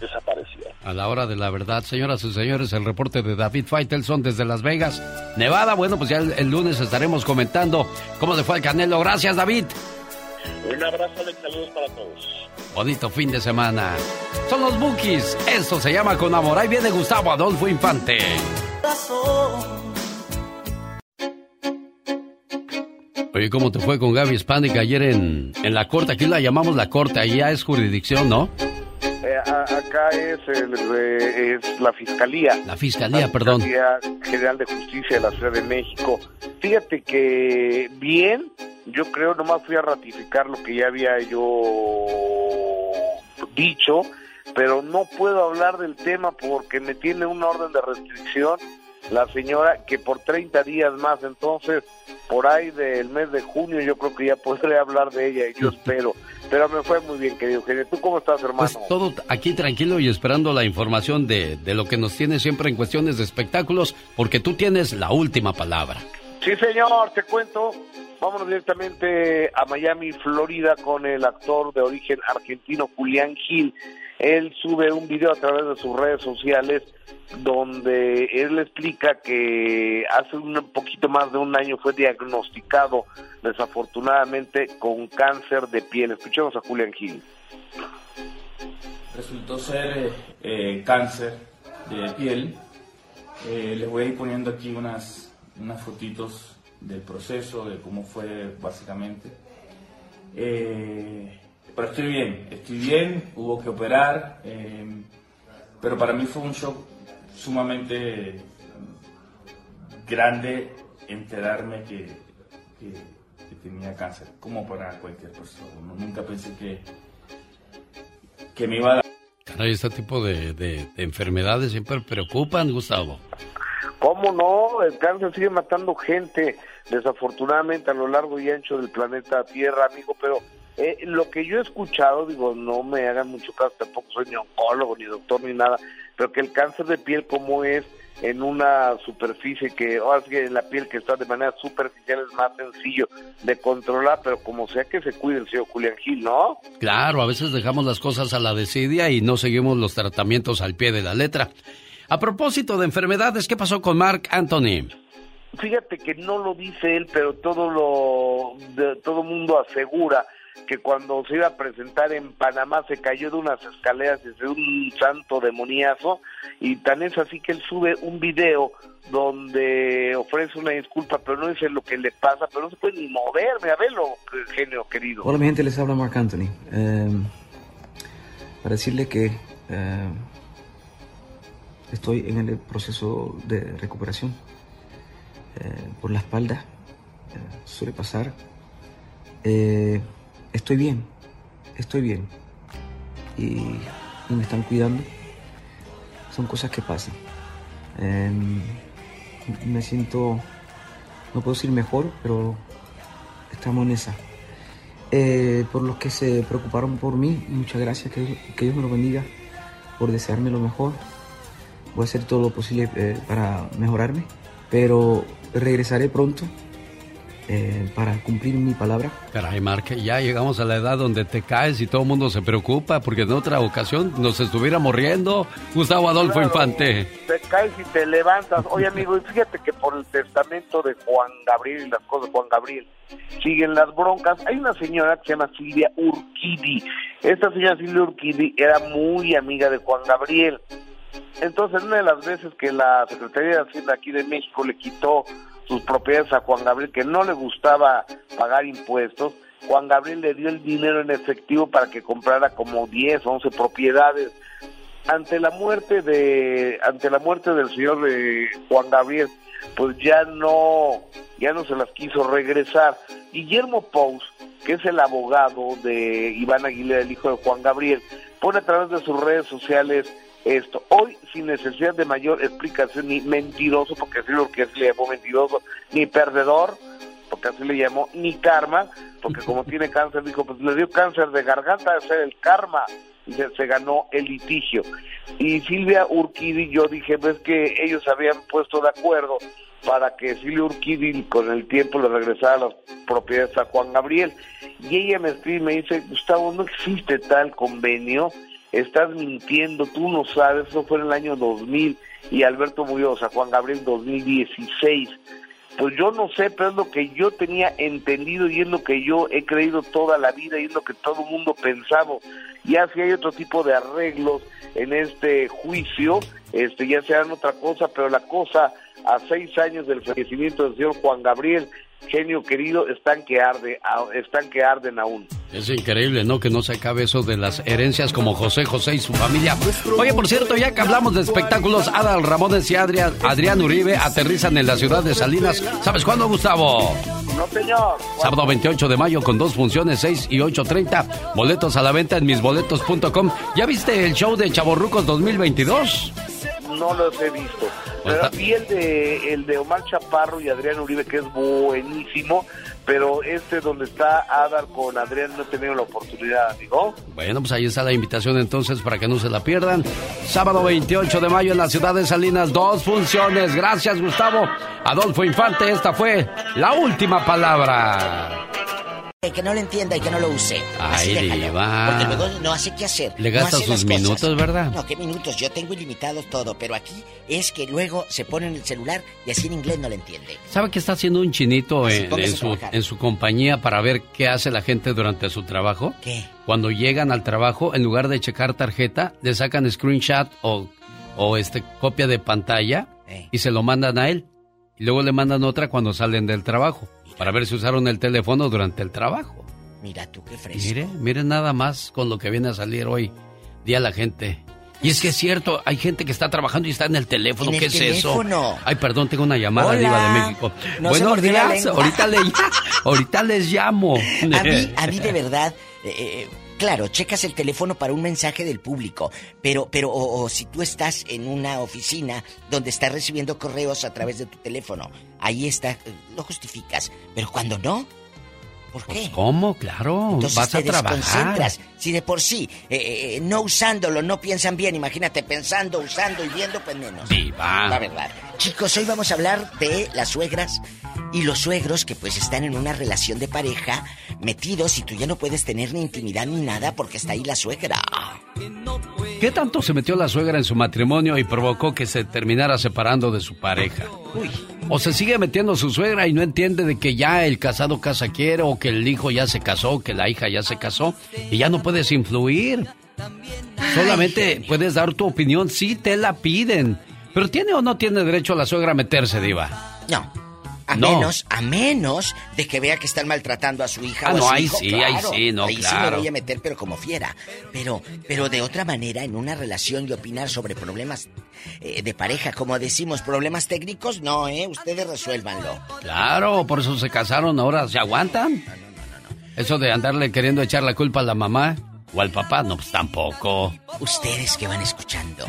desaparecieron. A la hora de la verdad, señoras y señores, el reporte de David Faitelson desde Las Vegas, Nevada. Bueno, pues ya el, el lunes estaremos comentando cómo le fue al Canelo. Gracias, David. Un abrazo, Alex, saludos para todos. Bonito fin de semana. Son los Bookies. Esto se llama Con Amor. Ahí viene Gustavo Adolfo Infante. Oye, ¿cómo te fue con Gaby Spanik ayer en, en la corte? Aquí la llamamos la corte, allá es jurisdicción, ¿no? Eh, a- acá es, el, eh, es la Fiscalía. La Fiscalía, perdón. Fiscalía General de Justicia de la Ciudad de México. Fíjate que bien, yo creo, nomás fui a ratificar lo que ya había yo dicho pero no puedo hablar del tema porque me tiene una orden de restricción la señora que por 30 días más, entonces por ahí del mes de junio yo creo que ya podré hablar de ella y yo espero. Pero me fue muy bien, querido Eugenio. ¿Tú cómo estás, hermano? Pues todo aquí tranquilo y esperando la información de, de lo que nos tiene siempre en cuestiones de espectáculos, porque tú tienes la última palabra. Sí, señor, te cuento. Vámonos directamente a Miami, Florida, con el actor de origen argentino Julián Gil. Él sube un video a través de sus redes sociales donde él explica que hace un poquito más de un año fue diagnosticado desafortunadamente con cáncer de piel. Escuchemos a Julián Gil. Resultó ser eh, cáncer de piel. Eh, les voy a ir poniendo aquí unas, unas fotitos del proceso, de cómo fue básicamente. Eh, pero estoy bien, estoy bien, hubo que operar, pero para mí fue un shock sumamente grande enterarme que, que, tenía cáncer, como para cualquier persona. nunca pensé que, que me iba a dar. Caray, este tipo de, de, enfermedades siempre preocupan, Gustavo. ¿Cómo no? El cáncer sigue matando gente, desafortunadamente, a lo largo y ancho del planeta Tierra, amigo, pero eh, lo que yo he escuchado, digo, no me hagan mucho caso, tampoco soy ni oncólogo, ni doctor, ni nada, pero que el cáncer de piel como es en una superficie que, o que en la piel que está de manera superficial es más sencillo de controlar, pero como sea que se cuide el señor Julián Gil, ¿no? Claro, a veces dejamos las cosas a la desidia y no seguimos los tratamientos al pie de la letra. A propósito de enfermedades, ¿qué pasó con Mark Anthony? Fíjate que no lo dice él, pero todo lo de, todo mundo asegura que cuando se iba a presentar en Panamá se cayó de unas escaleras desde un santo demoniazo. Y tan es así que él sube un video donde ofrece una disculpa pero no dice lo que le pasa pero no se puede ni mover. A verlo genio querido. Hola mi gente les habla Mark Anthony. Em, para decirle que em, estoy en el proceso de recuperación. Eh, por la espalda suele pasar. Eh, estoy bien, estoy bien. Y, me están cuidando. Son cosas que pasan. Em, me siento, no puedo decir mejor, pero estamos en esa. Eh, por los que se preocuparon por mí, muchas gracias, que, que, Dios me lo bendiga por desearme lo mejor. Voy a hacer todo lo posible eh, para mejorarme, pero regresaré pronto eh, para cumplir mi palabra. Caray, Marque, ya llegamos a la edad donde te caes y todo el mundo se preocupa porque en otra ocasión nos estuviera morriendo Gustavo Adolfo Infante. Te caes y te levantas. Oye, amigo, fíjate que por el testamento de Juan Gabriel y las cosas de Juan Gabriel siguen las broncas. Hay una señora que se llama Silvia Urquidi. Esta señora Silvia Urquidi era muy amiga de Juan Gabriel. Entonces, una de las veces que la Secretaría de Hacienda aquí de México le quitó sus propiedades a Juan Gabriel, que no le gustaba pagar impuestos, Juan Gabriel le dio el dinero en efectivo para que comprara como 10, 11 propiedades. Ante la muerte de ante la muerte del señor eh, Juan Gabriel, pues ya no ya no se las quiso regresar. Guillermo Pous, que es el abogado de Iván Aguilera, el hijo de Juan Gabriel, pone a través de sus redes sociales esto. Hoy, sin necesidad de mayor explicación, ni mentiroso, porque así lo que le llamó mentiroso, ni perdedor, porque así le llamó, ni karma, porque como tiene cáncer, dijo, pues le dio cáncer de garganta, de ser el karma, y se, ganó el litigio. Y Silvia Urquidi, yo dije, ves que ellos habían puesto de acuerdo para que Silvia Urquidi con el tiempo le regresara las propiedades a Juan Gabriel. Y ella me escribe y me dice, Gustavo, no existe tal convenio estás mintiendo, tú no sabes, eso fue en el año 2000 y Alberto sea, Juan Gabriel 2016. Pues yo no sé, pero es lo que yo tenía entendido y es lo que yo he creído toda la vida y es lo que todo el mundo pensaba. Ya si hay otro tipo de arreglos en este juicio, este ya sean otra cosa, pero la cosa a seis años del fallecimiento del señor Juan Gabriel, genio querido, están que arde, están que arden aún. Es increíble, ¿no? Que no se acabe eso de las herencias como José José y su familia. Oye, por cierto, ya que hablamos de espectáculos, Adal Ramones y Adrián, Adrián Uribe aterrizan en la ciudad de Salinas. ¿Sabes cuándo, Gustavo? No, señor. Sábado 28 de mayo con dos funciones, 6 y 8.30. Boletos a la venta en misboletos.com. ¿Ya viste el show de Chaborrucos 2022? No los he visto. Pero vi el de, el de Omar Chaparro y Adrián Uribe, que es buenísimo. Pero este donde está Adar con Adrián no he tenido la oportunidad, amigo. Bueno, pues ahí está la invitación entonces para que no se la pierdan. Sábado 28 de mayo en la ciudad de Salinas, dos funciones. Gracias, Gustavo. Adolfo Infante, esta fue la última palabra. Que no lo entienda y que no lo use. Ay, Diva. Porque luego no hace qué hacer. Le gasta sus cosas. minutos, ¿verdad? No, qué minutos. Yo tengo ilimitados todo, pero aquí es que luego se pone en el celular y así en inglés no lo entiende. ¿Sabe qué está haciendo un chinito Así, en, su, en su compañía para ver qué hace la gente durante su trabajo? ¿Qué? Cuando llegan al trabajo, en lugar de checar tarjeta, le sacan screenshot o, o este, copia de pantalla y se lo mandan a él. Y luego le mandan otra cuando salen del trabajo, para ver si usaron el teléfono durante el trabajo. Mira tú qué Y fresco. mire, mire nada más con lo que viene a salir hoy, día la gente. Y es que es cierto, hay gente que está trabajando y está en el teléfono. En ¿Qué el es teléfono. eso? Ay, perdón, tengo una llamada, Hola. Diva de México. No Buenos días, ahorita, le, ahorita les llamo. A mí, a mí de verdad, eh, eh, claro, checas el teléfono para un mensaje del público, pero, pero, o, o si tú estás en una oficina donde estás recibiendo correos a través de tu teléfono, ahí está, eh, lo justificas, pero cuando no, ¿por qué? ¿Cómo? Claro, Entonces vas te a trabajar. Si de por sí, eh, eh, no usándolo, no piensan bien, imagínate pensando, usando y viendo, pues menos. Diva. La verdad. Chicos, hoy vamos a hablar de las suegras y los suegros que pues están en una relación de pareja metidos y tú ya no puedes tener ni intimidad ni nada porque está ahí la suegra. ¿Qué tanto se metió la suegra en su matrimonio y provocó que se terminara separando de su pareja? O se sigue metiendo su suegra y no entiende de que ya el casado casa quiere o que el hijo ya se casó, que la hija ya se casó y ya no puedes influir. Solamente puedes dar tu opinión si te la piden. Pero ¿tiene o no tiene derecho la suegra a meterse, diva? No. A No. menos, a menos de que vea que están maltratando a su hija Ah, o a no, su ahí hijo, sí, ahí claro. sí, no, ahí sí me voy a meter, pero como fiera. Pero, pero de otra manera, en una relación y opinar sobre problemas eh, de pareja, como decimos, problemas técnicos, no, ¿eh? Ustedes resuélvanlo. Claro, por eso se casaron, ahora se aguantan. Eso de andarle queriendo echar la culpa a la mamá o al papá, no, pues tampoco. Ustedes que van escuchando,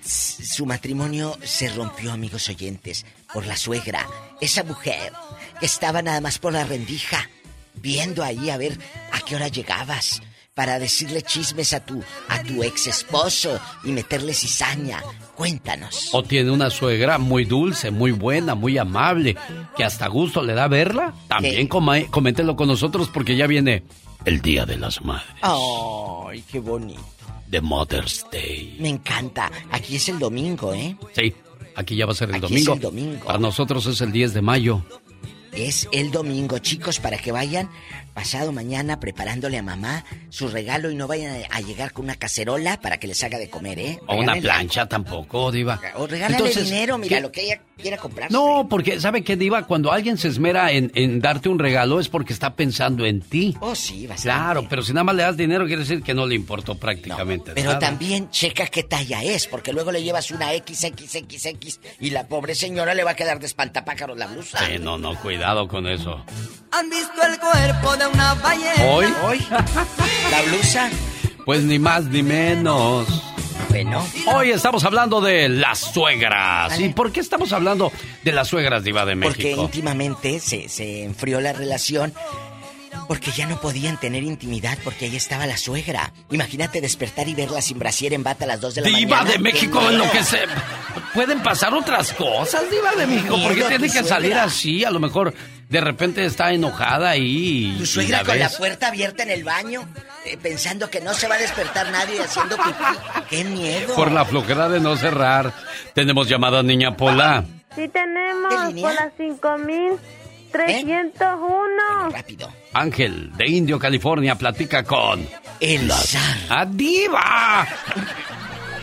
su matrimonio se rompió, amigos oyentes, por la suegra. Esa mujer que estaba nada más por la rendija, viendo ahí a ver a qué hora llegabas para decirle chismes a tu a tu ex esposo y meterle cizaña. Cuéntanos. O tiene una suegra muy dulce, muy buena, muy amable, que hasta gusto le da verla. También coméntenlo con nosotros porque ya viene el Día de las Madres, Ay, qué bonito. de Mother's Day. Me encanta. Aquí es el domingo, ¿eh? Sí, aquí ya va a ser el Aquí es el domingo. Para nosotros es el 10 de mayo. Es el domingo, chicos, para que vayan pasado mañana preparándole a mamá su regalo y no vayan a llegar con una cacerola para que les haga de comer, ¿eh? O una plancha tampoco, Diva. O regálale Entonces, dinero, mira, ¿qué- lo que ella quiera comprar. No, porque ¿sabe qué, Diva? Cuando alguien se esmera en, en darte un regalo es porque está pensando en ti. Oh, sí, bastante. Claro, pero si nada más le das dinero quiere decir que no le importó prácticamente Pero nada. también checa qué talla es, porque luego le llevas una XXXX y la pobre señora le va a quedar de espantapájaros la blusa. Sí, no, no, cuidado con eso. ¿Han visto el cuerpo de una ballena? ¿Hoy? ¿Hoy? ¿La blusa? Pues ni más ni menos. Bueno. Hoy estamos hablando de las suegras. ¿Y por qué estamos hablando de las suegras, Diva de Porque México? íntimamente se, se enfrió la relación. Porque ya no podían tener intimidad porque ahí estaba la suegra. Imagínate despertar y verla sin brasier en bata a las 2 de la Diva mañana. de México, ¡Qué en lo que se... Pueden pasar otras cosas, Diva de México. ¿Por qué tiene que salir así? A lo mejor de repente está enojada y... Tu y suegra la con la puerta abierta en el baño, eh, pensando que no se va a despertar nadie haciendo pipí. ¡Qué miedo! Por la flojera de no cerrar. Tenemos llamada Niña Pola. Sí tenemos por las 5301. Rápido. Ángel, de Indio, California, platica con... El la... ¡Ah, diva!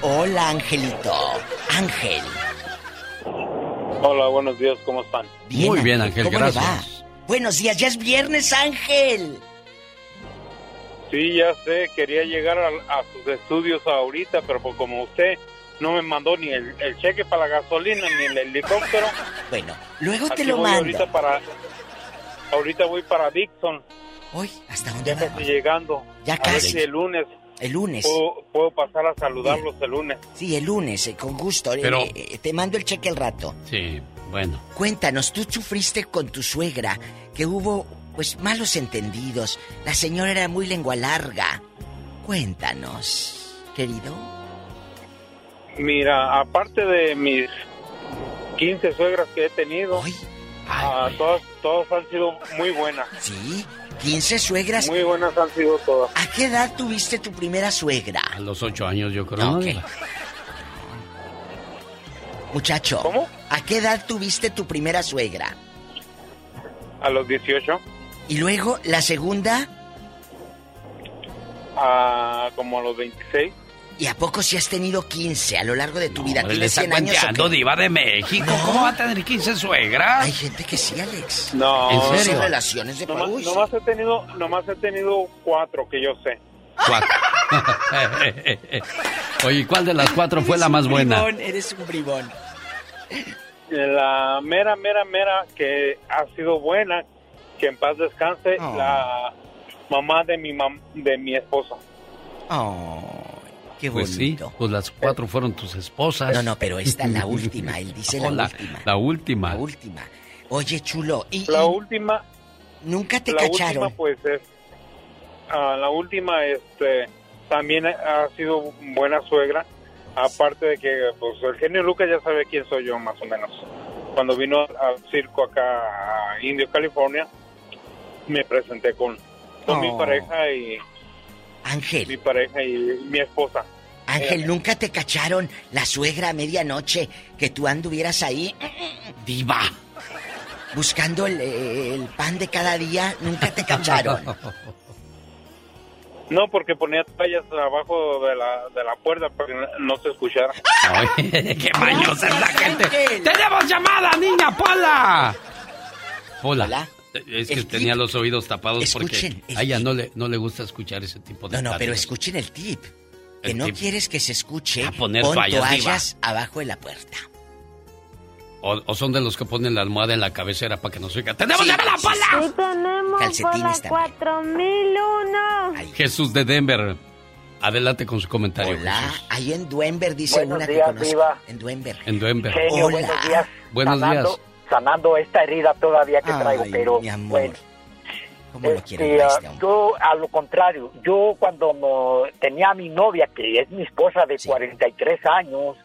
Hola, Angelito. Ángel. Hola, buenos días, ¿cómo están? Muy bien, Ángel, ¿Cómo le gracias. va? Buenos días, ya es viernes, Ángel. Sí, ya sé, quería llegar a, a sus estudios ahorita, pero pues como usted no me mandó ni el, el cheque para la gasolina ni el helicóptero. Bueno, luego te lo voy mando. Ahorita, para, ahorita voy para Dixon. Hoy, ¿hasta dónde Ya casi llegando. Ya A ver casi. si el lunes. El lunes. Puedo, puedo pasar a saludarlos el lunes. Sí, el lunes, eh, con gusto. Pero- Eh, eh, te mando el cheque al rato. Sí, bueno. Cuéntanos, tú sufriste con tu suegra, que hubo, pues, malos entendidos. La señora era muy lengua larga. Cuéntanos, querido. Mira, aparte de mis 15 suegras que he tenido, ah, todas, todas han sido muy buenas. Sí, 15 suegras. Muy buenas han sido todas. ¿A qué edad tuviste tu primera suegra? A los ocho años, yo creo. ¿no? Ok. Muchacho. ¿Cómo? ¿A qué edad tuviste tu primera suegra? A los 18, Y luego la segunda, a como a los 26. ¿Y a poco si has tenido 15 a lo largo de tu vida? Hombre, le ¿Tienes está 100 años o qué? diva de México. ¿Cómo va a tener 15 suegras? Hay gente que sí, Alex. No, ¿En Son serio? relaciones de Nomás, nomás he tenido, nomás he tenido cuatro que yo sé. Cuatro. Oye, ¿cuál de las cuatro fue la más buena? eres un bribón. La mera, mera, mera que ha sido buena, que en paz descanse, Oh. la mamá de mi mam- de mi esposa. Oh, qué Pues sí, pues las cuatro fueron tus esposas. No, no, pero esta es la última. Él dice la Oh, la, última. la última. La última. Oye, chulo, ¿y, La última, nunca te la cacharon? última pues es, ah, la última este también ha sido buena suegra, aparte de que pues el genio Lucas ya sabe quién soy yo más o menos. Cuando vino al circo acá a Indio, California, me presenté con, con mi Oh. pareja y Ángel. mi pareja y mi esposa. Ángel, ¿nunca te cacharon la suegra a medianoche que tú anduvieras ahí? Diva. Buscando el, el pan de cada día, nunca te cacharon. No, porque ponía tallas abajo de la, de la puerta para que no- se escuchara. Ay, ¡Qué mañosa es la gente! ¡Tenemos llamada, niña Pola! Pola. Es que tenía los oídos tapados Escuchen, porque a ella no le, no le gusta escuchar ese tipo de No, no, pero escuchen el tip. Que El no quieres que se escuche, A poner pon toallas, abajo de la puerta. O, o son de los que ponen la almohada en la cabecera para que no se oiga. ¡Tenemos Sí, llamada, sí, Pola! Sí tenemos Calcetines por la 4001. Jesús de Denver. Adelante con su comentario, Hola, Jesús. ahí en Duenver dice Buenos una días, que conozco. Diva. En Duenver. En Denver. Genio, Hola. buenos días. Buenos sanando, días. Sanando esta herida todavía que traigo, pero mi amor. bueno. ¿Cómo lo Este, ah, este yo, a lo contrario, yo cuando no- tenía a mi novia, que es mi esposa de 43 años,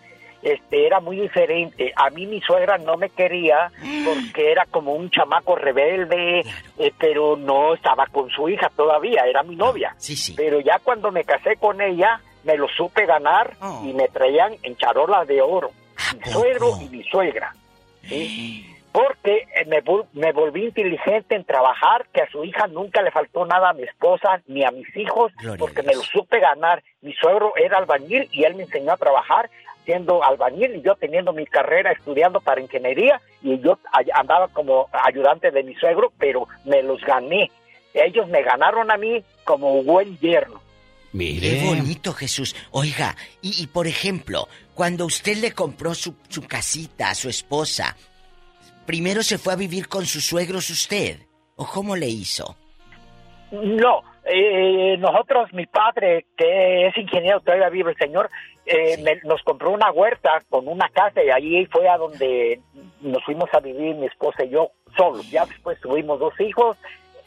este, era muy diferente. A mí mi suegra no me quería porque era como un chamaco rebelde, eh, pero no estaba con su hija todavía, era mi novia. Sí, sí. Pero ya cuando me casé con ella, me lo supe ganar Oh. y me traían en charolas de oro. Mi suegro y mi suegra. ¿sí? Porque eh, me, me volví inteligente en trabajar, que a su hija nunca le faltó nada a mi esposa ni a mis hijos, Gloria porque me lo supe ganar. Mi suegro era albañil y él me enseñó a trabajar siendo albañil y yo teniendo mi carrera estudiando para ingeniería y yo andaba como ayudante de mi suegro, pero me los gané. Ellos me ganaron a mí como buen yerno. Mire. Qué bonito, Jesús. Oiga, y, y por ejemplo, cuando usted le compró su, su casita a su esposa, ¿primero se fue a vivir con sus suegros usted? ¿O cómo le hizo? No, eh, nosotros, mi padre, que es ingeniero, todavía vive el señor, eh, me- nos compró una huerta con una casa y ahí fue a donde nos fuimos a vivir mi esposa y yo solos. Ya después tuvimos dos hijos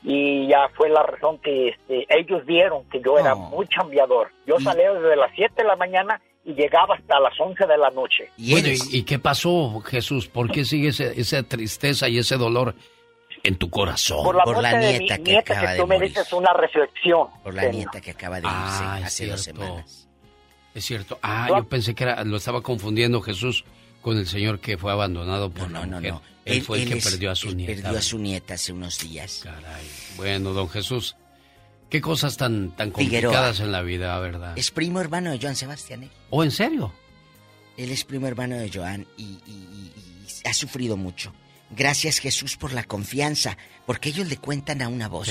y ya fue la razón que este, ellos vieron que yo era muy chambeador. Yo salía desde las 7 de la mañana y llegaba hasta las 11 de la noche. Bueno, ¿y, y qué pasó, Jesús? ¿Por qué sigue ese- esa tristeza y ese dolor en tu corazón? Por la muerte de mi nieta que tú me dices una reflexión. Por la nieta que acaba de irse Ah, es hace dos cierto. semanas. Es cierto. Ah, No. yo pensé que era, lo estaba confundiendo Jesús con el señor que fue abandonado por la mujer. Él, fue el que es- perdió a su él nieta. Perdió a su nieta hace unos días. Bueno, don Jesús, qué cosas tan, tan Figueroa. complicadas en la vida, ¿verdad? Es primo hermano de Joan Sebastián. ¿eh? ¿O en serio? Él es primo hermano de Joan y, y- y- y ha sufrido mucho. Gracias Jesús por la confianza, porque ellos le cuentan a una voz.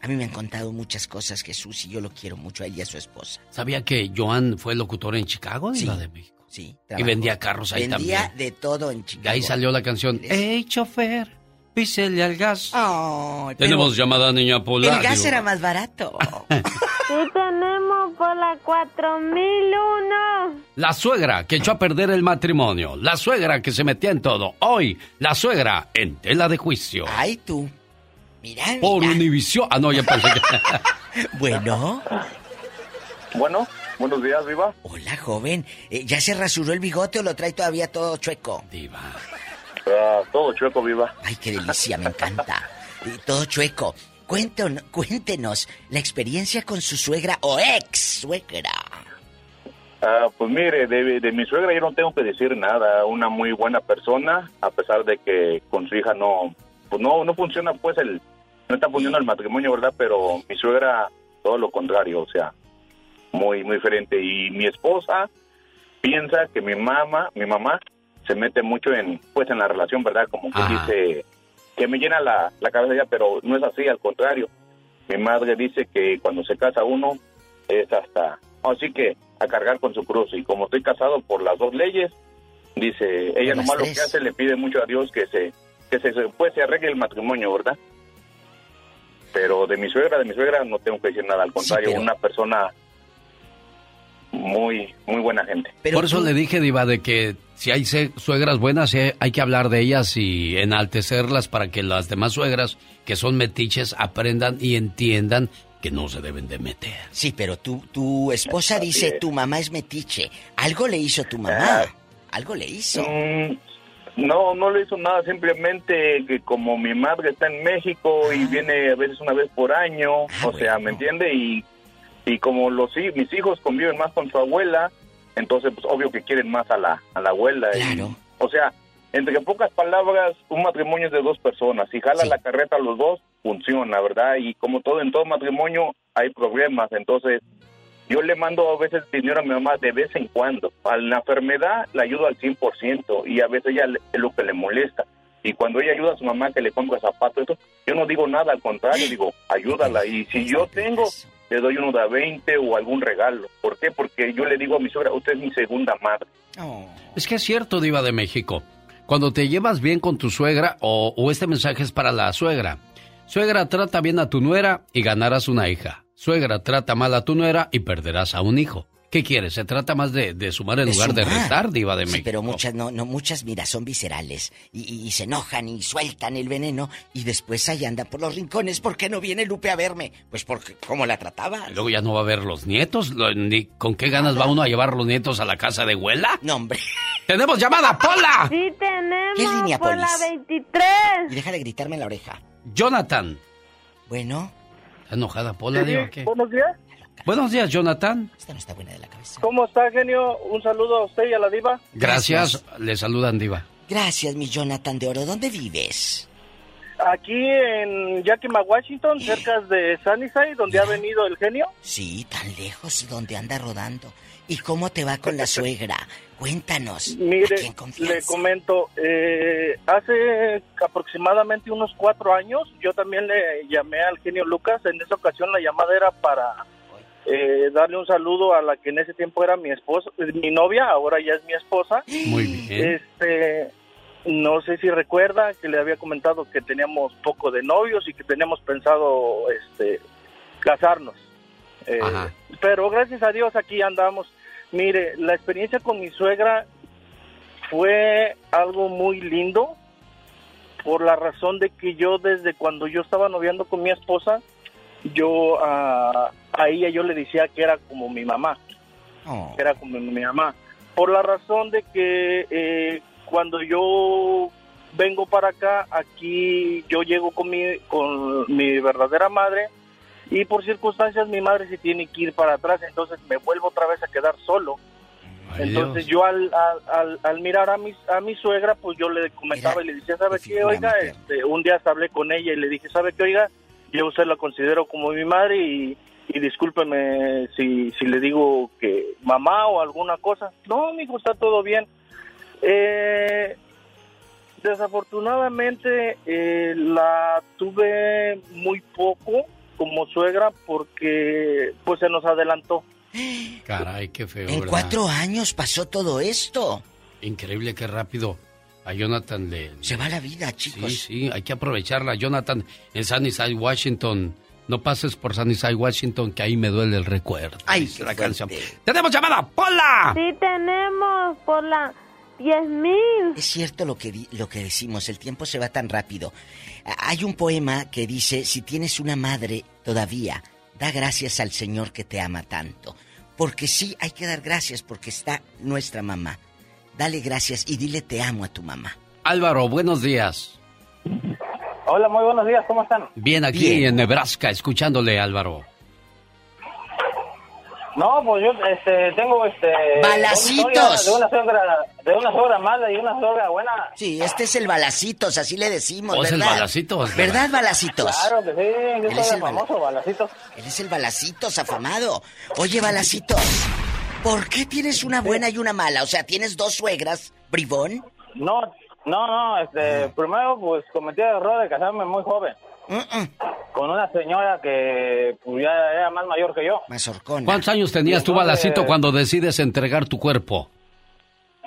A mí me han contado muchas cosas, Jesús, y yo lo quiero mucho a él y a su esposa. ¿Sabía que Joan fue locutor en Chicago, Sí, Diva de México? Sí. Y trabajó. vendía carros ahí Vendía también. de todo en Y Chicago. ahí salió la canción, ¡Ey, chofer! Písele al gas. Pero Tenemos llamada niña Pola. El gas digo. era más barato. Sí tenemos por la 4001. La suegra que echó a perder el matrimonio. La suegra que se metía en todo. Hoy, la suegra en tela de juicio. Ay, tú. Mira, Por mira. Univisión. Ah, no, ya pensé que... Bueno. Bueno, buenos días, Viva. Hola, joven. Eh, ¿Ya se rasuró el bigote o lo trae todavía todo chueco? Diva. Ah, todo chueco, Viva. Ay, qué delicia, me encanta. Y todo chueco. Cuéntenos, cuéntenos la experiencia con su suegra o ex suegra. Ah, pues mire, de, de mi suegra yo no tengo que decir nada. Una muy buena persona, a pesar de que con su hija no, pues no, no funciona, pues el, no está funcionando el matrimonio, ¿verdad? Pero mi suegra, todo lo contrario, o sea, muy, muy diferente. Y mi esposa piensa que mi mamá, mi mamá, se mete mucho en, pues en la relación, ¿verdad? Como que Ajá. dice, que me llena la, la cabeza ya, pero no es así, al contrario. Mi madre dice que cuando se casa uno es hasta, así que a cargar con su cruz. Y como estoy casado por las dos leyes, dice, ella nomás lo que hace le pide mucho a Dios que se, que se, pues se arregle el matrimonio, ¿verdad? Pero de mi suegra, de mi suegra no tengo que decir nada, al contrario, pero- una persona muy, muy buena gente. Por eso le dije, Diva, de que si hay se- suegras buenas, sí hay que hablar de ellas y enaltecerlas para que las demás suegras, que son metiches, aprendan y entiendan que no se deben de meter. Sí, pero tu, tu esposa dice, tu mamá es metiche. Algo le hizo tu mamá. Algo le hizo. Mm, no, no le hizo nada, simplemente que como mi madre está en México y viene a veces una vez por año, o sea, ¿me entiende? Y, y como los mis hijos conviven más con su abuela, entonces pues obvio que quieren más a la, a la abuela. y- o sea, entre pocas palabras, un matrimonio es de dos personas. Si jala la carreta a los dos, funciona, ¿verdad? Y como todo en todo matrimonio hay problemas, entonces yo le mando a veces dinero a mi mamá de vez en cuando. A la enfermedad la ayudo al 100% y a veces ella le- es lo que le molesta. Y cuando ella ayuda a su mamá que le compra zapatos, eso, yo no digo nada, al contrario, digo, ayúdala. Y si yo tengo, le doy uno de a 20 o algún regalo. ¿Por qué? Porque yo le digo a mi suegra, usted es mi segunda madre. Es que es cierto, Diva de México. Cuando te llevas bien con tu suegra, o, o este mensaje es para la suegra. Suegra, trata bien a tu nuera y ganarás una hija. Suegra, trata mal a tu nuera y perderás a un hijo. ¿Qué quieres? Se trata más de, de sumar en De lugar de restar, Diva de Sí, México. pero muchas no, no, muchas, mira, son viscerales y, y- y se enojan y sueltan el veneno y después ahí andan por los rincones. ¿Por qué no viene Lupe a verme? Pues porque, ¿cómo la trataba? Luego ya no va a ver los nietos. Lo- ni- ¿Con qué ganas va uno a llevar los nietos a la casa de abuela? No, hombre. ¡Tenemos llamada, Pola! Sí tenemos ¿Qué línea, por la Polis? 23. Y deja de gritarme en la oreja. Jonathan. Bueno. ¿Está enojada Pola, Diva? o qué? Buenos días. Buenos días, Jonathan. Esta no está buena de la cabeza. ¿Cómo está, genio? Un saludo a usted y a la diva. Gracias. Le saludan, Diva. Gracias, mi Jonathan de Oro. ¿Dónde vives? Aquí en Yakima, Washington, cerca de Sunnyside, donde ha venido el genio. Sí, tan lejos donde anda rodando. ¿Y cómo te va con la suegra? Cuéntanos. Mire, le comento, eh, hace aproximadamente unos cuatro años, yo también le llamé al genio Lucas. En esa ocasión la llamada era para eh, darle un saludo a la que en ese tiempo era mi esposa, mi novia, ahora ya es mi esposa. Muy bien. Este, no sé si recuerda que le había comentado que teníamos poco de novios y que teníamos pensado, este, casarnos. Eh, pero gracias a Dios aquí andamos. Mire, la experiencia con mi suegra fue algo muy lindo por la razón de que yo desde cuando yo estaba noviando con mi esposa, yo a, a ella yo le decía que era como mi mamá, Oh. que era como mi mamá, por la razón de que eh, cuando yo vengo para acá, aquí yo llego con mi, con mi verdadera madre y por circunstancias mi madre se tiene que ir para atrás, entonces me vuelvo otra vez a quedar solo. Ay, Entonces Dios. yo al, al, al- al mirar a mi, a mi suegra, pues yo le comentaba y le decía, ¿sabe qué? Oiga, este, un día hablé con ella y le dije, ¿sabe qué? Oiga, yo usted la considero como mi madre y, y discúlpeme si, si le digo que mamá o alguna cosa. No, amigo, está todo bien. Eh, desafortunadamente eh, la tuve muy poco como suegra porque pues se nos adelantó. Caray, qué feo. En ¿verdad? cuatro años pasó todo esto. Increíble, qué rápido. A Jonathan le... Se va la vida, chicos. Sí, sí, hay que aprovecharla. Jonathan, en Sunnyside, Washington. No pases por Sunnyside, Washington, que ahí me duele el recuerdo. Ay, la fuerte. canción. ¡Tenemos llamada! ¡Pola! Sí tenemos por la 10.000. Es cierto lo que, lo que decimos, el tiempo se va tan rápido. Hay un poema que dice, si tienes una madre todavía, da gracias al Señor que te ama tanto. Porque sí, hay que dar gracias porque está nuestra mamá. Dale gracias y dile te amo a tu mamá. Álvaro, buenos días. Hola, muy buenos días, ¿cómo están? Bien aquí Bien. en Nebraska, escuchándole, Álvaro. No, pues yo este, tengo este... ¡Balacitos! De una, suegra, de una suegra mala y una suegra buena. Sí, este es el balacitos, así le decimos, Oh, es el. Balacitos, ¿Verdad, balacitos? Claro que sí, yo Él es soy el bala- famoso, balacitos. Él es el balacitos afamado. Oye, balacitos, ¿por qué tienes una buena y una mala? O sea, ¿tienes dos suegras, bribón? No, no, no, este, primero pues cometí el error de casarme muy joven. Con una señora que pues, ya era más mayor que yo. Más horcona. ¿Cuántos años tenías tú, Balacito, cuando decides entregar tu cuerpo?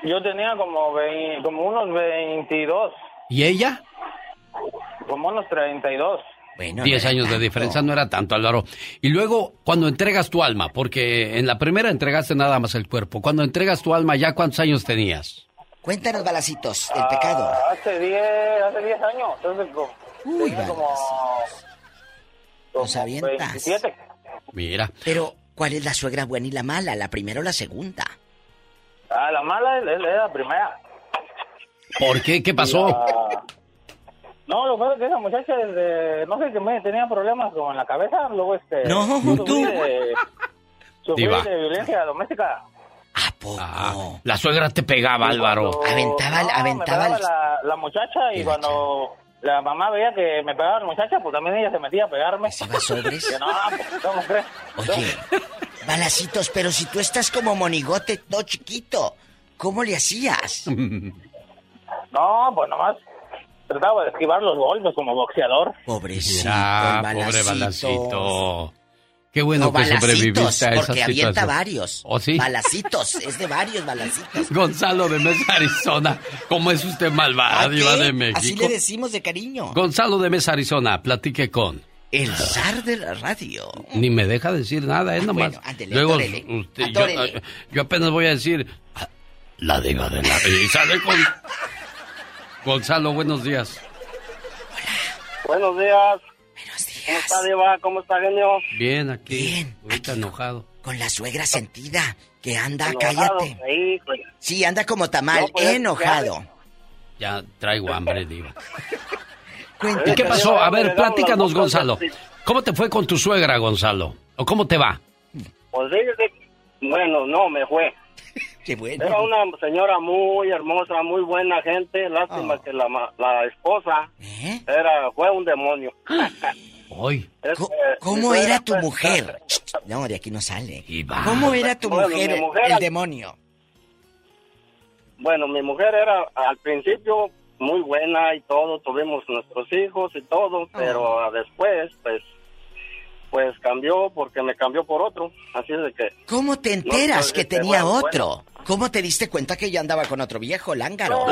Yo tenía como, como unos 22, ¿Y ella? como unos 32. Bueno, Diez años de diferencia no era tanto, Álvaro. Y luego, cuando entregas tu alma, porque en la primera entregaste nada más el cuerpo, cuando entregas tu alma, ¿ya cuántos años tenías? Cuéntanos, balacitos, el pecado. Ah, hace 10, hace 10 años, entonces como, Uy, como, Nos avientas. 27. Mira. Pero, ¿cuál es la suegra buena y la mala? ¿La primera o la segunda? Ah, la mala era la primera. ¿Por qué? ¿Qué pasó? Ah, no, lo que pasa es que esa muchacha desde, no sé, que me tenía problemas como en la cabeza, luego este... No, tú. de, sufrí Diva. de violencia doméstica. Ah, la suegra te pegaba, Álvaro. Aventaba, No, me aventaba pegaba el- la, la muchacha y cuando la mamá veía que me pegaba la muchacha, pues también ella se metía a pegarme. iba sobres? Que no, pues, ¿cómo crees? Oye, balacitos, pero si tú estás como monigote, todo chiquito, ¿cómo le hacías? No, pues nomás trataba de esquivar los golpes como boxeador. Pobrecito, Ah, el pobre balacito. Qué bueno No, que sobreviviste a esa porque avienta situación. varios. ¿O sí? Balacitos, es de varios balacitos. Gonzalo de Mesa, Arizona. ¿Cómo es usted malvada, ¿Ah, diva de México? Así le decimos de cariño. Gonzalo de Mesa, Arizona, platique con. El zar de la radio. Ni me deja decir nada, es nomás. Bueno, ándele, Luego, atórele, usted- yo, atórele. yo apenas voy a decir. ah, La diva de la y sale con. Gonzalo, buenos días. Buenos días. ¿Cómo está, Diva? ¿Cómo está, genio? Bien, aquí. Ahorita enojado. Con la suegra sentida, que anda, Enojado, cállate. sí, pues. Sí, anda como tamal, No, pues, enojado. Ya traigo hambre, diva. ¿Y qué pasó? A ver, platícanos, Gonzalo. ¿Cómo te fue con tu suegra, Gonzalo? ¿O cómo te va? Pues bueno, no, me fue. Qué bueno. Era una señora muy hermosa, muy buena gente. Lástima Oh. que la, ma- la esposa ¿Eh? era fue un demonio. Hoy. Este, ¿Cómo era tu pues, mujer? No, de aquí no sale. ¿Cómo era tu Bueno, mujer, el demonio? Bueno, mi mujer era al principio muy buena y todo, tuvimos nuestros hijos y todo, pero ah, después, pues, pues cambió porque me cambió por otro. Así es de que. ¿Cómo te enteras que tenía bueno, otro? ¿Cómo te diste cuenta que yo andaba con otro viejo, lángaro?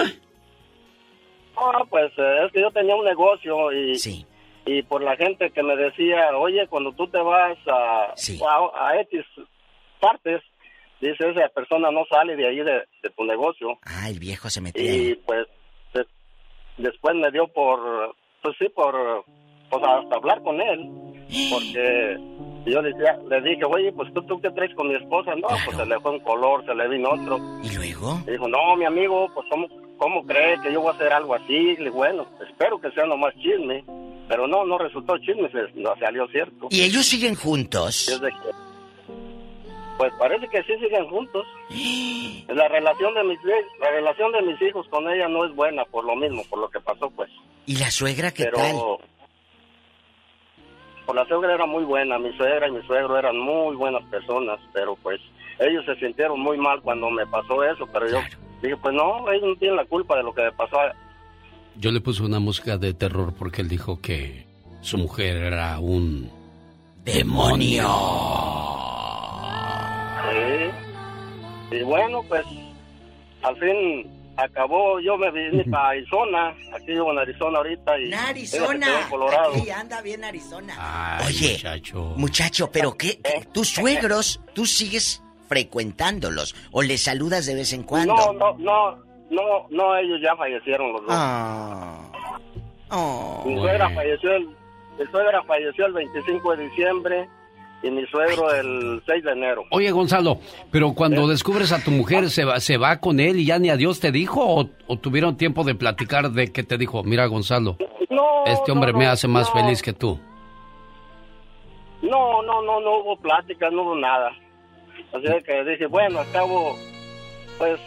No, pues eh, es que yo tenía un negocio y, y por la gente que me decía, oye, cuando tú te vas a, a, a X partes, dice, esa persona no sale de ahí de, de tu negocio. Ah, el viejo se metió. Y pues de- después me dio por, pues sí, por, pues hasta hablar con él, porque yo le, decía, le dije, oye, pues tú, tú qué traes con mi esposa, no, pues se le fue un color, se le vino otro. ¿Y luego? Y dijo, no, mi amigo, pues ¿cómo, cómo cree que yo voy a hacer algo así? Le dije, bueno, espero que sea nomás chisme, pero no, no resultó chisme, se- no salió cierto. ¿Y ellos siguen juntos? Que- pues parece que sí siguen juntos. La relación de mis la relación de mis hijos con ella no es buena por lo mismo, por lo que pasó, pues. ¿Y la suegra qué Pero tal? Por la suegra era muy buena, mi suegra y mi suegro eran muy buenas personas, pero pues ellos se sintieron muy mal cuando me pasó eso, pero yo dije, pues no, ellos no tienen la culpa de lo que me pasó. Yo le puse una música de terror porque él dijo que su mujer era un ¡Demonio! Sí. Y bueno, pues al fin acabó. Yo me vine para Arizona. Aquí vivo en Arizona ahorita. Y Arizona. Colorado. Aquí anda bien Arizona. Ay, Oye, muchacho. Muchacho, pero ¿qué? qué- ¿Tus suegros, tú sigues frecuentándolos o les saludas de vez en cuando? No, no, no, no, no, ellos ya fallecieron los dos. Ah. Oh. mi suegra falleció el, mi suegra falleció el 25 de diciembre y mi suegro el 6 de enero. Oye, Gonzalo, pero cuando descubres a tu mujer, ¿se va, ¿se va con él y ya ni adiós te dijo? ¿O, o tuvieron tiempo de platicar de que te dijo, mira, Gonzalo, No, este hombre no, me hace más no. feliz que tú? No, no, no, no hubo plática, no hubo nada. Así que dije, bueno, al cabo, pues,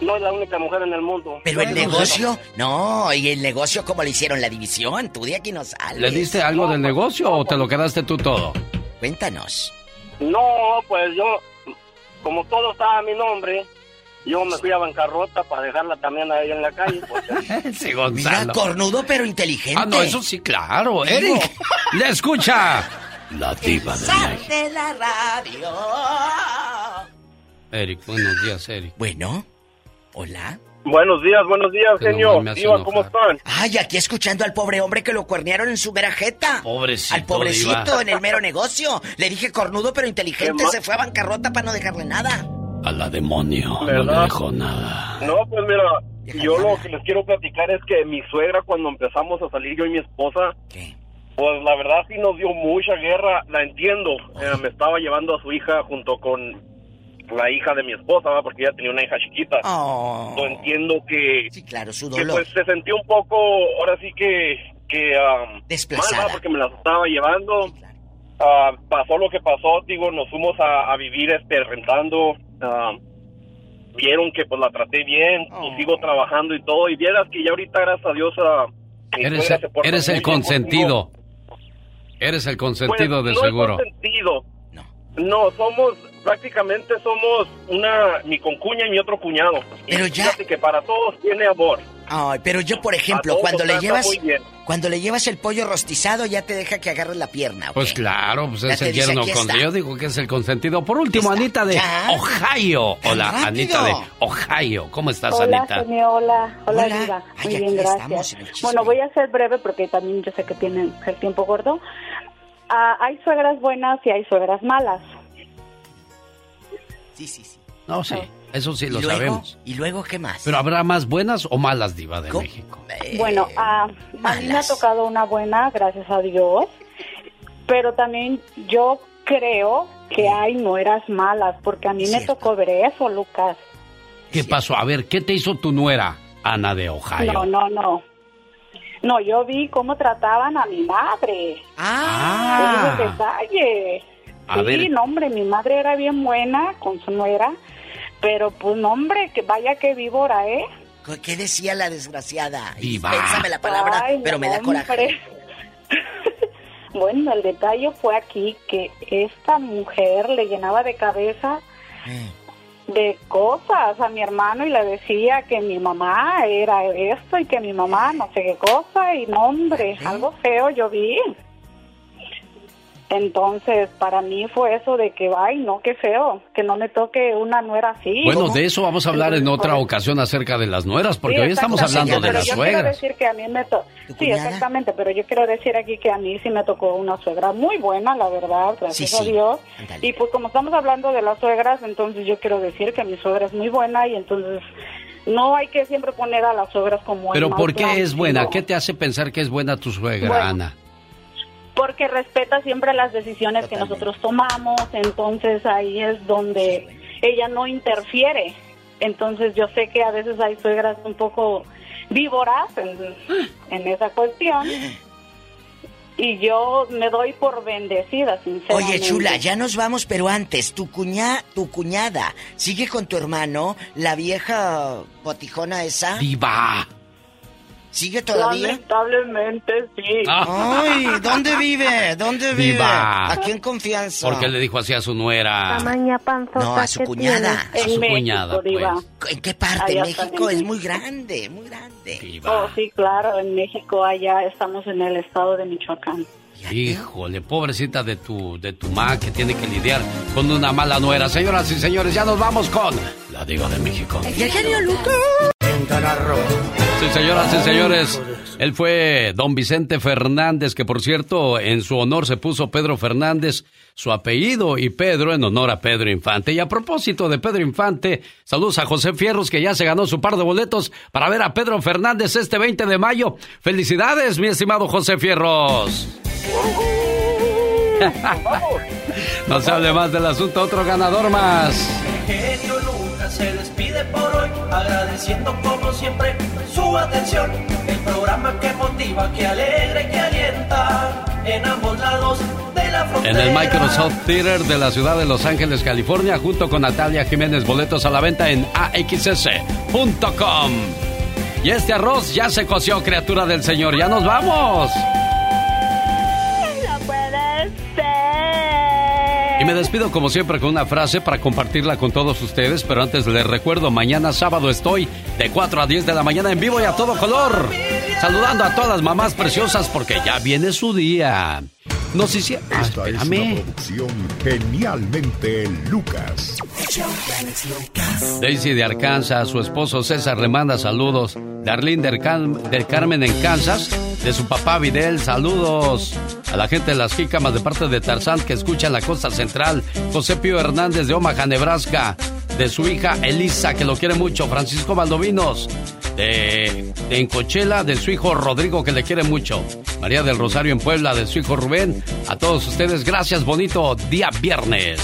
no es la única mujer en el mundo. Pero el negocio, no, y el negocio cómo le hicieron la división, tú de aquí no sales. ¿Le diste algo del negocio o te lo quedaste tú todo? Cuéntanos. No, pues yo, como todo estaba a mi nombre, yo me fui a bancarrota para dejarla también a ella en la calle. porque- Sí, Mira, cornudo pero inteligente. Ah, no, eso sí, claro. Eric, le escucha. La diva de la radio. Eric, buenos días, Eric. Bueno, hola. Buenos días, buenos días, genio. hace Diva, ¿cómo están? Ay, aquí escuchando al pobre hombre que lo cuernearon en su mera jeta. Pobrecito, Al pobrecito diva. en el mero negocio. Le dije cornudo pero inteligente, ¿Qué se fue a bancarrota para no dejarle nada. A la demonio, no le dejó nada. No, pues mira, yo lo que les quiero platicar es que mi suegra cuando empezamos a salir yo y mi esposa, pues la verdad sí nos dio mucha guerra, la entiendo. Eh, me estaba llevando a su hija junto con la hija de mi esposa, porque ella tenía una hija chiquita. Oh. Yo entiendo que, Sí, claro, su que dolor. pues se sentía un poco, ahora sí que, que um, Desplazada. porque me las estaba llevando. Ah, pasó lo que pasó, digo, nos fuimos a, a vivir este rentando. ah, vieron que pues la traté bien Oh. y sigo trabajando y todo. Y vieras que ya ahorita, gracias a Dios, ah, Eres, suegra se porta eres el bien consentido. Eres el consentido Pues, de no seguro. es consentido. No. somos, prácticamente somos una, mi concuña y mi otro cuñado. Pero y ya- fíjate que para todos tiene amor. Ay, pero yo, por ejemplo, cuando le llevas cuando le llevas el pollo rostizado ya te deja que agarres la pierna. Pues claro, pues Ya es el dice, yerno con. Yo digo que es el consentido. Por último, Anita de Ya. Ohio. Hola, rápido. Anita de Ohio. ¿Cómo estás, Hola, Anita? genio, hola, hola, Hola. Diva. Muy bien, gracias. Bueno, voy a ser breve porque también yo sé que tienen el tiempo gordo. Ah, hay suegras buenas y hay suegras malas. Sí, sí, sí. No, sí, eso sí ¿Y lo luego? sabemos. ¿Y luego qué más? Pero habrá más buenas o malas, Diva de México. Bueno, ah, a mí me ha tocado una buena, gracias a Dios. Pero también yo creo que hay nueras malas, porque a mí me tocó ver eso, Lucas. ¿Qué pasó? A ver, ¿qué te hizo tu nuera, Ana de Ohio? No, no, no. No, yo vi cómo trataban a mi madre. Ah. Detalle. A sí, ver. no, hombre, mi madre era bien buena con su nuera, pero pues, no, hombre, que vaya que víbora, ¿eh? ¿Qué- ¿Qué decía la desgraciada? Viva. Dispénsame la palabra, Ay, pero me da coraje. bueno, el detalle fue aquí que esta mujer le llenaba de cabeza Mm. De cosas a mi hermano y le decía que mi mamá era esto y que mi mamá no sé qué cosa y no, hombre, algo feo yo vi. Entonces, para mí fue eso de que, ay, no, qué feo, que no me toque una nuera así. Bueno, de eso vamos a hablar en otra ocasión acerca de las nueras, porque Sí, hoy estamos hablando de las yo quiero suegras. decir que a mí me to- Sí, exactamente, pero yo quiero decir aquí que a mí sí me tocó una suegra muy buena, la verdad, gracias Sí, a sí. Dios. Ándale. Y pues como estamos hablando de las suegras, entonces yo quiero decir que mi suegra es muy buena y entonces no hay que siempre poner a las suegras como Pero ¿por qué plan, es buena? sino ¿Qué te hace pensar que es buena tu suegra, Bueno, Ana? Porque respeta siempre las decisiones que nosotros tomamos, entonces ahí es donde ella no interfiere. Entonces yo sé que a veces hay suegras un poco víboras en, en esa cuestión y yo me doy por bendecida, sinceramente. Oye, chula, ya nos vamos, pero antes, tu cuña, tu cuñada, ¿sigue con tu hermano, la vieja botijona esa? ¡Viva! ¿Sigue todavía? Lamentablemente sí. Ay, ¿dónde vive? ¿Dónde vive? Viva. Aquí en confianza. Porque le dijo así a su nuera. Tamaña panzota No, a su cuñada. A su México, cuñada, pues. ¿En qué parte? Allá México es muy grande, muy grande. Oh, sí, claro, en México allá estamos en el estado de Michoacán. Híjole, pobrecita de tu, de tu ma que tiene que lidiar con una mala nuera. Señoras y señores, ya nos vamos con la Diva de México. El genio Lucas. Sí, señoras y señores, él fue don Vicente Fernández, que por cierto, en su honor se puso Pedro Fernández, su apellido, y Pedro en honor a Pedro Infante. Y a propósito de Pedro Infante, saludos a José Fierros, que ya se ganó su par de boletos para ver a Pedro Fernández este 20 de mayo. Felicidades, mi estimado José Fierros. no se hable más del asunto, otro ganador más. se despide por hoy, agradeciendo como siempre su atención. El programa que motiva, que alegra y que alienta en ambos lados de la frontera. En el Microsoft Theater de la ciudad de Los Ángeles, California, junto con Natalia Jiménez, boletos a la venta en axs.com. Y este arroz ya se coció, criatura del Señor. ¡Ya nos vamos! Y me despido como siempre con una frase para compartirla con todos ustedes, pero antes les recuerdo, mañana sábado estoy de 4 a 10 de la mañana en vivo y a todo color, saludando a todas las mamás preciosas porque ya viene su día. Nos hicieron... Ah, Esta es una producción genialmente Lucas. Daisy de Arkansas, su esposo César le manda saludos. Darlene del, Cal- del Carmen en Kansas, de su papá Videl, saludos. A la gente de las Jícamas de parte de Tarzán que escucha en la costa central. José Pío Hernández de Omaha, Nebraska. De su hija Elisa, que lo quiere mucho. Francisco Valdovinos. De, de Encochela, de su hijo Rodrigo, que le quiere mucho. María del Rosario en Puebla, de su hijo Rubén. A todos ustedes, gracias, bonito día viernes.